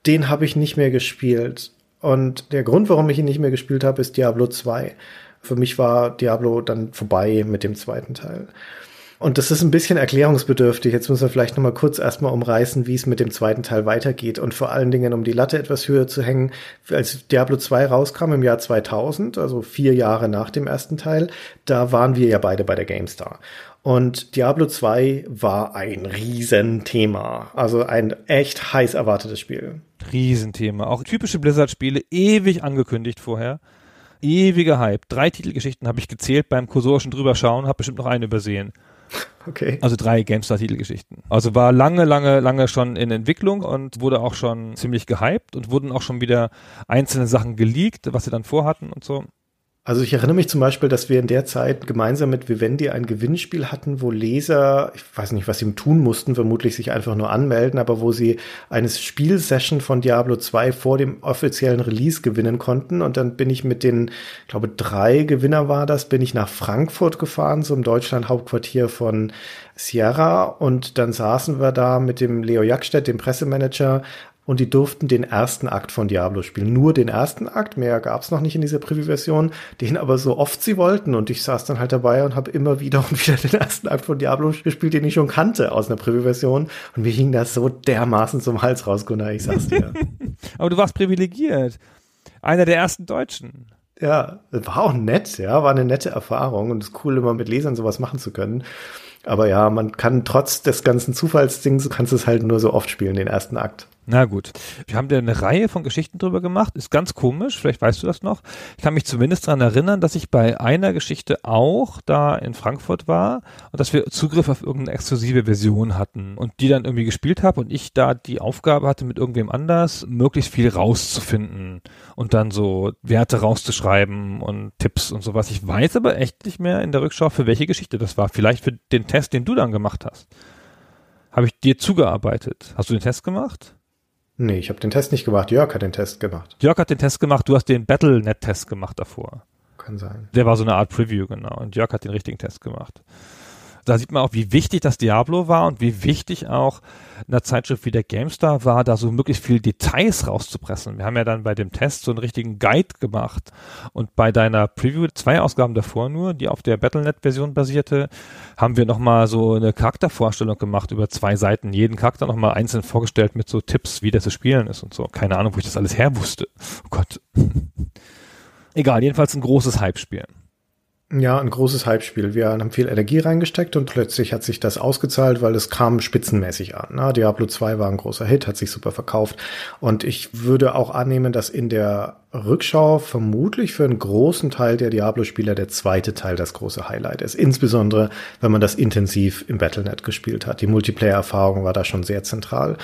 den habe ich nicht mehr gespielt. Und der Grund, warum ich ihn nicht mehr gespielt habe, ist Diablo 2. Für mich war Diablo dann vorbei mit dem zweiten Teil. Und das ist ein bisschen erklärungsbedürftig. Jetzt müssen wir vielleicht noch mal kurz erstmal umreißen, wie es mit dem zweiten Teil weitergeht und vor allen Dingen, um die Latte etwas höher zu hängen. Als Diablo 2 rauskam im Jahr 2000, also vier Jahre nach dem ersten Teil, da waren wir ja beide bei der GameStar. Und Diablo 2 war ein Riesenthema. Also ein echt heiß erwartetes Spiel. Riesenthema. Auch typische Blizzard-Spiele, ewig angekündigt vorher. Ewiger Hype. Drei Titelgeschichten habe ich gezählt beim kursorischen drüberschauen, habe bestimmt noch eine übersehen. Okay. Also drei GameStar-Titelgeschichten. Also war lange, lange, lange schon in Entwicklung und wurde auch schon ziemlich gehypt und wurden auch schon wieder einzelne Sachen geleakt, was sie dann vorhatten und so. Also ich erinnere mich zum Beispiel, dass wir in der Zeit gemeinsam mit Vivendi ein Gewinnspiel hatten, wo Leser, ich weiß nicht, was sie tun mussten, vermutlich sich einfach nur anmelden, aber wo sie eine Spielsession von Diablo 2 vor dem offiziellen Release gewinnen konnten. Und dann bin ich mit den, ich glaube, drei Gewinner war das, bin ich nach Frankfurt gefahren, zum Deutschland-Hauptquartier von Sierra. Und dann saßen wir da mit dem Leo Jackstedt, dem Pressemanager, und die durften den ersten Akt von Diablo spielen. Nur den ersten Akt, mehr gab es noch nicht in dieser Preview-Version, den aber so oft sie wollten und ich saß dann halt dabei und habe immer wieder und wieder den ersten Akt von Diablo gespielt, den ich schon kannte aus einer Preview-Version und mir hing das so dermaßen zum Hals raus, Gunnar, ich sag's dir. aber du warst privilegiert. Einer der ersten Deutschen. Ja, war auch nett, ja, war eine nette Erfahrung und es ist cool, immer mit Lesern sowas machen zu können. Aber ja, man kann trotz des ganzen Zufallsdings, du kannst es halt nur so oft spielen, den ersten Akt. Na gut. Wir haben da eine Reihe von Geschichten drüber gemacht. Ist ganz komisch. Vielleicht weißt du das noch. Ich kann mich zumindest daran erinnern, dass ich bei einer Geschichte auch da in Frankfurt war und dass wir Zugriff auf irgendeine exklusive Version hatten und die dann irgendwie gespielt habe und ich da die Aufgabe hatte, mit irgendwem anders möglichst viel rauszufinden und dann so Werte rauszuschreiben und Tipps und sowas. Ich weiß aber echt nicht mehr in der Rückschau, für welche Geschichte das war. Vielleicht für den Test, den du dann gemacht hast. Habe ich dir zugearbeitet? Hast du den Test gemacht? Nee, ich habe den Test nicht gemacht. Jörg hat den Test gemacht. Jörg hat den Test gemacht, du hast den Battlenet-Test gemacht davor. Kann sein. Der war so eine Art Preview, genau. Und Jörg hat den richtigen Test gemacht. Da sieht man auch, wie wichtig das Diablo war und wie wichtig auch eine Zeitschrift wie der GameStar war, da so möglichst viel Details rauszupressen. Wir haben ja dann bei dem Test so einen richtigen Guide gemacht und bei deiner Preview, zwei Ausgaben davor nur, die auf der Battlenet-Version basierte, haben wir nochmal so eine Charaktervorstellung gemacht über zwei Seiten, jeden Charakter nochmal einzeln vorgestellt mit so Tipps, wie der zu spielen ist und so. Keine Ahnung, wo ich das alles her wusste. Oh Gott. Egal, jedenfalls ein großes Hype-Spiel. Ja, ein großes Hype-Spiel. Wir haben viel Energie reingesteckt und plötzlich hat sich das ausgezahlt, weil es kam spitzenmäßig an. Na, Diablo 2 war ein großer Hit, hat sich super verkauft. Und ich würde auch annehmen, dass in der Rückschau vermutlich für einen großen Teil der Diablo-Spieler der zweite Teil das große Highlight ist. Insbesondere, wenn man das intensiv im Battlenet gespielt hat. Die Multiplayer-Erfahrung war da schon sehr zentral.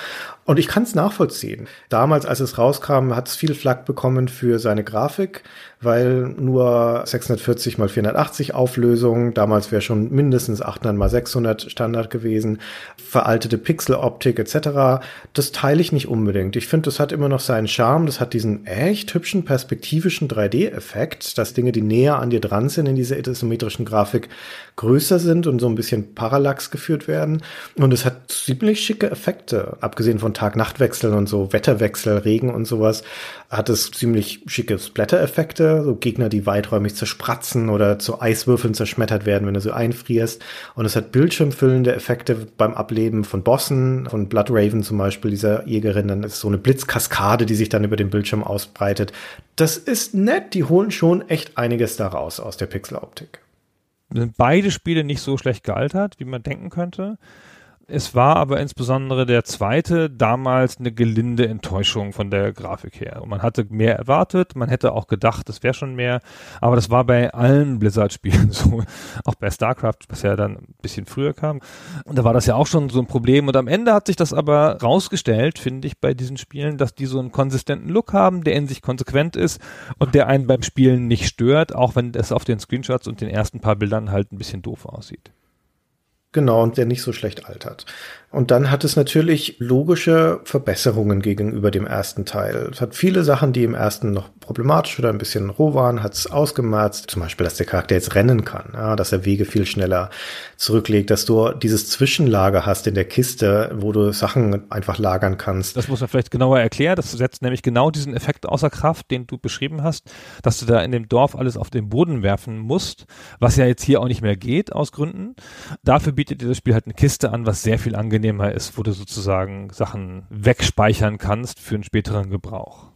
Und ich kann es nachvollziehen. Damals, als es rauskam, hat es viel Flack bekommen für seine Grafik, weil nur 640 mal 480 Auflösung, damals wäre schon mindestens 800 mal 600 Standard gewesen, veraltete Pixeloptik etc. Das teile ich nicht unbedingt. Ich finde, das hat immer noch seinen Charme. Das hat diesen echt hübschen perspektivischen 3D-Effekt, dass Dinge, die näher an dir dran sind in dieser isometrischen Grafik, größer sind und so ein bisschen Parallax geführt werden. Und es hat ziemlich schicke Effekte, abgesehen von Tag-Nacht-Wechseln und so Wetterwechsel, Regen und sowas, hat es ziemlich schicke Splatter-Effekte, so Gegner, die weiträumig zerspratzen oder zu Eiswürfeln zerschmettert werden, wenn du so einfrierst. Und es hat bildschirmfüllende Effekte beim Ableben von Bossen, von Blood Raven zum Beispiel, dieser Jägerin. Dann ist so eine Blitzkaskade, die sich dann über den Bildschirm ausbreitet. Das ist nett, die holen schon echt einiges daraus aus der Pixeloptik. Sind beide Spiele nicht so schlecht gealtert, wie man denken könnte. Es war aber insbesondere der zweite damals eine gelinde Enttäuschung von der Grafik her. Und man hatte mehr erwartet, man hätte auch gedacht, es wäre schon mehr, aber das war bei allen Blizzard-Spielen so, auch bei StarCraft, was ja dann ein bisschen früher kam. Und da war das ja auch schon so ein Problem. Und am Ende hat sich das aber rausgestellt, finde ich, bei diesen Spielen, dass die so einen konsistenten Look haben, der in sich konsequent ist und der einen beim Spielen nicht stört, auch wenn es auf den Screenshots und den ersten paar Bildern halt ein bisschen doof aussieht. Genau, und der nicht so schlecht altert. Und dann hat es natürlich logische Verbesserungen gegenüber dem ersten Teil. Es hat viele Sachen, die im ersten noch problematisch oder ein bisschen roh waren, hat es ausgemerzt. Zum Beispiel, dass der Charakter jetzt rennen kann, ja, dass er Wege viel schneller zurücklegt, dass du dieses Zwischenlager hast in der Kiste, wo du Sachen einfach lagern kannst. Das muss man vielleicht genauer erklären. Das setzt nämlich genau diesen Effekt außer Kraft, den du beschrieben hast, dass du da in dem Dorf alles auf den Boden werfen musst, was ja jetzt hier auch nicht mehr geht aus Gründen. Dafür bietet dir das Spiel halt eine Kiste an, was sehr viel angenehmer angenehmer ist, wo du sozusagen Sachen wegspeichern kannst für einen späteren Gebrauch.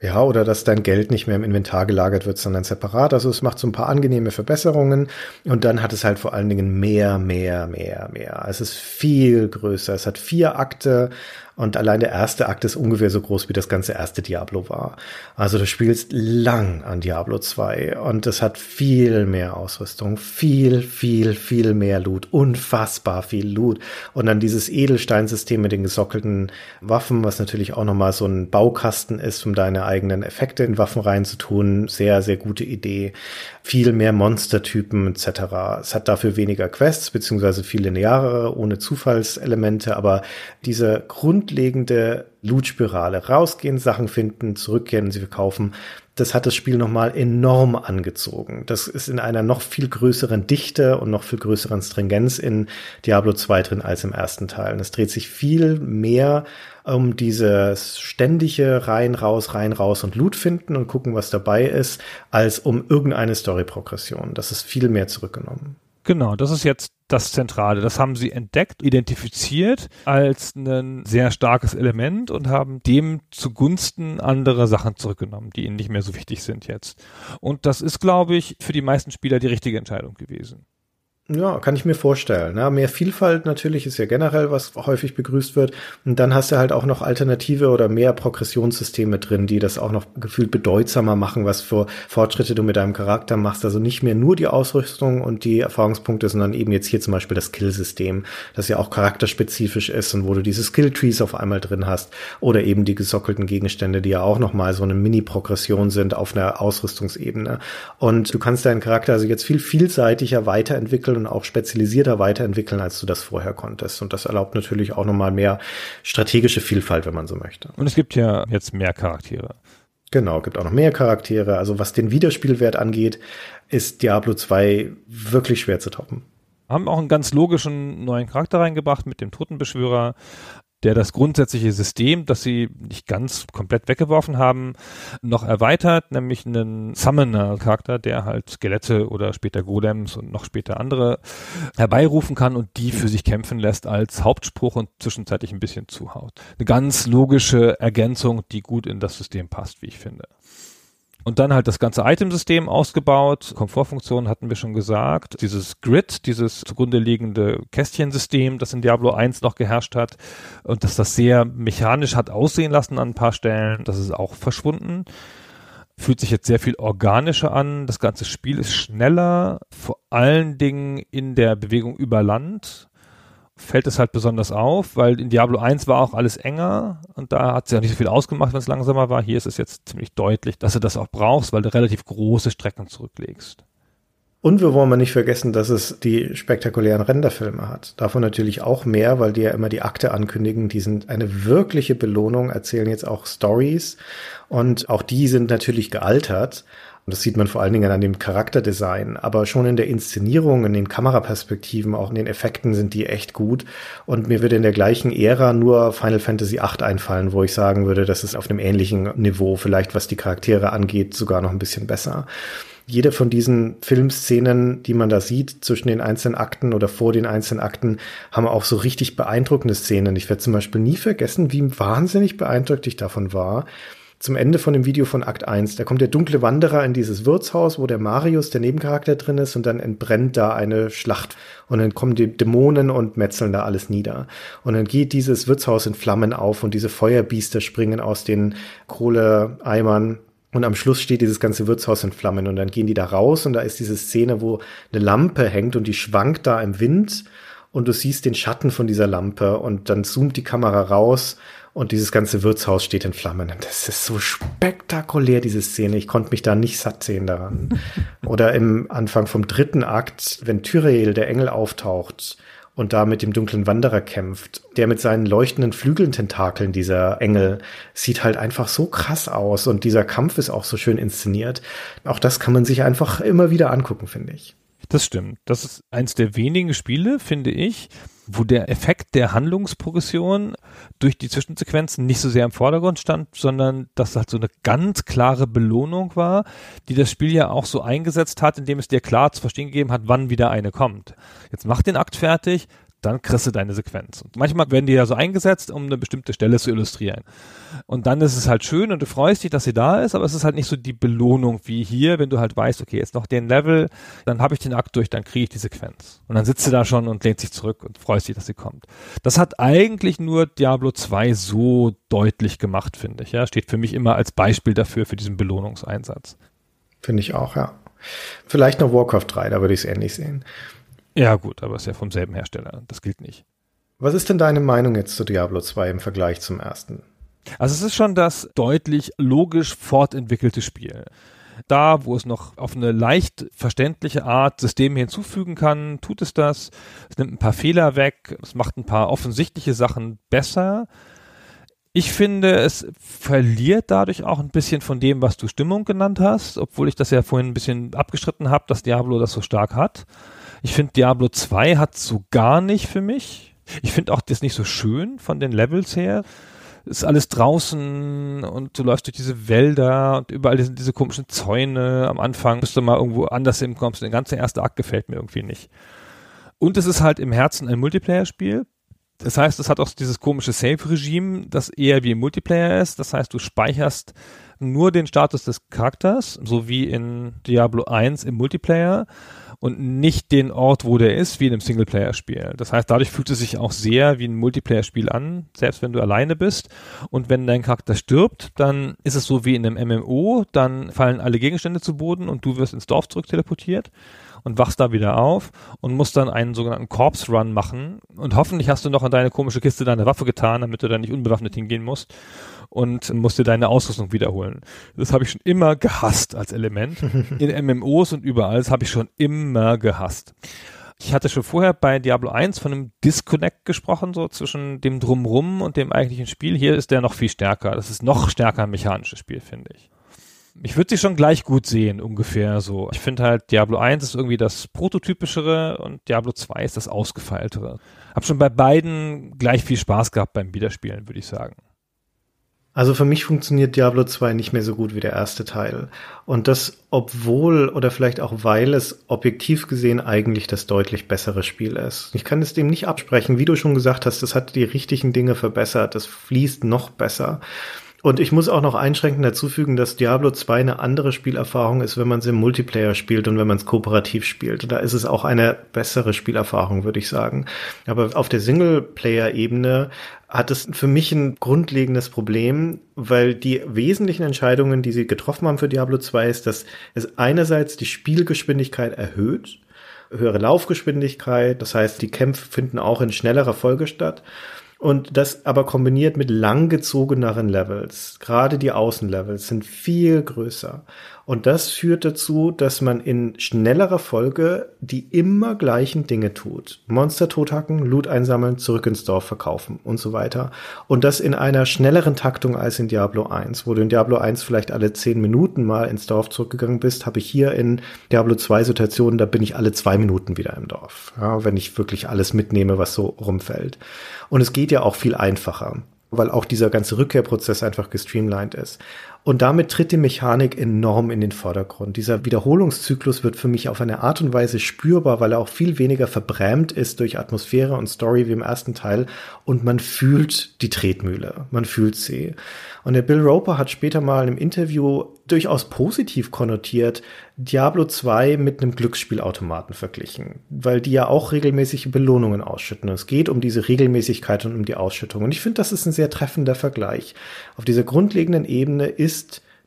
Ja, oder dass dein Geld nicht mehr im Inventar gelagert wird, sondern separat. Also es macht so ein paar angenehme Verbesserungen und dann hat es halt vor allen Dingen mehr, mehr, mehr, mehr. Es ist viel größer. Es hat vier Akte und allein der erste Akt ist ungefähr so groß wie das ganze erste Diablo war. Also du spielst lang an Diablo 2 und es hat viel mehr Ausrüstung, viel, viel, viel mehr Loot, unfassbar viel Loot. Und dann dieses Edelsteinsystem mit den gesockelten Waffen, was natürlich auch nochmal so ein Baukasten ist, um deine eigenen Effekte in Waffen reinzutun. Sehr, sehr gute Idee. Viel mehr Monstertypen etc. Es hat dafür weniger Quests, beziehungsweise viele lineare, ohne Zufallselemente, aber diese Grund grundlegende Loot-Spirale. Rausgehen, Sachen finden, zurückkehren, sie verkaufen. das hat das Spiel nochmal enorm angezogen. Das ist in einer noch viel größeren Dichte und noch viel größeren Stringenz in Diablo 2 drin als im ersten Teil. Und es dreht sich viel mehr um dieses ständige rein, raus, rein, raus und Loot finden und gucken, was dabei ist, als um irgendeine Story-Progression. Das ist viel mehr zurückgenommen. Genau, das ist jetzt das Zentrale. Das haben sie entdeckt, identifiziert als ein sehr starkes Element und haben dem zugunsten andere Sachen zurückgenommen, die ihnen nicht mehr so wichtig sind jetzt. Und das ist, glaube ich, für die meisten Spieler die richtige Entscheidung gewesen. Ja, kann ich mir vorstellen. Ja, mehr Vielfalt natürlich ist ja generell, was häufig begrüßt wird. Und dann hast du halt auch noch Alternative oder mehr Progressionssysteme drin, die das auch noch gefühlt bedeutsamer machen, was für Fortschritte du mit deinem Charakter machst. Also nicht mehr nur die Ausrüstung und die Erfahrungspunkte, sondern eben jetzt hier zum Beispiel das Kill-System, das ja auch charakterspezifisch ist und wo du diese Skill-Trees auf einmal drin hast. Oder eben die gesockelten Gegenstände, die ja auch nochmal so eine Mini-Progression sind auf einer Ausrüstungsebene. Und du kannst deinen Charakter also jetzt viel vielseitiger weiterentwickeln weiterentwickeln und auch spezialisierter weiterentwickeln, als du das vorher konntest. Und das erlaubt natürlich auch nochmal mehr strategische Vielfalt, wenn man so möchte. Und es gibt ja jetzt mehr Charaktere. Genau, gibt auch noch mehr Charaktere. Also was den Wiederspielwert angeht, ist Diablo 2 wirklich schwer zu toppen haben auch einen ganz logischen neuen Charakter reingebracht mit dem Totenbeschwörer der das grundsätzliche System, das sie nicht ganz komplett weggeworfen haben, noch erweitert, nämlich einen Summoner-Charakter, der halt Skelette oder später Golems und noch später andere herbeirufen kann und die für sich kämpfen lässt als Hauptspruch und zwischenzeitlich ein bisschen zuhaut. Eine ganz logische Ergänzung, die gut in das System passt, wie ich finde. Und dann halt das ganze Itemsystem ausgebaut. Komfortfunktionen hatten wir schon gesagt. Dieses Grid, dieses zugrunde liegende Kästchensystem, das in Diablo 1 noch geherrscht hat und dass das sehr mechanisch hat aussehen lassen an ein paar Stellen, das ist auch verschwunden. Fühlt sich jetzt sehr viel organischer an. Das ganze Spiel ist schneller, vor allen Dingen in der Bewegung über Land fällt es halt besonders auf, weil in Diablo 1 war auch alles enger und da hat es ja nicht so viel ausgemacht, wenn es langsamer war. Hier ist es jetzt ziemlich deutlich, dass du das auch brauchst, weil du relativ große Strecken zurücklegst. Und wir wollen mal nicht vergessen, dass es die spektakulären Renderfilme hat. Davon natürlich auch mehr, weil die ja immer die Akte ankündigen. Die sind eine wirkliche Belohnung, erzählen jetzt auch Stories. Und auch die sind natürlich gealtert. Und das sieht man vor allen Dingen an dem Charakterdesign, aber schon in der Inszenierung, in den Kameraperspektiven, auch in den Effekten sind die echt gut. Und mir würde in der gleichen Ära nur Final Fantasy VIII einfallen, wo ich sagen würde, das ist auf einem ähnlichen Niveau, vielleicht was die Charaktere angeht, sogar noch ein bisschen besser jede von diesen Filmszenen, die man da sieht, zwischen den einzelnen Akten oder vor den einzelnen Akten, haben auch so richtig beeindruckende Szenen. Ich werde zum Beispiel nie vergessen, wie wahnsinnig beeindruckt ich davon war, zum Ende von dem Video von Akt 1. Da kommt der dunkle Wanderer in dieses Wirtshaus, wo der Marius, der Nebencharakter drin ist, und dann entbrennt da eine Schlacht. Und dann kommen die Dämonen und metzeln da alles nieder. Und dann geht dieses Wirtshaus in Flammen auf und diese Feuerbiester springen aus den Kohleeimern. Und am Schluss steht dieses ganze Wirtshaus in Flammen und dann gehen die da raus und da ist diese Szene, wo eine Lampe hängt und die schwankt da im Wind und du siehst den Schatten von dieser Lampe und dann zoomt die Kamera raus und dieses ganze Wirtshaus steht in Flammen. Und das ist so spektakulär, diese Szene. Ich konnte mich da nicht satt sehen daran. Oder im Anfang vom dritten Akt, wenn Tyrael, der Engel, auftaucht und da mit dem dunklen Wanderer kämpft. Der mit seinen leuchtenden Flügeltentakeln, dieser Engel, sieht halt einfach so krass aus und dieser Kampf ist auch so schön inszeniert. Auch das kann man sich einfach immer wieder angucken, finde ich. Das stimmt. Das ist eins der wenigen Spiele, finde ich, wo der Effekt der Handlungsprogression durch die Zwischensequenzen nicht so sehr im Vordergrund stand, sondern dass halt so eine ganz klare Belohnung war, die das Spiel ja auch so eingesetzt hat, indem es dir klar zu verstehen gegeben hat, wann wieder eine kommt. Jetzt mach den Akt fertig, dann kriegst du deine Sequenz. Und manchmal werden die ja so eingesetzt, um eine bestimmte Stelle zu illustrieren. Und dann ist es halt schön und du freust dich, dass sie da ist, aber es ist halt nicht so die Belohnung wie hier, wenn du halt weißt, okay, jetzt noch den Level, dann habe ich den Akt durch, dann kriege ich die Sequenz. Und dann sitzt du da schon und lehnt sich zurück und freust dich, dass sie kommt. Das hat eigentlich nur Diablo 2 so deutlich gemacht, finde ich. Ja, steht für mich immer als Beispiel dafür, für diesen Belohnungseinsatz. Finde ich auch, ja. Vielleicht noch Warcraft 3, da würde ich es ähnlich sehen. Ja, gut, aber es ist ja vom selben Hersteller. Das gilt nicht. Was ist denn deine Meinung jetzt zu Diablo 2 im Vergleich zum ersten? Also es ist schon das deutlich logisch fortentwickelte Spiel. Da, wo es noch auf eine leicht verständliche Art Systeme hinzufügen kann, tut es das. Es nimmt ein paar Fehler weg, es macht ein paar offensichtliche Sachen besser. Ich finde, es verliert dadurch auch ein bisschen von dem, was du Stimmung genannt hast, obwohl ich das ja vorhin ein bisschen abgestritten habe, dass Diablo das so stark hat. Ich finde, Diablo 2 hat so gar nicht für mich. Ich finde auch das nicht so schön von den Levels her. Ist alles draußen und du läufst durch diese Wälder und überall sind diese komischen Zäune. Am Anfang bist du mal irgendwo anders hinkommst. Der ganze erste Akt gefällt mir irgendwie nicht. Und es ist halt im Herzen ein Multiplayer-Spiel. Das heißt, es hat auch dieses komische Save-Regime, das eher wie im Multiplayer ist. Das heißt, du speicherst nur den Status des Charakters, so wie in Diablo 1 im Multiplayer und nicht den Ort, wo der ist, wie in einem Singleplayer-Spiel. Das heißt, dadurch fühlt es sich auch sehr wie ein Multiplayer-Spiel an, selbst wenn du alleine bist. Und wenn dein Charakter stirbt, dann ist es so wie in einem MMO, dann fallen alle Gegenstände zu Boden und du wirst ins Dorf zurück teleportiert und wachst da wieder auf und musst dann einen sogenannten Corpse Run machen. Und hoffentlich hast du noch in deine komische Kiste deine Waffe getan, damit du da nicht unbewaffnet hingehen musst und musst dir deine Ausrüstung wiederholen. Das habe ich schon immer gehasst als Element. In MMOs und überall, das habe ich schon immer gehasst. Ich hatte schon vorher bei Diablo 1 von einem Disconnect gesprochen, so zwischen dem Drumrum und dem eigentlichen Spiel. Hier ist der noch viel stärker. Das ist noch stärker ein mechanisches Spiel, finde ich ich würde sie schon gleich gut sehen, ungefähr so. Ich finde halt, Diablo 1 ist irgendwie das prototypischere und Diablo 2 ist das ausgefeiltere. Hab schon bei beiden gleich viel Spaß gehabt beim Wiederspielen, würde ich sagen. Also für mich funktioniert Diablo 2 nicht mehr so gut wie der erste Teil. Und das, obwohl oder vielleicht auch weil es objektiv gesehen eigentlich das deutlich bessere Spiel ist. Ich kann es dem nicht absprechen. Wie du schon gesagt hast, das hat die richtigen Dinge verbessert. Das fließt noch besser. Und ich muss auch noch einschränkend dazufügen, dass Diablo 2 eine andere Spielerfahrung ist, wenn man es im Multiplayer spielt und wenn man es kooperativ spielt. Da ist es auch eine bessere Spielerfahrung, würde ich sagen. Aber auf der Singleplayer-Ebene hat es für mich ein grundlegendes Problem, weil die wesentlichen Entscheidungen, die sie getroffen haben für Diablo 2, ist, dass es einerseits die Spielgeschwindigkeit erhöht, höhere Laufgeschwindigkeit, das heißt, die Kämpfe finden auch in schnellerer Folge statt und das aber kombiniert mit langgezogeneren Levels. Gerade die Außenlevels sind viel größer. Und das führt dazu, dass man in schnellerer Folge die immer gleichen Dinge tut. Monster tothacken, Loot einsammeln, zurück ins Dorf verkaufen und so weiter. Und das in einer schnelleren Taktung als in Diablo 1. Wo du in Diablo 1 vielleicht alle zehn Minuten mal ins Dorf zurückgegangen bist, habe ich hier in Diablo 2 Situationen, da bin ich alle zwei Minuten wieder im Dorf. Ja, wenn ich wirklich alles mitnehme, was so rumfällt. Und es geht ja auch viel einfacher weil auch dieser ganze Rückkehrprozess einfach gestreamlined ist. Und damit tritt die Mechanik enorm in den Vordergrund. Dieser Wiederholungszyklus wird für mich auf eine Art und Weise spürbar, weil er auch viel weniger verbrämt ist durch Atmosphäre und Story wie im ersten Teil. Und man fühlt die Tretmühle. Man fühlt sie. Und der Bill Roper hat später mal im Interview durchaus positiv konnotiert Diablo 2 mit einem Glücksspielautomaten verglichen, weil die ja auch regelmäßige Belohnungen ausschütten. es geht um diese Regelmäßigkeit und um die Ausschüttung. Und ich finde, das ist ein sehr treffender Vergleich. Auf dieser grundlegenden Ebene ist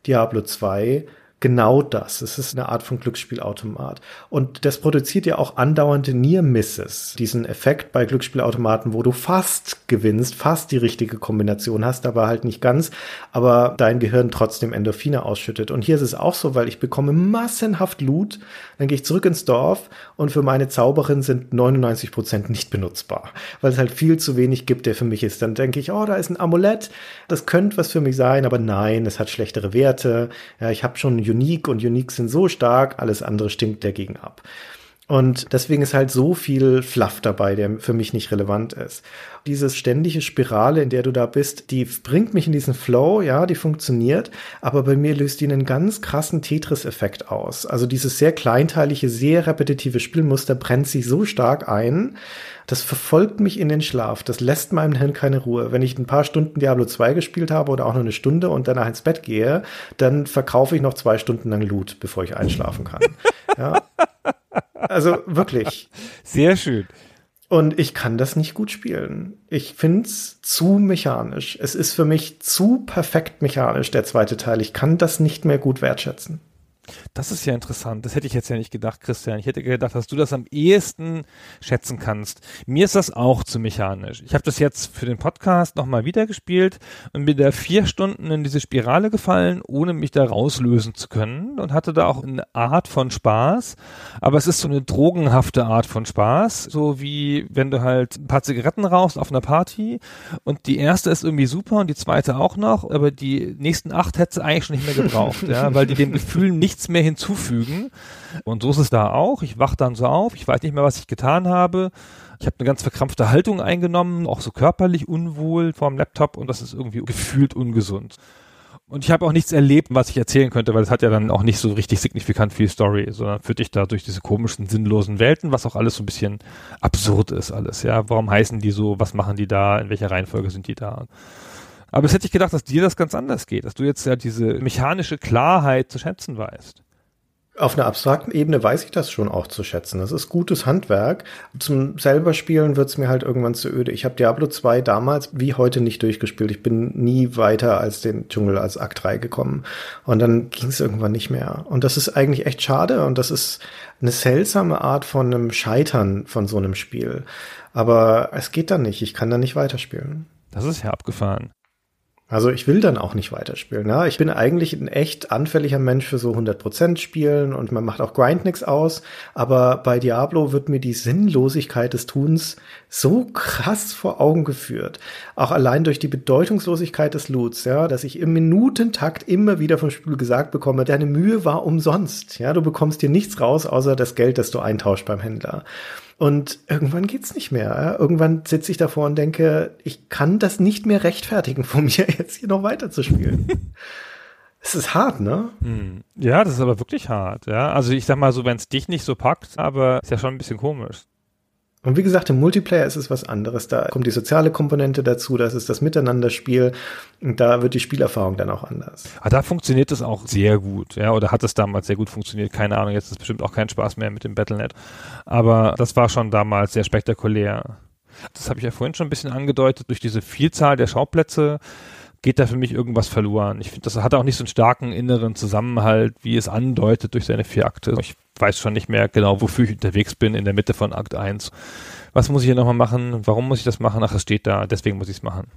Diablo 2 genau das. Es ist eine Art von Glücksspielautomat. Und das produziert ja auch andauernde Near Misses. Diesen Effekt bei Glücksspielautomaten, wo du fast gewinnst, fast die richtige Kombination hast, aber halt nicht ganz, aber dein Gehirn trotzdem Endorphine ausschüttet. Und hier ist es auch so, weil ich bekomme massenhaft Loot, dann gehe ich zurück ins Dorf und für meine Zauberin sind 99 Prozent nicht benutzbar, weil es halt viel zu wenig gibt, der für mich ist. Dann denke ich, oh, da ist ein Amulett, das könnte was für mich sein, aber nein, es hat schlechtere Werte. Ja, ich habe schon Unique und Unique sind so stark, alles andere stinkt dagegen ab. Und deswegen ist halt so viel Fluff dabei, der für mich nicht relevant ist. Diese ständige Spirale, in der du da bist, die bringt mich in diesen Flow, ja, die funktioniert, aber bei mir löst die einen ganz krassen Tetris-Effekt aus. Also dieses sehr kleinteilige, sehr repetitive Spielmuster brennt sich so stark ein, das verfolgt mich in den Schlaf. Das lässt meinem Hirn keine Ruhe. Wenn ich ein paar Stunden Diablo 2 gespielt habe oder auch nur eine Stunde und danach ins Bett gehe, dann verkaufe ich noch zwei Stunden lang Loot, bevor ich einschlafen kann. ja. Also wirklich. Sehr schön. Und ich kann das nicht gut spielen. Ich find's zu mechanisch. Es ist für mich zu perfekt mechanisch, der zweite Teil. Ich kann das nicht mehr gut wertschätzen. Das ist ja interessant. Das hätte ich jetzt ja nicht gedacht, Christian. Ich hätte gedacht, dass du das am ehesten schätzen kannst. Mir ist das auch zu mechanisch. Ich habe das jetzt für den Podcast nochmal wieder gespielt und bin da vier Stunden in diese Spirale gefallen, ohne mich da rauslösen zu können und hatte da auch eine Art von Spaß. Aber es ist so eine drogenhafte Art von Spaß. So wie wenn du halt ein paar Zigaretten rauchst auf einer Party und die erste ist irgendwie super und die zweite auch noch, aber die nächsten acht hätte sie eigentlich schon nicht mehr gebraucht, ja, weil die dem Gefühl nichts mehr hinzufügen. Und so ist es da auch. Ich wach dann so auf, ich weiß nicht mehr, was ich getan habe. Ich habe eine ganz verkrampfte Haltung eingenommen, auch so körperlich unwohl vorm Laptop und das ist irgendwie gefühlt ungesund. Und ich habe auch nichts erlebt, was ich erzählen könnte, weil es hat ja dann auch nicht so richtig signifikant viel Story, sondern führt dich da durch diese komischen, sinnlosen Welten, was auch alles so ein bisschen absurd ist alles, ja. Warum heißen die so, was machen die da, in welcher Reihenfolge sind die da? Aber es hätte ich gedacht, dass dir das ganz anders geht, dass du jetzt ja diese mechanische Klarheit zu schätzen weißt. Auf einer abstrakten Ebene weiß ich das schon auch zu schätzen. Das ist gutes Handwerk. Zum selber Spielen wird's mir halt irgendwann zu öde. Ich habe Diablo 2 damals wie heute nicht durchgespielt. Ich bin nie weiter als den Dschungel als Akt 3 gekommen. Und dann ging's irgendwann nicht mehr. Und das ist eigentlich echt schade. Und das ist eine seltsame Art von einem Scheitern von so einem Spiel. Aber es geht dann nicht. Ich kann da nicht weiterspielen. Das ist ja abgefahren. Also ich will dann auch nicht weiterspielen. Ja? Ich bin eigentlich ein echt anfälliger Mensch für so 100% Spielen und man macht auch Grind nix aus. Aber bei Diablo wird mir die Sinnlosigkeit des Tuns so krass vor Augen geführt. Auch allein durch die Bedeutungslosigkeit des Loots, ja, dass ich im Minutentakt immer wieder vom Spiel gesagt bekomme, deine Mühe war umsonst. Ja, du bekommst dir nichts raus, außer das Geld, das du eintauscht beim Händler. Und irgendwann geht's nicht mehr. Irgendwann sitze ich davor und denke, ich kann das nicht mehr rechtfertigen, von mir jetzt hier noch weiter zu spielen. Es ist hart, ne? Hm. Ja, das ist aber wirklich hart, ja. Also ich sag mal so, wenn es dich nicht so packt, aber ist ja schon ein bisschen komisch. Und wie gesagt, im Multiplayer ist es was anderes. Da kommt die soziale Komponente dazu, das ist das Miteinanderspiel. Und da wird die Spielerfahrung dann auch anders. Ah, da funktioniert es auch sehr gut, ja, oder hat es damals sehr gut funktioniert. Keine Ahnung, jetzt ist es bestimmt auch kein Spaß mehr mit dem Battlenet. Aber das war schon damals sehr spektakulär. Das habe ich ja vorhin schon ein bisschen angedeutet, durch diese Vielzahl der Schauplätze geht da für mich irgendwas verloren. Ich finde, das hat auch nicht so einen starken inneren Zusammenhalt, wie es andeutet durch seine vier Akte. Ich weiß schon nicht mehr genau, wofür ich unterwegs bin in der Mitte von Akt 1. Was muss ich hier nochmal machen? Warum muss ich das machen? Ach, es steht da, deswegen muss ich es machen.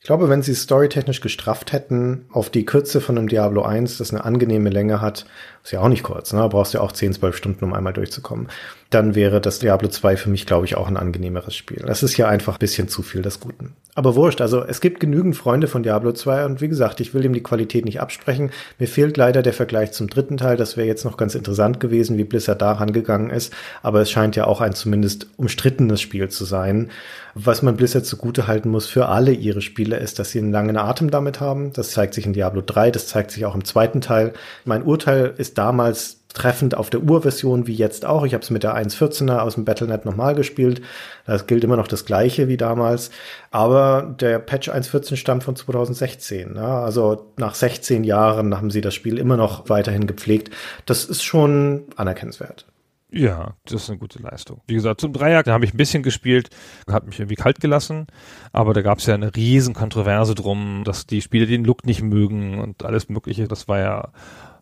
Ich glaube, wenn sie storytechnisch gestrafft hätten auf die Kürze von einem Diablo 1, das eine angenehme Länge hat, ist ja auch nicht kurz, ne? brauchst ja auch 10, 12 Stunden, um einmal durchzukommen, dann wäre das Diablo 2 für mich, glaube ich, auch ein angenehmeres Spiel. Das ist ja einfach ein bisschen zu viel des Guten. Aber wurscht, also es gibt genügend Freunde von Diablo 2 und wie gesagt, ich will ihm die Qualität nicht absprechen. Mir fehlt leider der Vergleich zum dritten Teil. Das wäre jetzt noch ganz interessant gewesen, wie Blizzard da rangegangen ist. Aber es scheint ja auch ein zumindest umstrittenes Spiel zu sein. Was man Blizzard zugute halten muss für alle ihre Spiele ist, dass sie einen langen Atem damit haben. Das zeigt sich in Diablo 3, das zeigt sich auch im zweiten Teil. Mein Urteil ist damals treffend auf der Urversion wie jetzt auch. Ich habe es mit der 1.14er aus dem Battlenet nochmal gespielt. Das gilt immer noch das gleiche wie damals. Aber der Patch 1.14 stammt von 2016. Ne? Also nach 16 Jahren haben sie das Spiel immer noch weiterhin gepflegt. Das ist schon anerkennenswert. Ja, das ist eine gute Leistung. Wie gesagt, zum Dreier, da habe ich ein bisschen gespielt, hat mich irgendwie kalt gelassen, aber da gab es ja eine riesen Kontroverse drum, dass die Spieler den Look nicht mögen und alles mögliche. Das war ja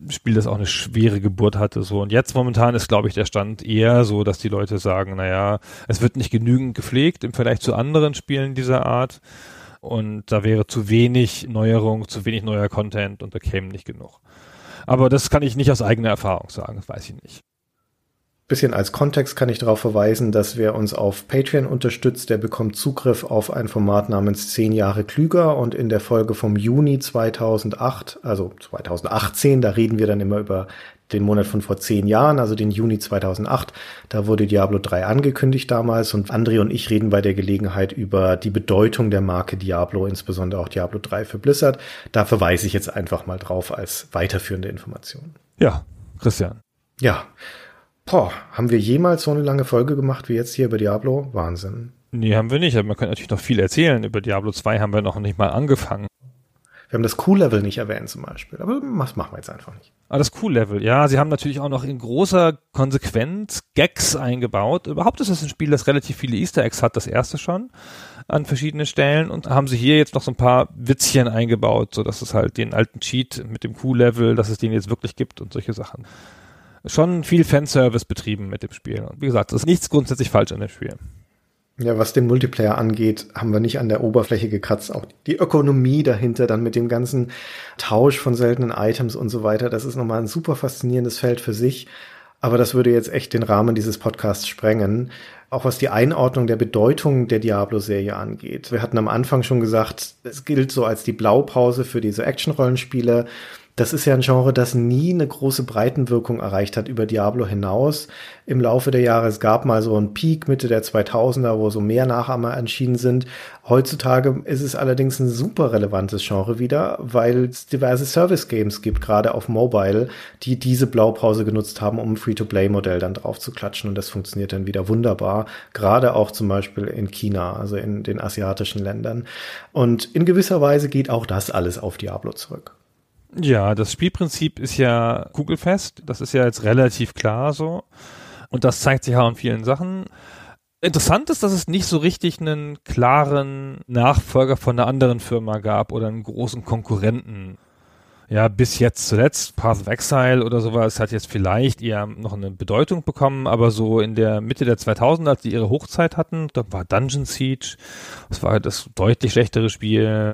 Spiel, das auch eine schwere Geburt hatte. So. Und jetzt momentan ist, glaube ich, der Stand eher so, dass die Leute sagen, naja, es wird nicht genügend gepflegt im Vergleich zu anderen Spielen dieser Art. Und da wäre zu wenig Neuerung, zu wenig neuer Content und da käme nicht genug. Aber das kann ich nicht aus eigener Erfahrung sagen, das weiß ich nicht. Bisschen als Kontext kann ich darauf verweisen, dass wer uns auf Patreon unterstützt, der bekommt Zugriff auf ein Format namens 10 Jahre klüger und in der Folge vom Juni 2008, also 2018, da reden wir dann immer über den Monat von vor zehn Jahren, also den Juni 2008. Da wurde Diablo 3 angekündigt damals und André und ich reden bei der Gelegenheit über die Bedeutung der Marke Diablo, insbesondere auch Diablo 3 für Blizzard. Da verweise ich jetzt einfach mal drauf als weiterführende Information. Ja, Christian. Ja. Boah, haben wir jemals so eine lange Folge gemacht wie jetzt hier über Diablo? Wahnsinn. Nee, haben wir nicht. Aber man könnte natürlich noch viel erzählen. Über Diablo 2 haben wir noch nicht mal angefangen. Wir haben das Q-Level nicht erwähnt zum Beispiel. Aber das machen wir jetzt einfach nicht. Ah, das Q-Level. Ja, sie haben natürlich auch noch in großer Konsequenz Gags eingebaut. Überhaupt ist es ein Spiel, das relativ viele Easter Eggs hat, das erste schon. an verschiedenen Stellen und haben sie hier jetzt noch so ein paar Witzchen eingebaut, so dass es halt den alten Cheat mit dem Q-Level, dass es den jetzt wirklich gibt und solche Sachen. Schon viel Fanservice betrieben mit dem Spiel. Und wie gesagt, es ist nichts grundsätzlich falsch an dem Spiel. Ja, was den Multiplayer angeht, haben wir nicht an der Oberfläche gekratzt. Auch die Ökonomie dahinter, dann mit dem ganzen Tausch von seltenen Items und so weiter, das ist nochmal ein super faszinierendes Feld für sich. Aber das würde jetzt echt den Rahmen dieses Podcasts sprengen. Auch was die Einordnung der Bedeutung der Diablo-Serie angeht. Wir hatten am Anfang schon gesagt, es gilt so als die Blaupause für diese Action-Rollenspiele das ist ja ein Genre, das nie eine große Breitenwirkung erreicht hat über Diablo hinaus. Im Laufe der Jahre, es gab mal so einen Peak Mitte der 2000er, wo so mehr Nachahmer entschieden sind. Heutzutage ist es allerdings ein super relevantes Genre wieder, weil es diverse Service Games gibt, gerade auf Mobile, die diese Blaupause genutzt haben, um ein Free-to-Play-Modell dann drauf zu klatschen. Und das funktioniert dann wieder wunderbar. Gerade auch zum Beispiel in China, also in den asiatischen Ländern. Und in gewisser Weise geht auch das alles auf Diablo zurück. Ja, das Spielprinzip ist ja kugelfest. Das ist ja jetzt relativ klar so. Und das zeigt sich auch in vielen Sachen. Interessant ist, dass es nicht so richtig einen klaren Nachfolger von einer anderen Firma gab oder einen großen Konkurrenten. Ja, bis jetzt zuletzt, Path of Exile oder sowas hat jetzt vielleicht eher noch eine Bedeutung bekommen, aber so in der Mitte der 2000er, als die ihre Hochzeit hatten, da war Dungeon Siege, das war das deutlich schlechtere Spiel.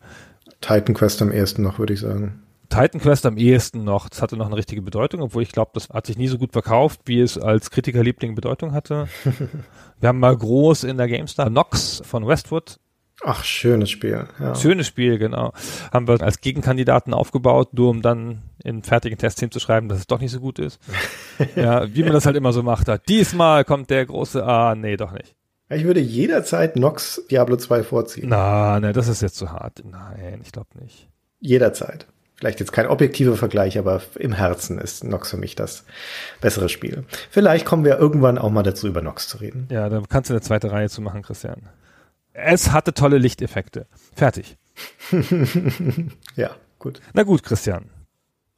Titan Quest am ersten noch, würde ich sagen. Titan Quest am ehesten noch. Das hatte noch eine richtige Bedeutung, obwohl ich glaube, das hat sich nie so gut verkauft, wie es als Kritikerliebling Bedeutung hatte. wir haben mal groß in der GameStar Nox von Westwood. Ach, schönes Spiel. Ja. Schönes Spiel, genau. Haben wir als Gegenkandidaten aufgebaut, nur um dann in fertigen Tests hinzuschreiben, dass es doch nicht so gut ist. ja, wie man das halt immer so macht hat. Diesmal kommt der große, ah, nee, doch nicht. Ich würde jederzeit Nox Diablo 2 vorziehen. Na, ne, das ist jetzt zu hart. Nein, ich glaube nicht. Jederzeit vielleicht jetzt kein objektiver Vergleich, aber im Herzen ist Nox für mich das bessere Spiel. Vielleicht kommen wir irgendwann auch mal dazu, über Nox zu reden. Ja, da kannst du eine zweite Reihe zu machen, Christian. Es hatte tolle Lichteffekte. Fertig. ja, gut. Na gut, Christian.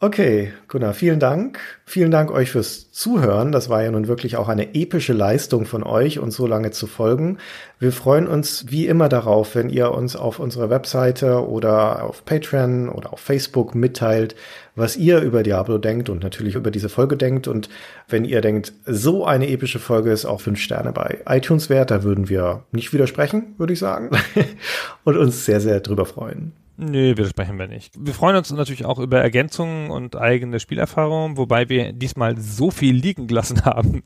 Okay, Gunnar, vielen Dank. Vielen Dank euch fürs Zuhören. Das war ja nun wirklich auch eine epische Leistung von euch, uns so lange zu folgen. Wir freuen uns wie immer darauf, wenn ihr uns auf unserer Webseite oder auf Patreon oder auf Facebook mitteilt, was ihr über Diablo denkt und natürlich über diese Folge denkt. Und wenn ihr denkt, so eine epische Folge ist auch fünf Sterne bei iTunes wert, da würden wir nicht widersprechen, würde ich sagen. und uns sehr, sehr drüber freuen. Nee, widersprechen wir nicht. Wir freuen uns natürlich auch über Ergänzungen und eigene Spielerfahrungen, wobei wir diesmal so viel liegen gelassen haben,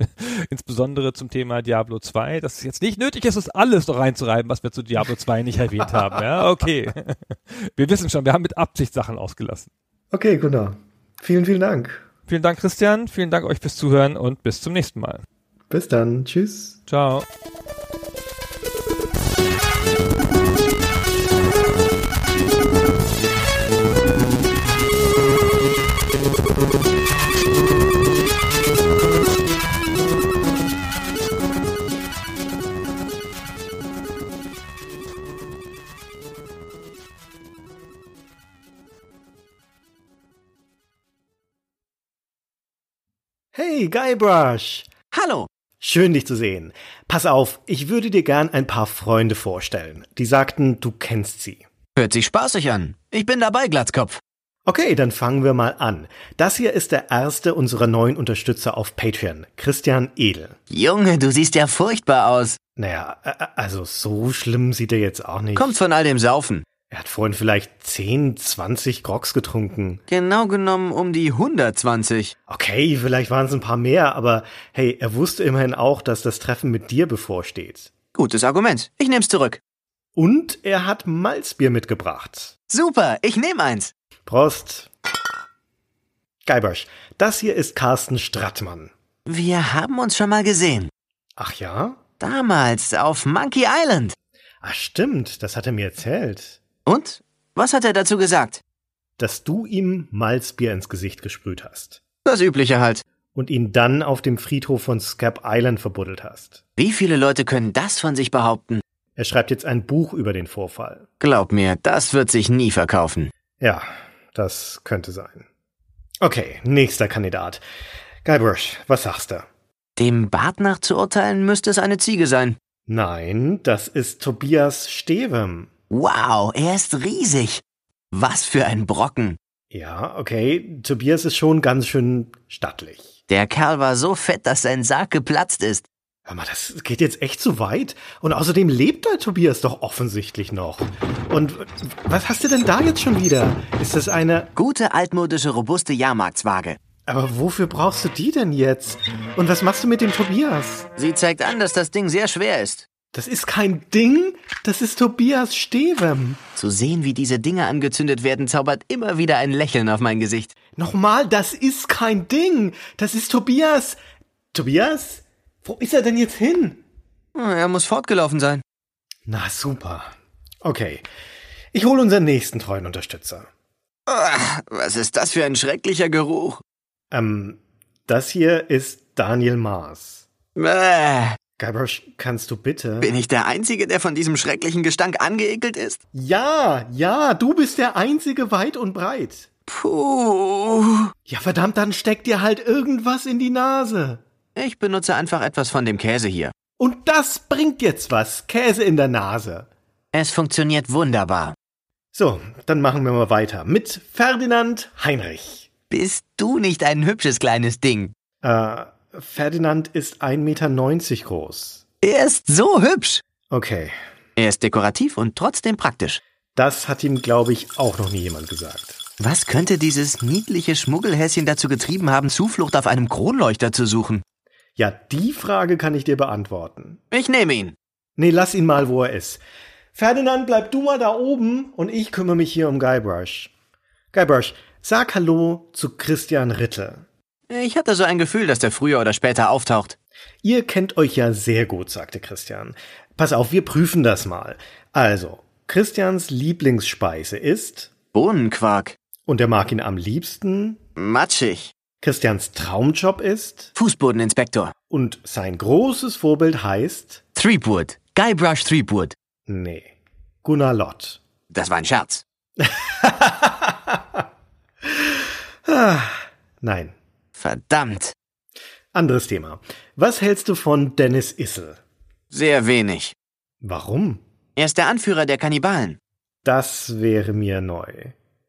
insbesondere zum Thema Diablo 2, dass es jetzt nicht nötig ist, uns alles noch reinzureiben, was wir zu Diablo 2 nicht erwähnt haben. Ja, okay. Wir wissen schon, wir haben mit Absicht Sachen ausgelassen. Okay, genau. Vielen, vielen Dank. Vielen Dank, Christian. Vielen Dank euch fürs Zuhören und bis zum nächsten Mal. Bis dann. Tschüss. Ciao. Hey, Guybrush. Hallo. Schön, dich zu sehen. Pass auf, ich würde dir gern ein paar Freunde vorstellen. Die sagten, du kennst sie. Hört sich spaßig an. Ich bin dabei, Glatzkopf. Okay, dann fangen wir mal an. Das hier ist der erste unserer neuen Unterstützer auf Patreon, Christian Edel. Junge, du siehst ja furchtbar aus. Naja, also so schlimm sieht er jetzt auch nicht. Kommt von all dem Saufen. Er hat vorhin vielleicht 10, 20 Grogs getrunken. Genau genommen um die 120. Okay, vielleicht waren es ein paar mehr, aber hey, er wusste immerhin auch, dass das Treffen mit dir bevorsteht. Gutes Argument. Ich nehm's zurück. Und er hat Malzbier mitgebracht. Super, ich nehm eins. Prost. Geibersch, das hier ist Carsten Strattmann. Wir haben uns schon mal gesehen. Ach ja? Damals auf Monkey Island. Ach stimmt, das hat er mir erzählt. Und? Was hat er dazu gesagt? Dass du ihm Malzbier ins Gesicht gesprüht hast. Das Übliche halt. Und ihn dann auf dem Friedhof von Scap Island verbuddelt hast. Wie viele Leute können das von sich behaupten? Er schreibt jetzt ein Buch über den Vorfall. Glaub mir, das wird sich nie verkaufen. Ja, das könnte sein. Okay, nächster Kandidat. Guybrush, was sagst du? Dem Bart nach zu urteilen müsste es eine Ziege sein. Nein, das ist Tobias Stevem. Wow, er ist riesig. Was für ein Brocken. Ja, okay, Tobias ist schon ganz schön stattlich. Der Kerl war so fett, dass sein Sarg geplatzt ist. Hör mal, das geht jetzt echt zu weit. Und außerdem lebt der Tobias doch offensichtlich noch. Und was hast du denn da jetzt schon wieder? Ist das eine... Gute altmodische robuste Jahrmarktswaage. Aber wofür brauchst du die denn jetzt? Und was machst du mit dem Tobias? Sie zeigt an, dass das Ding sehr schwer ist. Das ist kein Ding, das ist Tobias Stevem. Zu sehen, wie diese Dinge angezündet werden, zaubert immer wieder ein Lächeln auf mein Gesicht. Nochmal, das ist kein Ding, das ist Tobias. Tobias? Wo ist er denn jetzt hin? Er muss fortgelaufen sein. Na super. Okay, ich hole unseren nächsten treuen Unterstützer. Ah, was ist das für ein schrecklicher Geruch? Ähm, das hier ist Daniel Maas. Bäh. Guybrush, kannst du bitte? Bin ich der Einzige, der von diesem schrecklichen Gestank angeekelt ist? Ja, ja, du bist der Einzige weit und breit. Puh. Ja, verdammt, dann steck dir halt irgendwas in die Nase. Ich benutze einfach etwas von dem Käse hier. Und das bringt jetzt was. Käse in der Nase. Es funktioniert wunderbar. So, dann machen wir mal weiter mit Ferdinand Heinrich. Bist du nicht ein hübsches kleines Ding? Äh, Ferdinand ist 1,90 Meter groß. Er ist so hübsch. Okay, Er ist dekorativ und trotzdem praktisch. das hat ihm, glaube ich, auch noch nie jemand gesagt. Was könnte dieses niedliche Schmuggelhäschen dazu getrieben haben, Zuflucht auf einem Kronleuchter zu suchen? Ja, die Frage kann ich dir beantworten. Ich nehme ihn. Nee, lass ihn mal, wo er ist. Ferdinand, bleib du mal da oben und ich kümmere mich hier um Guybrush. Guybrush, sag Hallo zu Christian Ritte. Ich hatte so ein Gefühl, dass der früher oder später auftaucht. Ihr kennt euch ja sehr gut, sagte Christian. Pass auf, wir prüfen das mal. Also, Christians Lieblingsspeise ist, Bohnenquark. und er mag ihn am liebsten, Matschig. Christians Traumjob ist, Fußbodeninspektor. und sein großes Vorbild heißt, Threepwood. Guybrush Threepwood. nee, Gunnar Lott. Das war ein Scherz. Nein, Verdammt. anderes Thema. Was hältst du von Dennis Issel? Sehr wenig. Warum? Er ist der Anführer der Kannibalen. Das wäre mir neu.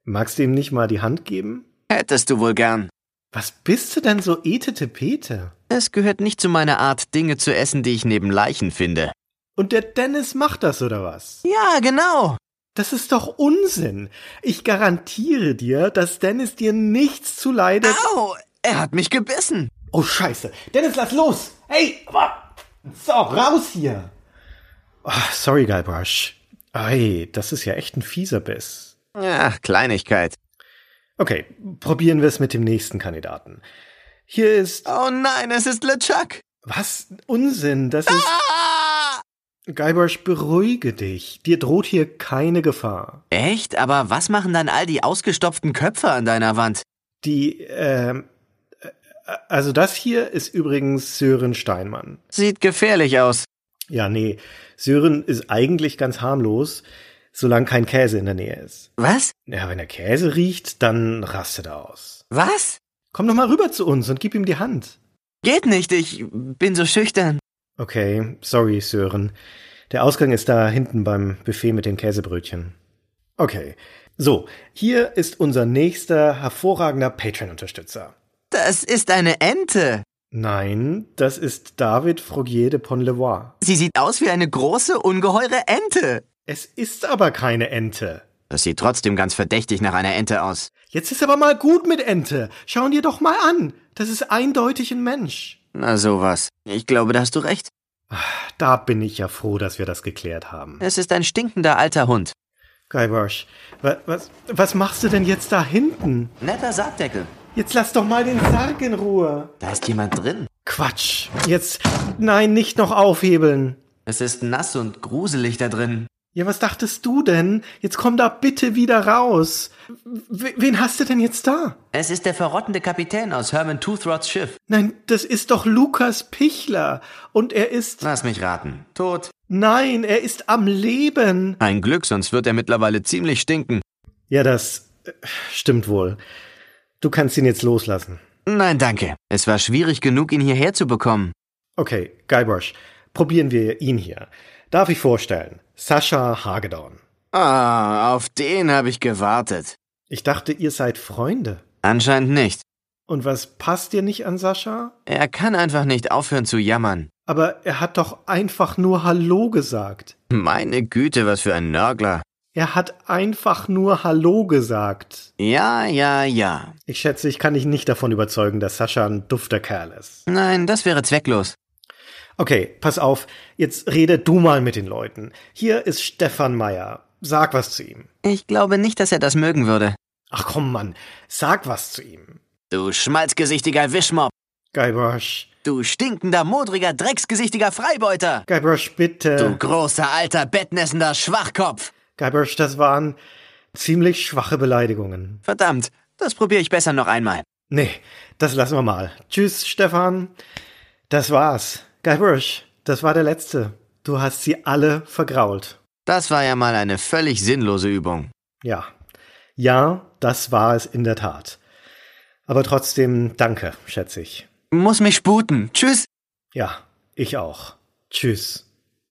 Magst du ihm nicht mal die Hand geben? Hättest du wohl gern. Was bist du denn so etete-pete? Es gehört nicht zu meiner Art, Dinge zu essen, die ich neben Leichen finde. Und der Dennis macht das oder was? Ja, genau. Das ist doch Unsinn. Ich garantiere dir, dass Dennis dir nichts zuleidet. Au, er hat mich gebissen. Oh Scheiße. Dennis, lass los. Hey, so, raus hier. Oh, sorry, Guybrush. Ei, das ist ja echt ein fieser Biss. Ja, Kleinigkeit. Okay, probieren wir es mit dem nächsten Kandidaten. Hier ist... Oh nein, es ist LeChuck. Was? Unsinn, das ist... Ah! Guybrush, beruhige dich. Dir droht hier keine Gefahr. Echt? Aber was machen dann all die ausgestopften Köpfe an deiner Wand? Die, ähm... Also das hier ist übrigens Sören Steinmann. Sieht gefährlich aus. Ja, nee, Sören ist eigentlich ganz harmlos, solange kein Käse in der Nähe ist. Was? Ja, wenn er Käse riecht, dann rastet er aus. Was? Komm doch mal rüber zu uns und gib ihm die Hand. Geht nicht, ich bin so schüchtern. Okay, sorry, Sören. Der Ausgang ist da hinten beim Buffet mit den Käsebrötchen. Okay. So, hier ist unser nächster hervorragender Patreon-Unterstützer. Das ist eine Ente. Nein, das ist David Frogier de Ponlevoix. Sie sieht aus wie eine große, ungeheure Ente. Es ist aber keine Ente. Das sieht trotzdem ganz verdächtig nach einer Ente aus. Jetzt ist aber mal gut mit Ente. Schauen dir doch mal an. Das ist eindeutig ein Mensch. Na sowas. Ich glaube, da hast du recht. Da bin ich ja froh, dass wir das geklärt haben. Es ist ein stinkender alter Hund. Guybrush, wa was, was machst du denn jetzt da hinten? Netter Sargdeckel. Jetzt lass doch mal den Sarg in Ruhe. Da ist jemand drin. Quatsch. Jetzt, nein, nicht noch aufhebeln. Es ist nass und gruselig da drin. Ja, was dachtest du denn? Jetzt komm da bitte wieder raus. W wen hast du denn jetzt da? Es ist der verrottende Kapitän aus Herman Toothrods Schiff. Nein, das ist doch Lukas Pichler. Und er ist, Lass mich raten. Tot. nein, er ist am Leben. Ein Glück, sonst wird er mittlerweile ziemlich stinken. Ja, das äh, stimmt wohl. Du kannst ihn jetzt loslassen. Nein, danke. Es war schwierig genug, ihn hierher zu bekommen. Okay, Guybrush, probieren wir ihn hier. Darf ich vorstellen? Sascha Hagedorn. Ah, auf den habe ich gewartet. Ich dachte, ihr seid Freunde. Anscheinend nicht. Und was passt dir nicht an Sascha? Er kann einfach nicht aufhören zu jammern. Aber er hat doch einfach nur Hallo gesagt. Meine Güte, was für ein Nörgler. Er hat einfach nur Hallo gesagt. Ja, ja, ja. Ich schätze, ich kann dich nicht davon überzeugen, dass Sascha ein dufter Kerl ist. Nein, das wäre zwecklos. Okay, pass auf. Jetzt rede du mal mit den Leuten. Hier ist Stefan Meyer. Sag was zu ihm. Ich glaube nicht, dass er das mögen würde. Ach komm, Mann. Sag was zu ihm. Du schmalzgesichtiger Wischmopp. Guybrush. Du stinkender, modriger, drecksgesichtiger Freibeuter. Guybrush, bitte. Du großer, alter, bettnässender Schwachkopf. Guybrush, das waren ziemlich schwache Beleidigungen. Verdammt, das probiere ich besser noch einmal. Nee, das lassen wir mal. Tschüss, Stefan. Das war's. Guybrush, das war der letzte. Du hast sie alle vergrault. Das war ja mal eine völlig sinnlose Übung. Ja. Ja, das war es in der Tat. Aber trotzdem danke, schätze ich. Muss mich sputen. Tschüss. Ja, ich auch. Tschüss.